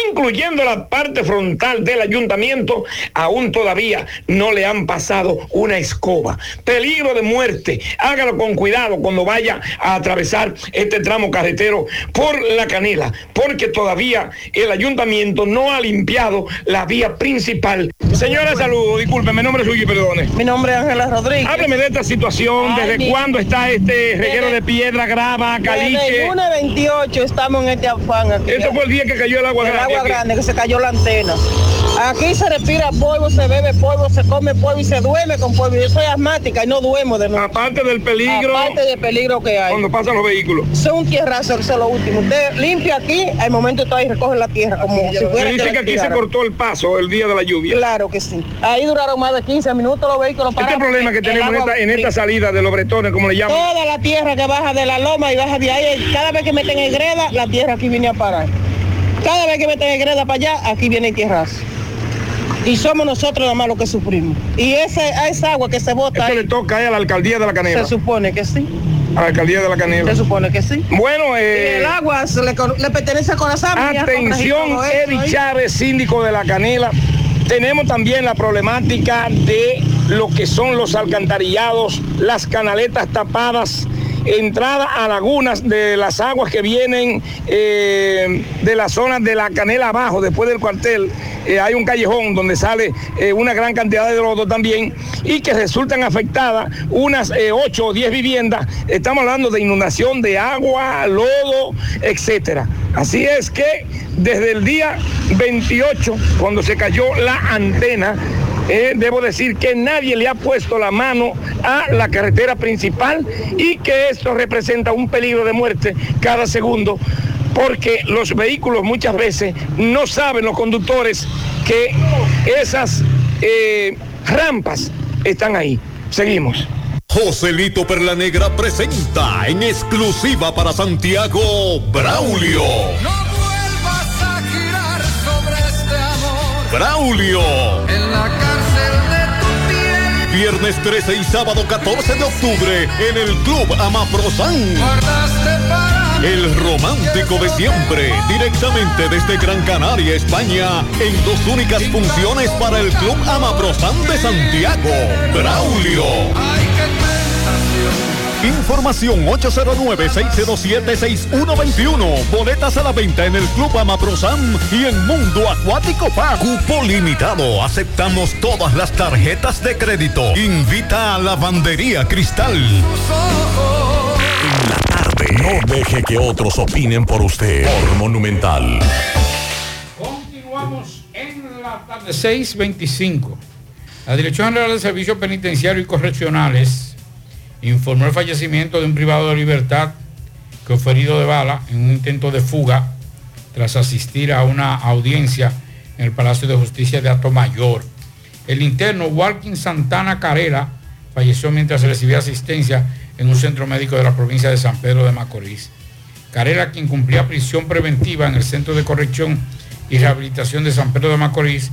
[SPEAKER 33] incluyendo la parte frontal del ayuntamiento, aún todavía no le han pasado una escoba. Peligro de muerte. Hágalo con cuidado cuando vaya a atravesar este tramo carretero por La Canela, porque todavía el ayuntamiento no ha limpiado la vía principal. Señora Salud, disculpe, mi nombre es suyo y perdone.
[SPEAKER 32] Mi nombre es Ángela Rodríguez.
[SPEAKER 33] Hábleme de esta situación,
[SPEAKER 32] Ay,
[SPEAKER 33] desde
[SPEAKER 32] mi-
[SPEAKER 33] cuándo está este reguero de piedra, grava,
[SPEAKER 32] Desde
[SPEAKER 33] caliche.
[SPEAKER 32] el lunes 28 estamos en este afán aquí.
[SPEAKER 33] Esto fue el día que cayó el agua
[SPEAKER 32] El
[SPEAKER 33] grande
[SPEAKER 32] agua
[SPEAKER 33] aquí.
[SPEAKER 32] grande, que se cayó la antena. Aquí se respira polvo, se bebe polvo, se come polvo y se duerme con polvo. Yo soy asmática y no duermo de noche.
[SPEAKER 33] Aparte del peligro.
[SPEAKER 32] Aparte del peligro que hay.
[SPEAKER 33] Cuando pasan los vehículos.
[SPEAKER 32] Un tierrazo, eso es lo último. Usted limpia aquí, al momento está ahí recoge la tierra como si fuera
[SPEAKER 33] Se dice que aquí se cortó el paso el día de la lluvia.
[SPEAKER 32] Claro que sí. Ahí duraron más de 15 minutos los vehículos
[SPEAKER 33] Este
[SPEAKER 32] parados.
[SPEAKER 33] problema que tenemos en esta, en esta salida de los bretones, como le llaman.
[SPEAKER 32] Toda la tierra que baja de la loma y baja de ahí, cada vez que meten en greda, la tierra aquí viene a parar. Cada vez que meten en greda para allá, aquí viene el tierrazo. Y somos nosotros nada más los que sufrimos. Y ese, a esa agua que se bota
[SPEAKER 33] Esto
[SPEAKER 32] ahí,
[SPEAKER 33] le toca a la alcaldía de la Canela.
[SPEAKER 32] se supone que sí.
[SPEAKER 33] A la alcaldía de la Canela.
[SPEAKER 32] Se supone que sí.
[SPEAKER 33] Bueno,
[SPEAKER 32] Y
[SPEAKER 33] eh,
[SPEAKER 32] el agua se le pertenece a Corazón.
[SPEAKER 33] Atención, Eddie Chávez, síndico de la Canela. Tenemos también la problemática de lo que son los alcantarillados, las canaletas tapadas, entrada a lagunas de las aguas que vienen eh, de la zona de la Canela abajo, después del cuartel. eh, hay un callejón donde sale eh, una gran cantidad de lodo también y que resultan afectadas unas 8 o 10 viviendas. Estamos hablando de inundación de agua, lodo, etcétera. Así es que desde el día 28, cuando se cayó la antena, eh, debo decir que nadie le ha puesto la mano a la carretera principal y que esto representa un peligro de muerte cada segundo porque los vehículos muchas veces no saben los conductores que esas eh, rampas están ahí. Seguimos.
[SPEAKER 5] Joselito Perla Negra presenta en exclusiva para Santiago Braulio.
[SPEAKER 39] Vas a girar sobre este amor
[SPEAKER 5] Braulio.
[SPEAKER 39] en la
[SPEAKER 5] Viernes 13 y sábado 14 de octubre en el Club Amaprosan. El romántico de siempre, directamente desde Gran Canaria, España, en dos únicas funciones para el Club Amaprosan de Santiago. Braulio. Información 809-607-6121. Boletas a la venta en el Club Amaprosan y en Mundo Acuático Park. Cupo limitado. Aceptamos todas las tarjetas de crédito. Invita a Lavandería Cristal.
[SPEAKER 40] En la tarde. No deje que otros opinen por usted. Por Monumental.
[SPEAKER 2] Continuamos en la tarde 625. La Dirección General de Servicios Penitenciarios y Correccionales informó el fallecimiento de un privado de libertad que fue herido de bala en un intento de fuga tras asistir a una audiencia en el Palacio de Justicia de Atomayor. El interno Walkin Santana Carrera falleció mientras recibía asistencia en un centro médico de la provincia de San Pedro de Macorís. Carrera, quien cumplía prisión preventiva en el Centro de Corrección y Rehabilitación de San Pedro de Macorís,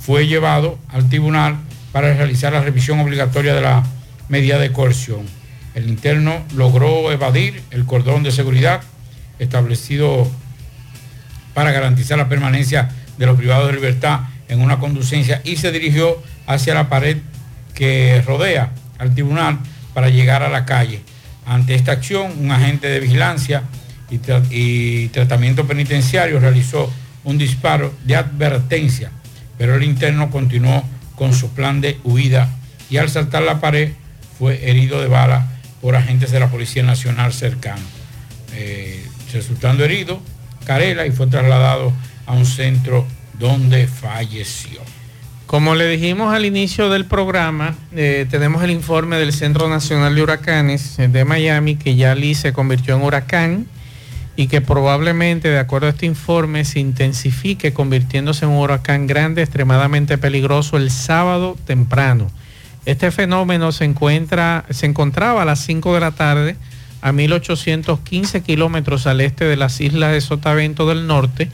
[SPEAKER 2] fue llevado al tribunal para realizar la revisión obligatoria de la medida de coerción. El interno logró evadir el cordón de seguridad establecido para garantizar la permanencia de los privados de libertad en una conducencia y se dirigió hacia la pared que rodea al tribunal para llegar a la calle. Ante esta acción, un agente de vigilancia y, y tratamiento penitenciario realizó un disparo de advertencia, pero el interno continuó con su plan de huida y al saltar la pared fue herido de bala por agentes de la Policía Nacional cercano. Eh, resultando herido, Carela y fue trasladado a un centro donde falleció.
[SPEAKER 1] Como le dijimos al inicio del programa, eh, tenemos el informe del Centro Nacional de Huracanes eh, de Miami que ya Lee se convirtió en huracán y que probablemente, de acuerdo a este informe, se intensifique convirtiéndose en un huracán grande extremadamente peligroso el sábado temprano. Este fenómeno se, encuentra, se encontraba a las 5 de la tarde a 1815 kilómetros al este de las islas de Sotavento del Norte,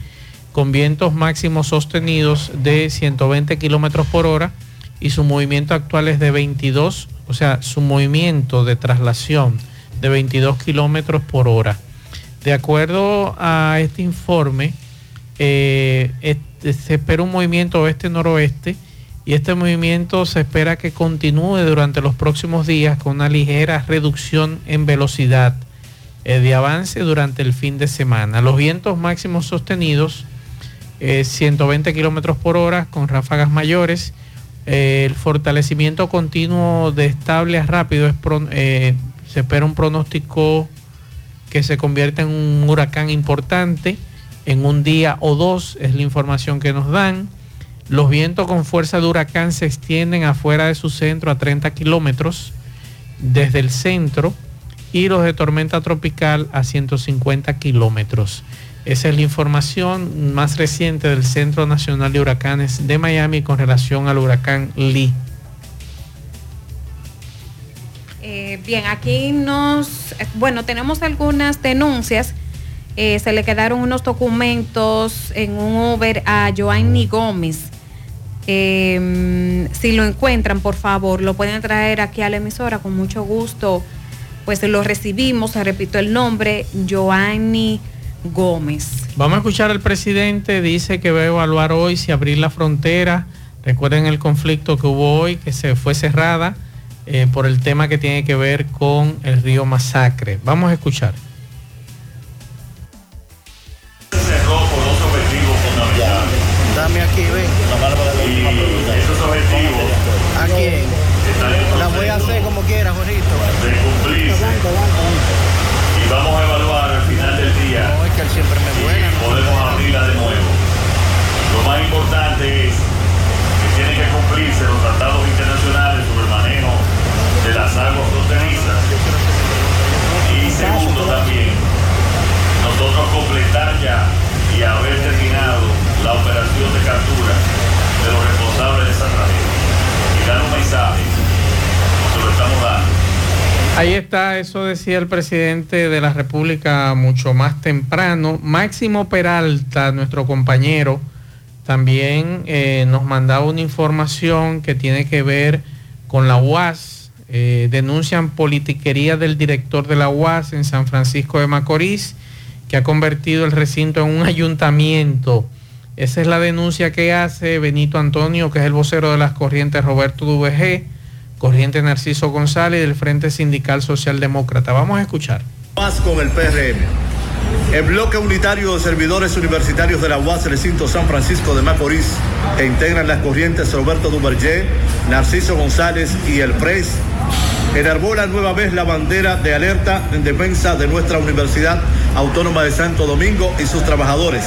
[SPEAKER 1] con vientos máximos sostenidos de 120 kilómetros por hora y su movimiento actual es de 22, o sea, su movimiento de traslación de 22 kilómetros por hora. De acuerdo a este informe, eh, se espera un movimiento oeste-noroeste y este movimiento se espera que continúe durante los próximos días con una ligera reducción en velocidad eh, de avance durante el fin de semana. Los vientos máximos sostenidos, eh, 120 kilómetros por hora con ráfagas mayores. Eh, el fortalecimiento continuo de estable a rápido es eh, se espera un pronóstico que se convierte en un huracán importante en un día o dos, es la información que nos dan. Los vientos con fuerza de huracán se extienden afuera de su centro a 30 kilómetros desde el centro y los de tormenta tropical a 150 kilómetros. Esa es la información más reciente del Centro Nacional de Huracanes de Miami con relación al huracán Lee.
[SPEAKER 3] Eh, bien, aquí nos, eh, bueno, tenemos algunas denuncias. Eh, se le quedaron unos documentos en un Uber a Joanny Gómez. Eh, si lo encuentran, por favor, lo pueden traer aquí a la emisora con mucho gusto. Pues lo recibimos, repito el nombre, Joanny Gómez.
[SPEAKER 1] Vamos a escuchar al presidente, dice que va a evaluar hoy si abrir la frontera. Recuerden el conflicto que hubo hoy, que se fue cerrada eh, por el tema que tiene que ver con el río Masacre. Vamos a escuchar.
[SPEAKER 41] Hacer como quiera, Jorito.
[SPEAKER 42] de cumplirse. Y vamos a evaluar al final del día
[SPEAKER 41] No, es que él siempre me
[SPEAKER 42] si
[SPEAKER 41] buena.
[SPEAKER 42] podemos abrirla de nuevo. Lo más importante es que tienen que cumplirse los tratados
[SPEAKER 1] Ahí está, eso decía el presidente de la República mucho más temprano. Máximo Peralta, nuestro compañero, también eh, nos mandaba una información que tiene que ver con la UAS. Eh, denuncian politiquería del director de la UAS en San Francisco de Macorís, que ha convertido el recinto en un ayuntamiento. Esa es la denuncia que hace Benito Antonio, que es el vocero de las corrientes Roberto Duvg, corriente Narciso González del Frente Sindical Socialdemócrata. Vamos a escuchar.
[SPEAKER 43] Más con el PRM. El bloque unitario de servidores universitarios de la UAS Recinto San Francisco de Macorís, que integran las corrientes Roberto Duvergé, Narciso González y el PRES, enarbola nueva vez la bandera de alerta en defensa de nuestra Universidad Autónoma de Santo Domingo y sus trabajadores,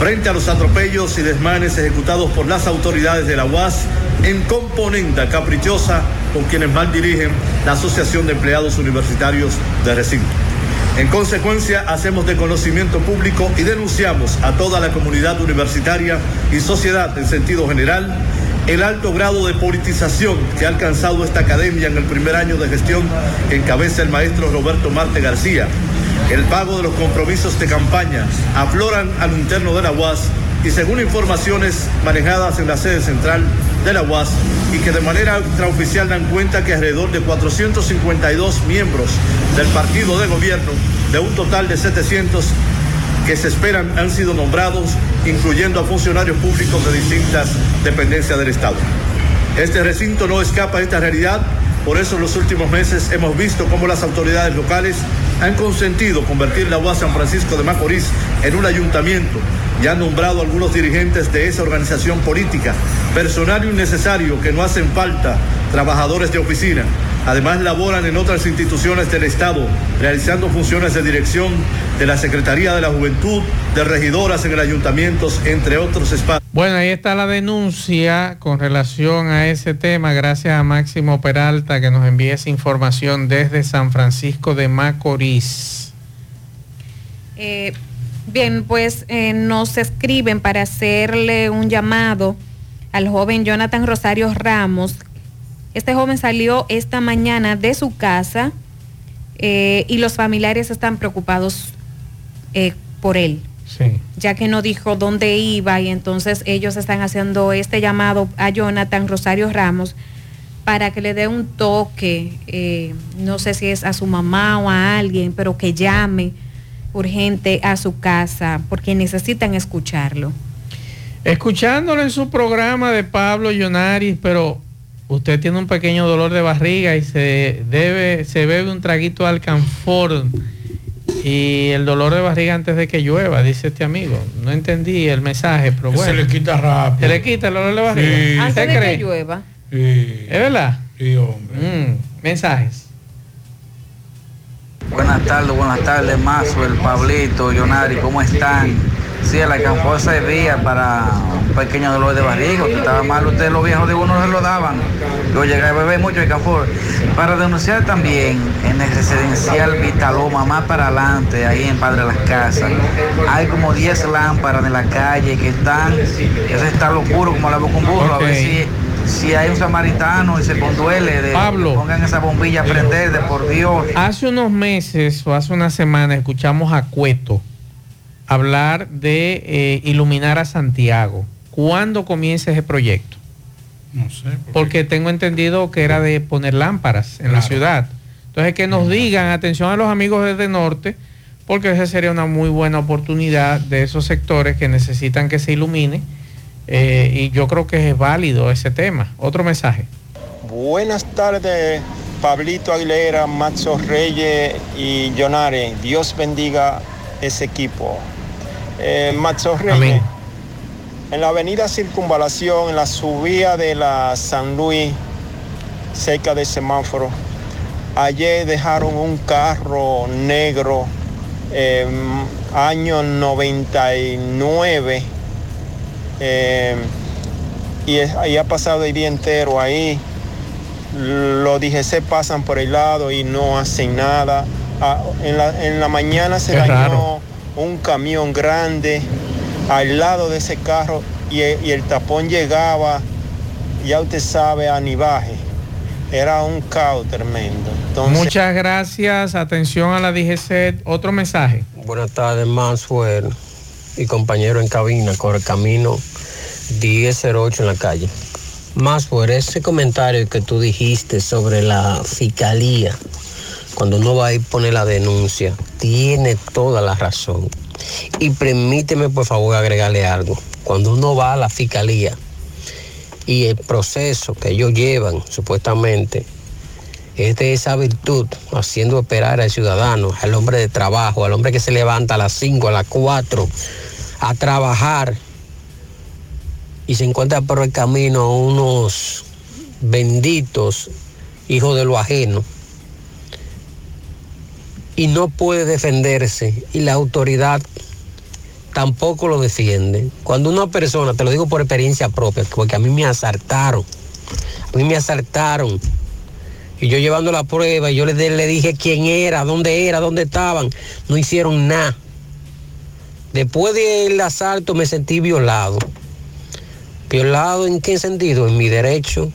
[SPEAKER 43] frente a los atropellos y desmanes ejecutados por las autoridades de la UAS en componenda caprichosa con quienes mal dirigen la Asociación de Empleados Universitarios de Recinto. En consecuencia, hacemos de conocimiento público y denunciamos a toda la comunidad universitaria y sociedad en sentido general el alto grado de politización que ha alcanzado esta academia en el primer año de gestión que encabeza el maestro Roberto Marte García. El pago de los compromisos de campaña afloran al interno de la UAS y según informaciones manejadas en la sede central de la UAS y que de manera extraoficial dan cuenta que alrededor de 452 miembros del partido de gobierno, de un total de 700 que se esperan, han sido nombrados, incluyendo a funcionarios públicos de distintas dependencias del Estado. Este recinto no escapa de esta realidad, por eso en los últimos meses hemos visto cómo las autoridades locales han consentido convertir la UAS San Francisco de Macorís en un ayuntamiento y han nombrado algunos dirigentes de esa organización política, personal innecesario que no hacen falta trabajadores de oficina. Además laboran en otras instituciones del Estado, realizando funciones de dirección de la Secretaría de la Juventud, de regidoras en el ayuntamiento, entre otros espacios.
[SPEAKER 1] Bueno, ahí está la denuncia con relación a ese tema. Gracias a Máximo Peralta que nos envía esa información desde San Francisco de Macorís.
[SPEAKER 3] Eh, bien, pues eh, nos escriben para hacerle un llamado al joven Jonathan Rosario Ramos. Este joven salió esta mañana de su casa eh, y los familiares están preocupados eh, por él,
[SPEAKER 1] Sí.
[SPEAKER 3] ya que no dijo dónde iba y entonces ellos están haciendo este llamado a Jonathan Rosario Ramos para que le dé un toque, eh, no sé si es a su mamá o a alguien, pero que llame urgente a su casa porque necesitan escucharlo.
[SPEAKER 1] Escuchándolo en su programa de Pablo Yonaris, pero usted tiene un pequeño dolor de barriga y se debe, se bebe un traguito de alcanfor y el dolor de barriga antes de que llueva, dice este amigo. No entendí el mensaje, pero bueno.
[SPEAKER 2] se le quita rápido.
[SPEAKER 1] Se le quita el dolor de barriga.
[SPEAKER 2] Sí.
[SPEAKER 3] Antes
[SPEAKER 1] ¿Usted
[SPEAKER 3] de
[SPEAKER 1] cree?
[SPEAKER 3] que llueva.
[SPEAKER 2] Sí.
[SPEAKER 1] ¿Es verdad?
[SPEAKER 2] Sí, hombre.
[SPEAKER 1] Mm, mensajes.
[SPEAKER 44] Buenas tardes, buenas tardes, Maxwell, Pablito, Yonari, ¿cómo están? Sí, la alcanfor servía para un pequeño dolor de barriga, usted estaba mal, ustedes los viejos de uno no se lo daban. Yo llegué a beber mucho alcanfor. Para denunciar también en el residencial Vitaloma, más para adelante, ahí en Padre de las Casas, hay como 10 lámparas en la calle que están, eso está locuro como la boca un burro, a ver si si hay un samaritano y se conduele de
[SPEAKER 1] Pablo.
[SPEAKER 44] que pongan esa bombilla a prender de por Dios.
[SPEAKER 1] Hace unos meses o hace una semana escuchamos a Cueto hablar de eh, iluminar a Santiago. ¿Cuándo comienza ese proyecto?
[SPEAKER 2] No sé.
[SPEAKER 1] Porque tengo entendido que era de poner lámparas en la ciudad. Entonces que nos digan, atención a los amigos desde norte, porque esa sería una muy buena oportunidad de esos sectores que necesitan que se ilumine. Eh, y yo creo que es válido ese tema. Otro mensaje.
[SPEAKER 45] Buenas tardes, Pablito Aguilera, Maxo Reyes y Jonare. Dios bendiga ese equipo. Eh, Maxo Reyes,
[SPEAKER 1] Amén.
[SPEAKER 45] en la avenida Circunvalación, en la subida de la San Luis, cerca del semáforo, ayer dejaron un carro negro, eh, año 99, eh, y, es- y ha pasado el día entero ahí. Los DGC pasan por el lado y no hacen nada. Ah, en, la, en la mañana se
[SPEAKER 1] Qué
[SPEAKER 45] dañó
[SPEAKER 1] raro.
[SPEAKER 45] un camión grande al lado de ese carro y, el- y el tapón llegaba, ya usted sabe, a Nivaje. Era un caos tremendo. Entonces,
[SPEAKER 1] Muchas gracias. Atención a la DGC. Otro mensaje.
[SPEAKER 46] Buenas tardes, Maxwell y compañero en cabina, por el camino 1008 en la calle. Maxwell, ese comentario que tú dijiste sobre la fiscalía, cuando uno va a ir poner la denuncia, tiene toda la razón. Y permíteme, por favor, agregarle algo. Cuando uno va a la fiscalía y el proceso que ellos llevan, supuestamente, es de esa virtud, haciendo esperar al ciudadano, al hombre de trabajo, al hombre que se levanta a las 5, a las 4, a trabajar. Y se encuentra por el camino unos benditos hijos de lo ajeno. Y no puede defenderse y la autoridad tampoco lo defiende. Cuando una persona, te lo digo por experiencia propia, porque a mí me asaltaron, a mí me asaltaron y yo llevando la prueba y yo le, le dije quién era, dónde era, dónde estaban, no hicieron nada. Después del asalto me sentí violado. ¿Violado en qué sentido? En mi derecho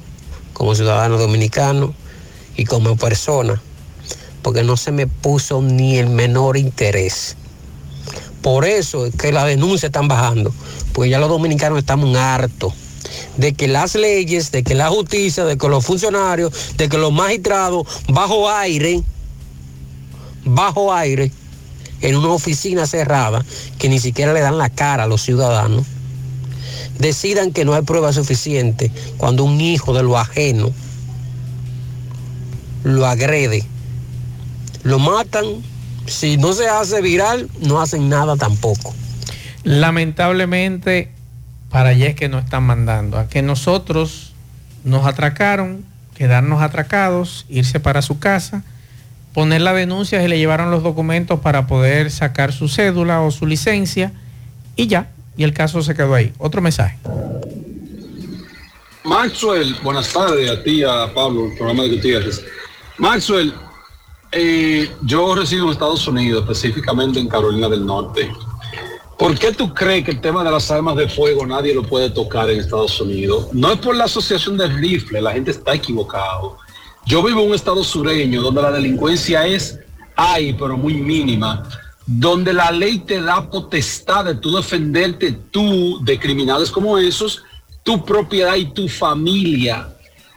[SPEAKER 46] como ciudadano dominicano y como persona, porque no se me puso ni el menor interés. Por eso es que las denuncias están bajando, porque ya los dominicanos estamos hartos de que las leyes, de que la justicia, de que los funcionarios, de que los magistrados, bajo aire, bajo aire, en una oficina cerrada, que ni siquiera le dan la cara a los ciudadanos, decidan que no hay prueba suficiente cuando un hijo de lo ajeno lo agrede, lo matan, si no se hace viral, no hacen nada tampoco.
[SPEAKER 1] Lamentablemente, para allá es que nos están mandando. A que nosotros nos atracaron, quedarnos atracados, irse para su casa, poner la denuncia si le llevaron los documentos para poder sacar su cédula o su licencia y ya, y el caso se quedó ahí. Otro mensaje.
[SPEAKER 47] Maxwell, buenas tardes a ti, a Pablo, el programa de Gutiérrez. Maxwell, eh, yo resido en Estados Unidos, específicamente en Carolina del Norte. ¿Por qué tú crees que el tema de las armas de fuego nadie lo puede tocar en Estados Unidos? No es por la asociación de rifle, la gente está equivocado. Yo vivo en un estado sureño donde la delincuencia es, hay, pero muy mínima, donde la ley te da potestad de tú defenderte tú de criminales como esos, tu propiedad y tu familia.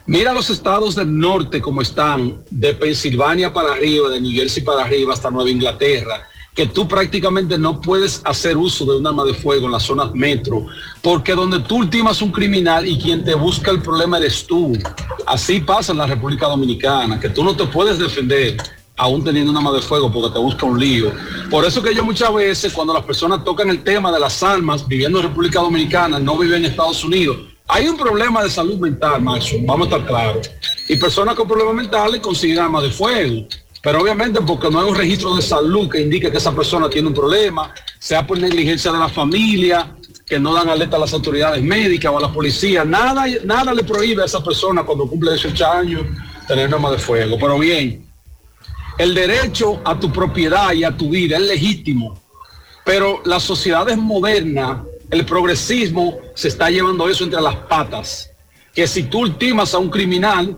[SPEAKER 47] Mira los estados del norte como están, de Pensilvania para arriba, de New Jersey para arriba hasta Nueva Inglaterra, que tú prácticamente no puedes hacer uso de un arma de fuego en las zonas metro, porque donde tú ultimas un criminal y quien te busca el problema eres tú. Así pasa en la República Dominicana, que tú no te puedes defender aún teniendo un arma de fuego porque te busca un lío. Por eso que yo muchas veces cuando las personas tocan el tema de las armas viviendo en República Dominicana, no viven en Estados Unidos, hay un problema de salud mental, macho, vamos a estar claros. Y personas con problemas mentales consiguen armas de fuego. Pero obviamente porque no hay un registro de salud que indique que esa persona tiene un problema, sea por negligencia de la familia, que no dan alerta a las autoridades médicas o a la policía, nada, nada le prohíbe a esa persona cuando cumple 18 años tener arma de fuego. Pero bien, el derecho a tu propiedad y a tu vida es legítimo, pero las sociedades modernas, el progresismo se está llevando eso entre las patas. Que si tú ultimas a un criminal,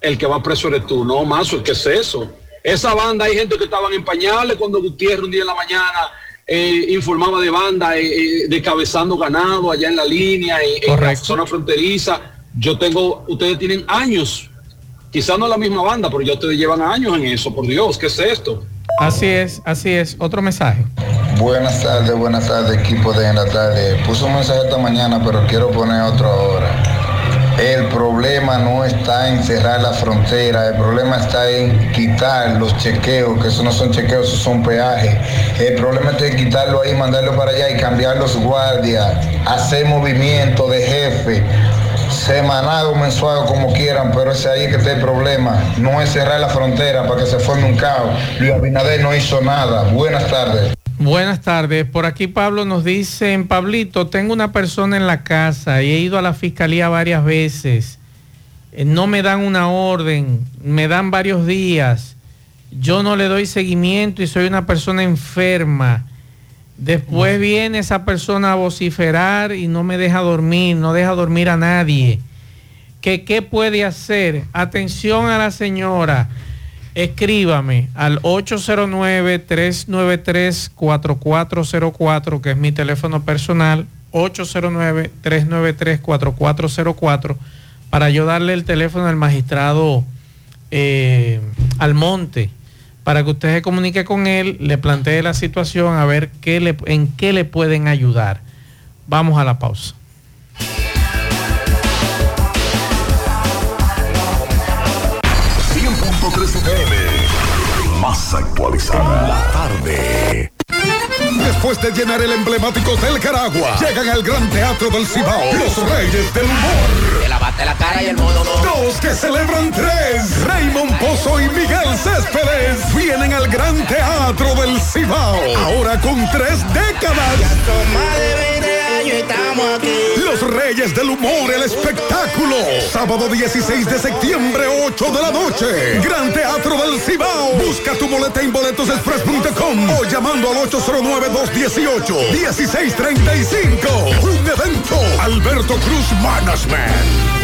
[SPEAKER 47] el que va preso eres tú. No, más, ¿qué es eso? Esa banda, hay gente que estaban en pañales cuando Gutiérrez un día en la mañana eh, informaba de banda eh, eh, de cabezando ganado allá en la línea, en, en la zona fronteriza. Yo tengo, ustedes tienen años, quizás no la misma banda, pero ya ustedes llevan años en eso, por Dios, ¿qué es esto?
[SPEAKER 1] Así es, así es. Otro mensaje.
[SPEAKER 48] Buenas tardes, buenas tardes, equipo de en la tarde. Puse un mensaje esta mañana, pero quiero poner otro ahora. El problema no está en cerrar la frontera, el problema está en quitar los chequeos, que eso no son chequeos, eso son peajes. El problema está en quitarlo ahí, mandarlo para allá y cambiar los guardias, hacer movimiento de jefe, semanal o mensual, como quieran, pero ese ahí que está el problema. No es cerrar la frontera para que se forme un caos. Luis Abinader no hizo nada. Buenas tardes.
[SPEAKER 1] Buenas tardes. Por aquí Pablo nos dice, Pablito, tengo una persona en la casa y he ido a la fiscalía varias veces. Eh, No me dan una orden, me dan varios días. Yo no le doy seguimiento y soy una persona enferma. Después viene esa persona a vociferar y no me deja dormir, no deja dormir a nadie. ¿Qué, qué puede hacer? Atención a la señora. Escríbame al 809-393-4404, que es mi teléfono personal, 809-393-4404, para yo darle el teléfono al magistrado eh, Almonte, para que usted se comunique con él, le plantee la situación, a ver qué le, en qué le pueden ayudar. Vamos a la pausa.
[SPEAKER 8] Más actualizada. La tarde. Después de llenar el emblemático Hotel Caragua, llegan al Gran Teatro del Cibao, los Reyes del Humor.
[SPEAKER 49] Te lavaste la cara y el modo
[SPEAKER 8] Dos que celebran tres. Raymond Pozo y Miguel Céspedes vienen al Gran Teatro del Cibao. Ahora con tres décadas. Los Reyes del Humor, el espectáculo. Sábado 16 de septiembre, 8 de la noche. Gran Teatro del Cibao. Busca tu boleta en boletosexpress.com o llamando al 809-218-1635. Un evento. Alberto Cruz Management.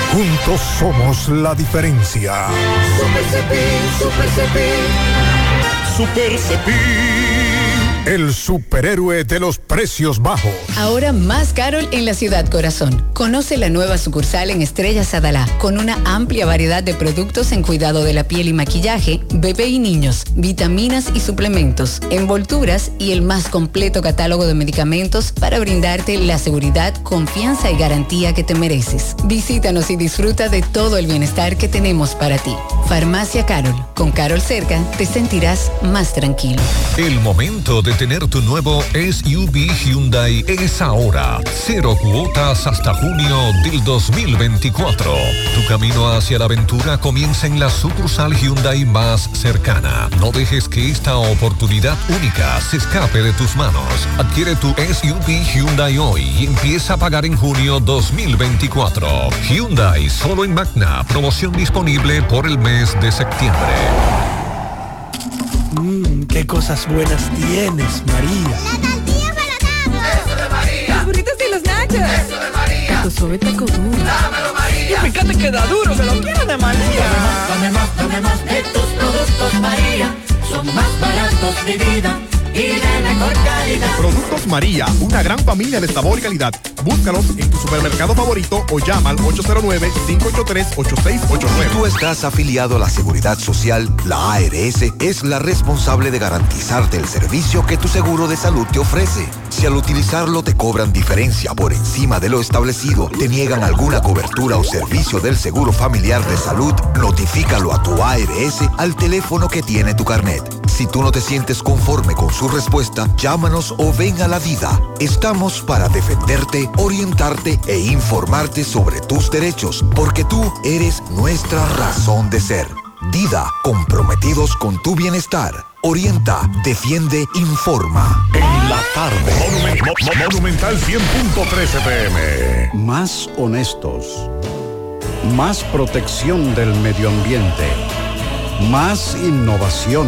[SPEAKER 8] Juntos somos la diferencia.
[SPEAKER 50] Super Cepín, Super Cepín.
[SPEAKER 8] Super Cepín. El superhéroe de los precios bajos.
[SPEAKER 51] Ahora más Carol en la ciudad corazón. Conoce la nueva sucursal en Estrella Sadalá con una amplia variedad de productos en cuidado de la piel y maquillaje, bebé y niños, vitaminas y suplementos, envolturas y el más completo catálogo de medicamentos para brindarte la seguridad, confianza y garantía que te mereces. Visítanos y disfruta de todo el bienestar que tenemos para ti. Farmacia Carol. Con Carol cerca te sentirás más tranquilo.
[SPEAKER 26] El momento de tener tu nuevo SUV Hyundai es ahora. Cero cuotas hasta junio del 2024. Tu camino hacia la aventura comienza en la sucursal Hyundai más cercana. No dejes que esta oportunidad única se escape de tus manos. Adquiere tu SUV Hyundai hoy y empieza a pagar en junio 2024. Hyundai solo en Magna. Promoción disponible por el mes de septiembre.
[SPEAKER 52] Mmm, qué cosas buenas tienes, María.
[SPEAKER 53] La tortilla para Eso de María. Los burritos y los nachos. Eso de María.
[SPEAKER 52] Tu suave taco duro.
[SPEAKER 53] Dámelo, María.
[SPEAKER 52] Y fíjate que da duro, que lo quiero de María.
[SPEAKER 54] Dame más, dame más de tus productos, María. Son más baratos de vida y de mejor calidad.
[SPEAKER 55] Productos María, una gran familia de sabor y calidad. Búscalos en tu supermercado favorito o llama al 809-583-8689.
[SPEAKER 56] Tú estás afiliado a la Seguridad Social, la ARS es la responsable de garantizarte el servicio que tu seguro de salud te ofrece. Si al utilizarlo te cobran diferencia por encima de lo establecido, te niegan alguna cobertura o servicio del Seguro Familiar de Salud, notifícalo a tu ARS al teléfono que tiene tu carnet. Si tú no te sientes conforme con su respuesta, llámanos o ven a la vida. Estamos para defenderte, orientarte e informarte sobre tus derechos, porque tú eres nuestra razón de ser. Dida, comprometidos con tu bienestar. Orienta, defiende, informa.
[SPEAKER 5] En la tarde. Monumen- Mo- Mo- Monumental 100.13 pm.
[SPEAKER 48] Más honestos. Más protección del medio ambiente. Más innovación.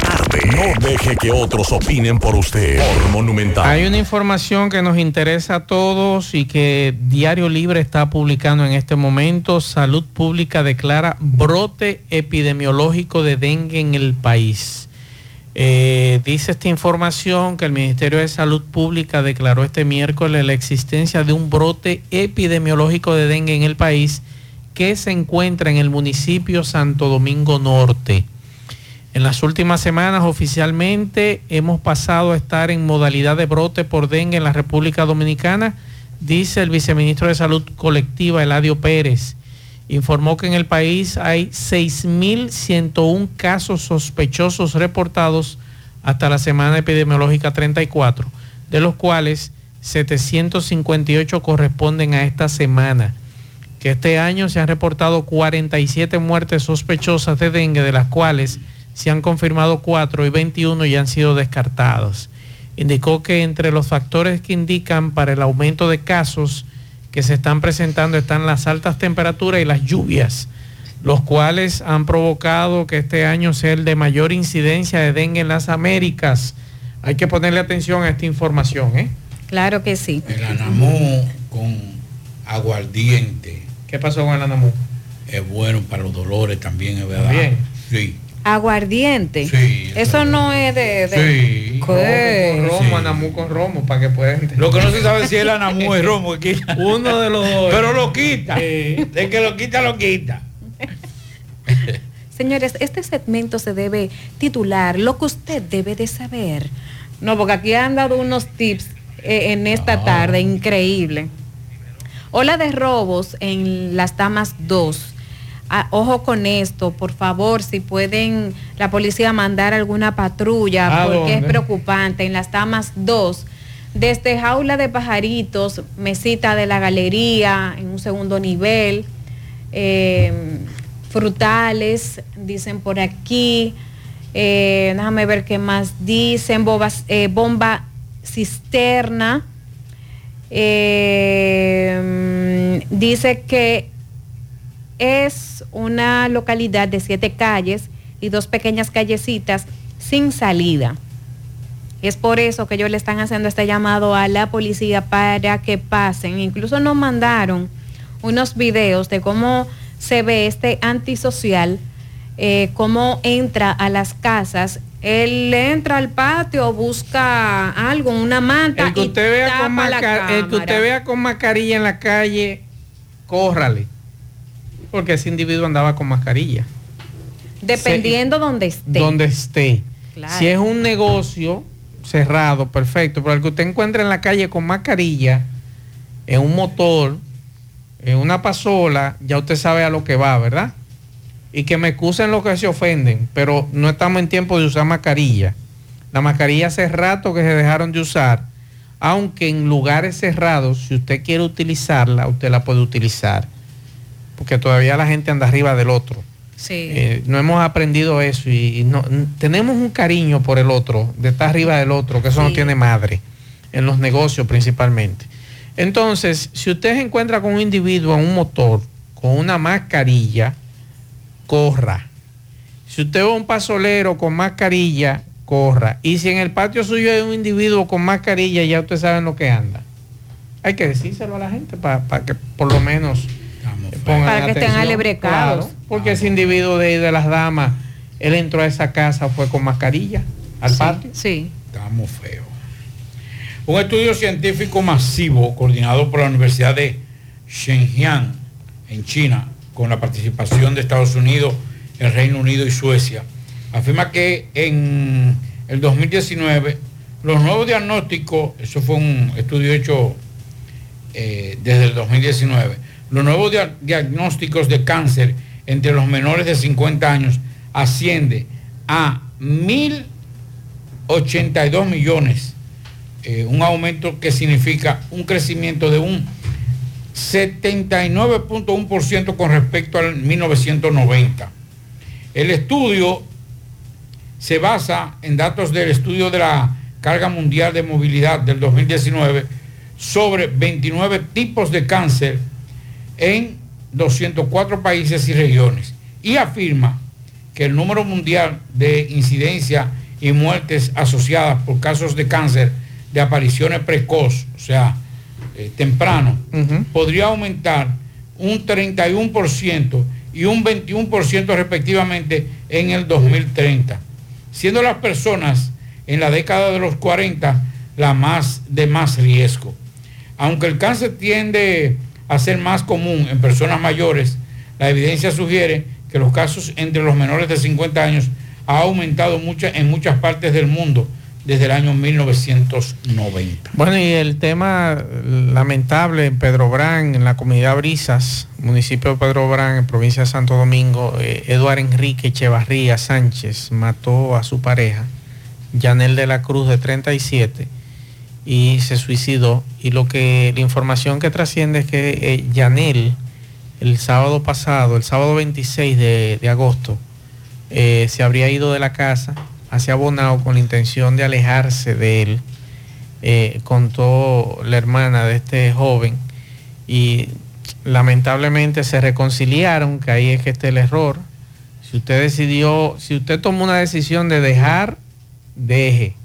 [SPEAKER 5] No deje que otros opinen por usted. Monumental.
[SPEAKER 1] Hay una información que nos interesa a todos y que Diario Libre está publicando en este momento. Salud Pública declara brote epidemiológico de dengue en el país. Eh, dice esta información que el Ministerio de Salud Pública declaró este miércoles la existencia de un brote epidemiológico de dengue en el país que se encuentra en el municipio Santo Domingo Norte. En las últimas semanas oficialmente hemos pasado a estar en modalidad de brote por dengue en la República Dominicana, dice el viceministro de Salud Colectiva, Eladio Pérez. Informó que en el país hay 6.101 casos sospechosos reportados hasta la semana epidemiológica 34, de los cuales 758 corresponden a esta semana. Que este año se han reportado 47 muertes sospechosas de dengue, de las cuales se han confirmado 4 y 21 ya han sido descartados. indicó que entre los factores que indican para el aumento de casos que se están presentando están las altas temperaturas y las lluvias, los cuales han provocado que este año sea el de mayor incidencia de dengue en las Américas. Hay que ponerle atención a esta información, ¿eh?
[SPEAKER 3] Claro que sí.
[SPEAKER 2] El anamú con aguardiente.
[SPEAKER 1] ¿Qué pasó con el anamú?
[SPEAKER 2] Es bueno para los dolores también, es verdad.
[SPEAKER 1] También.
[SPEAKER 2] Sí.
[SPEAKER 3] Aguardiente.
[SPEAKER 2] Sí,
[SPEAKER 3] Eso no es de... de-
[SPEAKER 2] Sí.
[SPEAKER 3] ¿Qué?
[SPEAKER 1] Con romo, anamú con romo, para que puedan...
[SPEAKER 2] Lo que no se sabe si el anamú es romo.
[SPEAKER 1] Uno de los dos.
[SPEAKER 2] Pero lo quita. De que lo quita, lo quita.
[SPEAKER 3] Señores, este segmento se debe titular Lo que usted debe de saber. No, porque aquí han dado unos tips eh, en esta tarde, increíble. Ola de robos en las damas 2. Ah, ojo con esto, por favor, si pueden la policía mandar alguna patrulla,
[SPEAKER 1] ¿A
[SPEAKER 3] porque es preocupante. En las damas 2, desde jaula de pajaritos, mesita de la galería, en un segundo nivel, eh, frutales, dicen por aquí. Eh, déjame ver qué más dicen. Bobas- eh, bomba cisterna. Dice que es una localidad de siete calles y dos pequeñas callecitas sin salida. Es por eso que ellos le están haciendo este llamado a la policía para que pasen. Incluso nos mandaron unos videos de cómo se ve este antisocial, eh, cómo entra a las casas. Él entra al patio, busca algo, una manta
[SPEAKER 1] El que
[SPEAKER 3] y
[SPEAKER 1] usted vea con,
[SPEAKER 3] la
[SPEAKER 1] el que usted vea con mascarilla en la calle, córrale. Porque ese individuo andaba con mascarilla.
[SPEAKER 3] Dependiendo donde esté.
[SPEAKER 1] Donde esté.
[SPEAKER 3] Claro.
[SPEAKER 1] Si es un negocio cerrado, perfecto. Pero el que usted encuentra en la calle con mascarilla, en un motor, en una pasola, ya usted sabe a lo que va, ¿verdad? Y que me excusen los que se ofenden, pero no estamos en tiempo de usar mascarilla. La mascarilla hace rato que se dejaron de usar, aunque en lugares cerrados, si usted quiere utilizarla, usted la puede utilizar, porque todavía la gente anda arriba del otro.
[SPEAKER 3] Sí.
[SPEAKER 1] Eh, no hemos aprendido eso y, y no, tenemos un cariño por el otro, de estar arriba del otro, que eso no tiene madre, en los negocios principalmente. Entonces, si usted se encuentra con un individuo en un motor con una mascarilla, corra. Si usted ve un pasolero con mascarilla, corra. Y si en el patio suyo hay un individuo con mascarilla, ya usted sabe en lo que anda. Hay que decírselo a la gente para que por lo menos pongan
[SPEAKER 3] Para que estén alebrecados.
[SPEAKER 1] Claro, porque ese individuo de, de las damas, él entró a esa casa, fue con mascarilla al patio.
[SPEAKER 3] Sí.
[SPEAKER 2] Estamos feos. Un estudio científico masivo coordinado por la Universidad de Shenyang en China, con la participación de Estados Unidos, el Reino Unido y Suecia, afirma que en el 2019 los nuevos diagnósticos, eso fue un estudio hecho eh, desde el 2019, los nuevos dia- diagnósticos de cáncer entre los menores de 50 años asciende a 1.082 millones, eh, un aumento que significa un crecimiento de un 79.1% con respecto al 1990. El estudio se basa en datos del estudio de la carga mundial de movilidad del 2019 sobre 29 tipos de cáncer en 204 países y regiones y afirma que el número mundial de incidencia y muertes asociadas por casos de cáncer de apariciones precoz, o sea, eh, temprano, podría aumentar un 31% y un 21% respectivamente en el 2030, siendo las personas en la década de los 40 la más de más riesgo. Aunque el cáncer tiende a ser más común en personas mayores, la evidencia sugiere que los casos entre los menores de 50 años ha aumentado mucha- en muchas partes del mundo desde el año 1990.
[SPEAKER 1] Bueno, y el tema lamentable en Pedro Brán, en la comunidad Brisas, municipio de Pedro Brán, en provincia de Santo Domingo, eh, Eduardo Enrique Echevarría Sánchez mató a su pareja, Yanel de la Cruz, de 37, y se suicidó. Y lo que, la información que trasciende es que eh, Yanel, el sábado pasado, el sábado 26 de, agosto, eh, se habría ido de la casa hacia Bonao con la intención de alejarse de él eh, contó la hermana de este joven y lamentablemente se reconciliaron, que ahí es que está el error. Si usted decidió, si usted tomó una decisión de dejar, deje.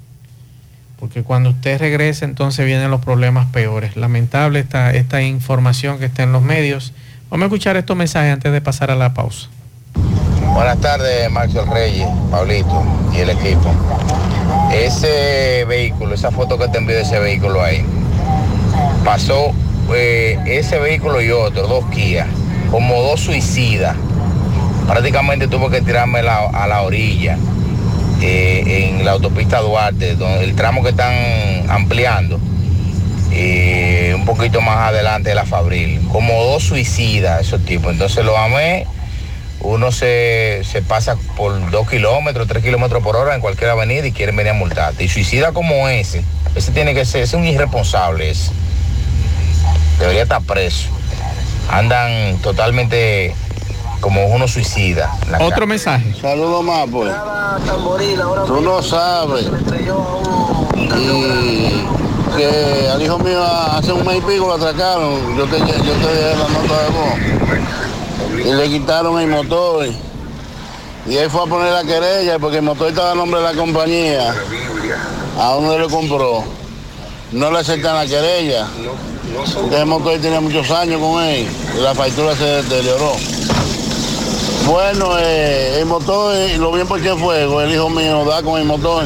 [SPEAKER 1] Porque cuando usted regresa entonces vienen los problemas peores. Lamentable esta, esta información que está en los medios. Vamos a escuchar estos mensajes antes de pasar a la pausa.
[SPEAKER 57] Buenas tardes, Maxwell Reyes, Pablito y el equipo. Ese vehículo, esa foto que te envió de ese vehículo ahí, pasó eh, ese vehículo y otro, dos Kia, como dos suicidas. Prácticamente tuvo que tirarme a la orilla eh, en la autopista Duarte, donde el tramo que están ampliando, eh, un poquito más adelante de la Fabril. Como dos suicidas esos tipos. Entonces lo amé uno se, se pasa por dos kilómetros, tres kilómetros por hora en cualquier avenida y quieren venir a multarte. Y suicida como ese, ese tiene que ser, ese es un irresponsable ese. Debería estar preso. Andan totalmente como uno suicida.
[SPEAKER 1] Otro mensaje.
[SPEAKER 52] Saludos más, pues. Tú no sabes. Y que al hijo mío hace un mes y pico lo atracaron. Yo te, yo te dejé la nota de voz. Y le quitaron el motor. Y él fue a poner la querella porque el motor estaba a nombre de la compañía. A uno le compró. No le aceptan la querella. Porque el motor tenía muchos años con él. Y la factura se deterioró. Bueno, eh, el motor, eh, lo bien porque fuego, el hijo mío da con el motor.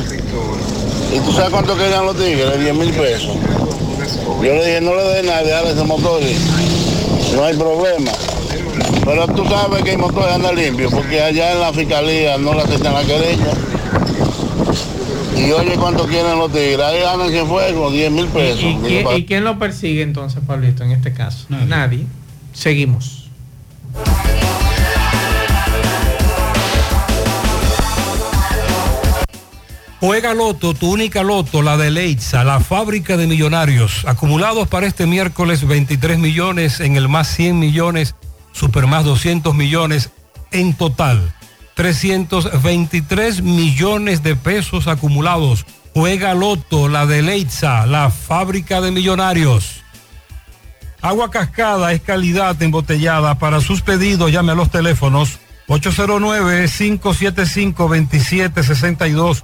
[SPEAKER 52] ¿Y tú sabes cuánto querían los tigres? 10 mil pesos. Yo le dije, no le dé nada, déjale ese motor. No hay problema. Pero tú sabes que el motor anda limpio, porque allá en la fiscalía no le aceptan la querella. Y oye cuánto quieren los tigres. Ahí andan sin fuego, 10 mil pesos.
[SPEAKER 1] ¿Y, quién- y quién lo persigue entonces, Pablito, en este caso? Nadie. Seguimos.
[SPEAKER 12] Juega Loto, tu única Loto, la de Leitza, la fábrica de millonarios. Acumulados para este miércoles 23 millones, en el más 100 millones, super más 200 millones, en total 323 millones de pesos acumulados. Juega Loto, la de Leitza, la fábrica de millonarios. Agua cascada es calidad embotellada. Para sus pedidos llame a los teléfonos 809-575-2762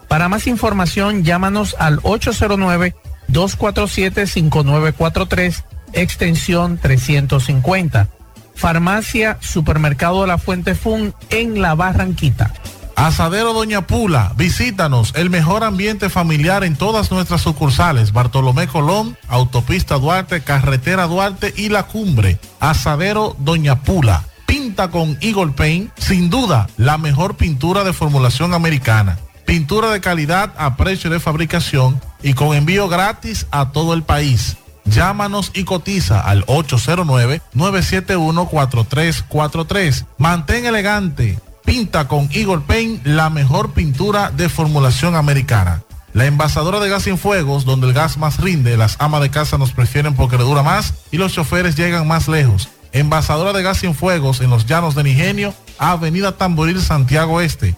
[SPEAKER 1] Para más información llámanos al 809-247-5943 extensión 350. Farmacia Supermercado La Fuente Fun en La Barranquita.
[SPEAKER 13] Asadero Doña Pula, visítanos, el mejor ambiente familiar en todas nuestras sucursales, Bartolomé Colón, Autopista Duarte, Carretera Duarte y La Cumbre. Asadero Doña Pula, pinta con Eagle Paint, sin duda, la mejor pintura de formulación americana. Pintura de calidad a precio de fabricación y con envío gratis a todo el país. Llámanos y cotiza al 809-971-4343. Mantén elegante. Pinta con Eagle Paint la mejor pintura de formulación americana. La envasadora de gas sin fuegos, donde el gas más rinde, las amas de casa nos prefieren porque le dura más y los choferes llegan más lejos. Envasadora de gas sin fuegos en los llanos de Nigenio, Avenida Tamboril, Santiago Este.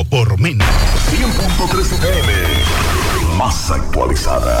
[SPEAKER 58] Todo por menos.
[SPEAKER 5] 100.3 FM. Más actualizada.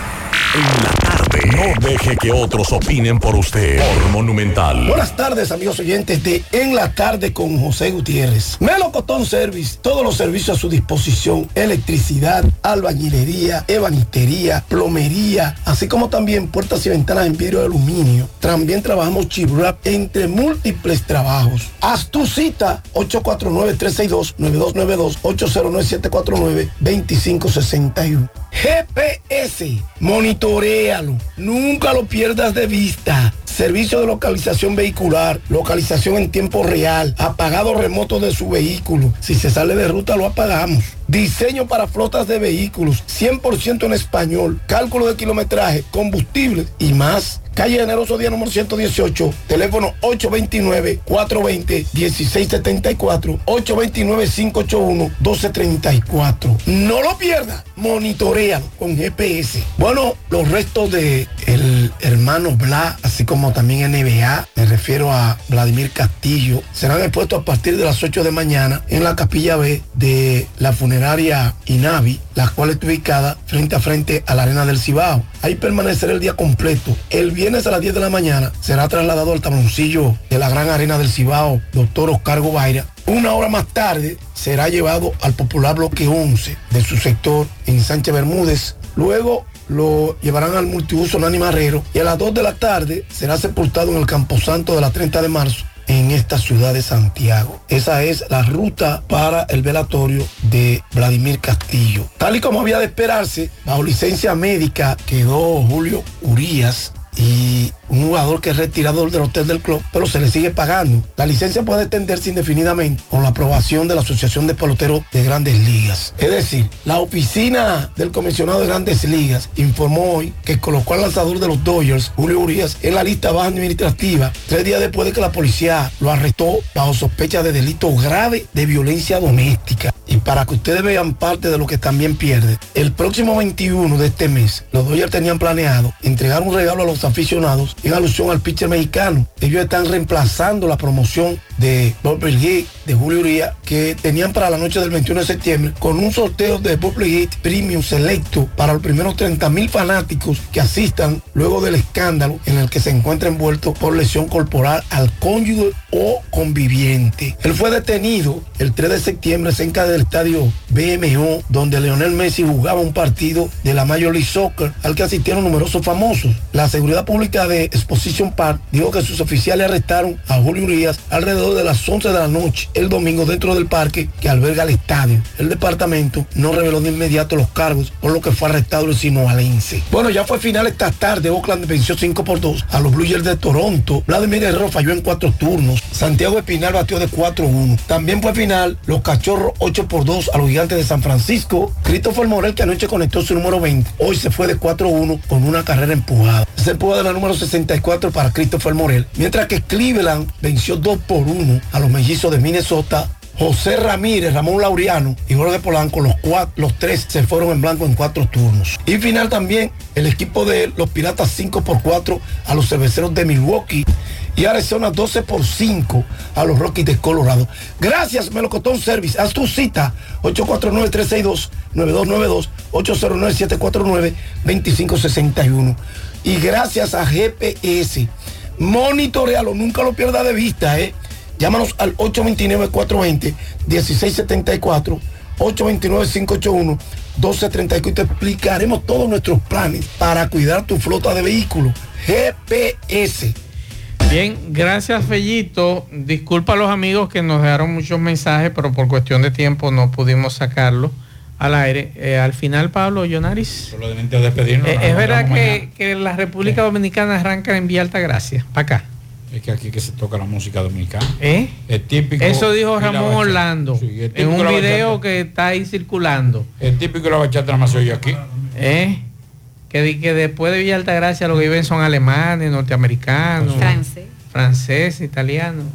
[SPEAKER 5] En la tarde, no deje que otros opinen por usted. Por Monumental.
[SPEAKER 59] Buenas tardes, amigos oyentes de En la Tarde con José Gutiérrez. Melocotón Service, todos los servicios a su disposición: electricidad, albañilería, ebanistería, plomería, así como también puertas y ventanas en vidrio de aluminio. También trabajamos chibrap entre múltiples trabajos. Haz tu cita 849-362-9292, 809-749-2561. GPS, monitorealo, nunca lo pierdas de vista. Servicio de localización vehicular, localización en tiempo real, apagado remoto de su vehículo. Si se sale de ruta lo apagamos. Diseño para flotas de vehículos, 100% en español, cálculo de kilometraje, combustible y más. Calle Generoso Día número 118, teléfono 829-420-1674, 829-581-1234. No lo pierda, monitorealo con GPS. Bueno, los restos de el hermano Bla, así como también NBA, me refiero a Vladimir Castillo, serán expuestos a partir de las 8 de mañana en la capilla B de la funeraria Inavi, la cual está ubicada frente a frente a la arena del Cibao. Ahí permanecerá el día completo. El viernes a las 10 de la mañana será trasladado al tabloncillo de la gran arena del Cibao, doctor Oscar Gobaira. Una hora más tarde será llevado al popular bloque 11 de su sector en Sánchez Bermúdez. Luego lo llevarán al multiuso Nani Marrero y a las 2 de la tarde será sepultado en el Camposanto de la 30 de marzo en esta ciudad de Santiago. Esa es la ruta para el velatorio de Vladimir Castillo. Tal y como había de esperarse, bajo licencia médica quedó Julio Urías y un jugador que es retirado del hotel del club, pero se le sigue pagando. La licencia puede extenderse indefinidamente con la aprobación de la Asociación de Peloteros de Grandes Ligas. Es decir, la oficina del comisionado de Grandes Ligas informó hoy que colocó al lanzador de los Dodgers, Julio Urias, en la lista baja administrativa tres días después de que la policía lo arrestó bajo sospecha de delito grave de violencia doméstica. Y para que ustedes vean parte de lo que también pierde, el próximo 21 de este mes, los Dodgers tenían planeado entregar un regalo a los aficionados en alusión al pitcher mexicano. Ellos están reemplazando la promoción de Bob Heat, de Julio Uría, que tenían para la noche del 21 de septiembre, con un sorteo de Bob Heat Premium Selecto para los primeros 30 mil fanáticos que asistan luego del escándalo en el que se encuentra envuelto por lesión corporal al cónyuge o conviviente. Él fue detenido el 3 de septiembre cerca del estadio BMO, donde Leonel Messi jugaba un partido de la Major League Soccer al que asistieron numerosos famosos. La seguridad pública de Exposition Park dijo que sus oficiales arrestaron a Julio Urias alrededor de las 11 de la noche el domingo dentro del parque que alberga el estadio. El departamento no reveló de inmediato los cargos, por lo que fue arrestado el sinoalense. Bueno, ya fue final esta tarde. Oakland venció 5 por 2 a los Blue Jays de Toronto. Vladimir Herrero falló en cuatro turnos. Santiago Espinal batió de 4-1. También fue final los Cachorros 8 por 2 a los Gigantes de San Francisco. Christopher Morel, que anoche conectó su número 20, hoy se fue de 4-1 con una carrera empujada. De la número 64 para Christopher Morel. Mientras que Cleveland venció 2 por 1 a los mellizos de Minnesota. José Ramírez, Ramón Laureano y Jorge Polanco, los, cuatro, los tres se fueron en blanco en cuatro turnos. Y final también el equipo de los Piratas 5 por 4 a los cerveceros de Milwaukee y Arizona 12 por 5 a los Rockies de Colorado. Gracias, Melocotón Service. Haz tu cita 849-362-9292, 809-749-2561. Y gracias a GPS. Monitorealo, nunca lo pierda de vista, ¿eh? Llámanos al 829-420-1674, 829-581-1234 y te explicaremos todos nuestros planes para cuidar tu flota de vehículos. GPS.
[SPEAKER 1] Bien, gracias Fellito. Disculpa a los amigos que nos dejaron muchos mensajes, pero por cuestión de tiempo no pudimos sacarlo al aire. Eh, al final, Pablo Yonaris.
[SPEAKER 2] Solamente a despedirnos.
[SPEAKER 1] Eh, es verdad que, que la República Dominicana arranca en Vía Altagracia, para acá.
[SPEAKER 2] Es que aquí que se toca la música dominicana.
[SPEAKER 1] ¿Eh?
[SPEAKER 2] Es típico.
[SPEAKER 1] Eso dijo Ramón. Orlando
[SPEAKER 2] Sí, es
[SPEAKER 1] en un video que está ahí circulando.
[SPEAKER 2] Es típico de la bachata más oye aquí.
[SPEAKER 1] ¿Eh? Que, que después de Villa Altagracia lo que viven son alemanes, norteamericanos,
[SPEAKER 3] Francés.
[SPEAKER 1] franceses, italianos.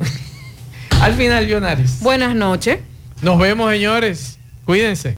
[SPEAKER 1] Al final, Yonaris.
[SPEAKER 3] Buenas noches.
[SPEAKER 1] Nos vemos, señores. Cuídense.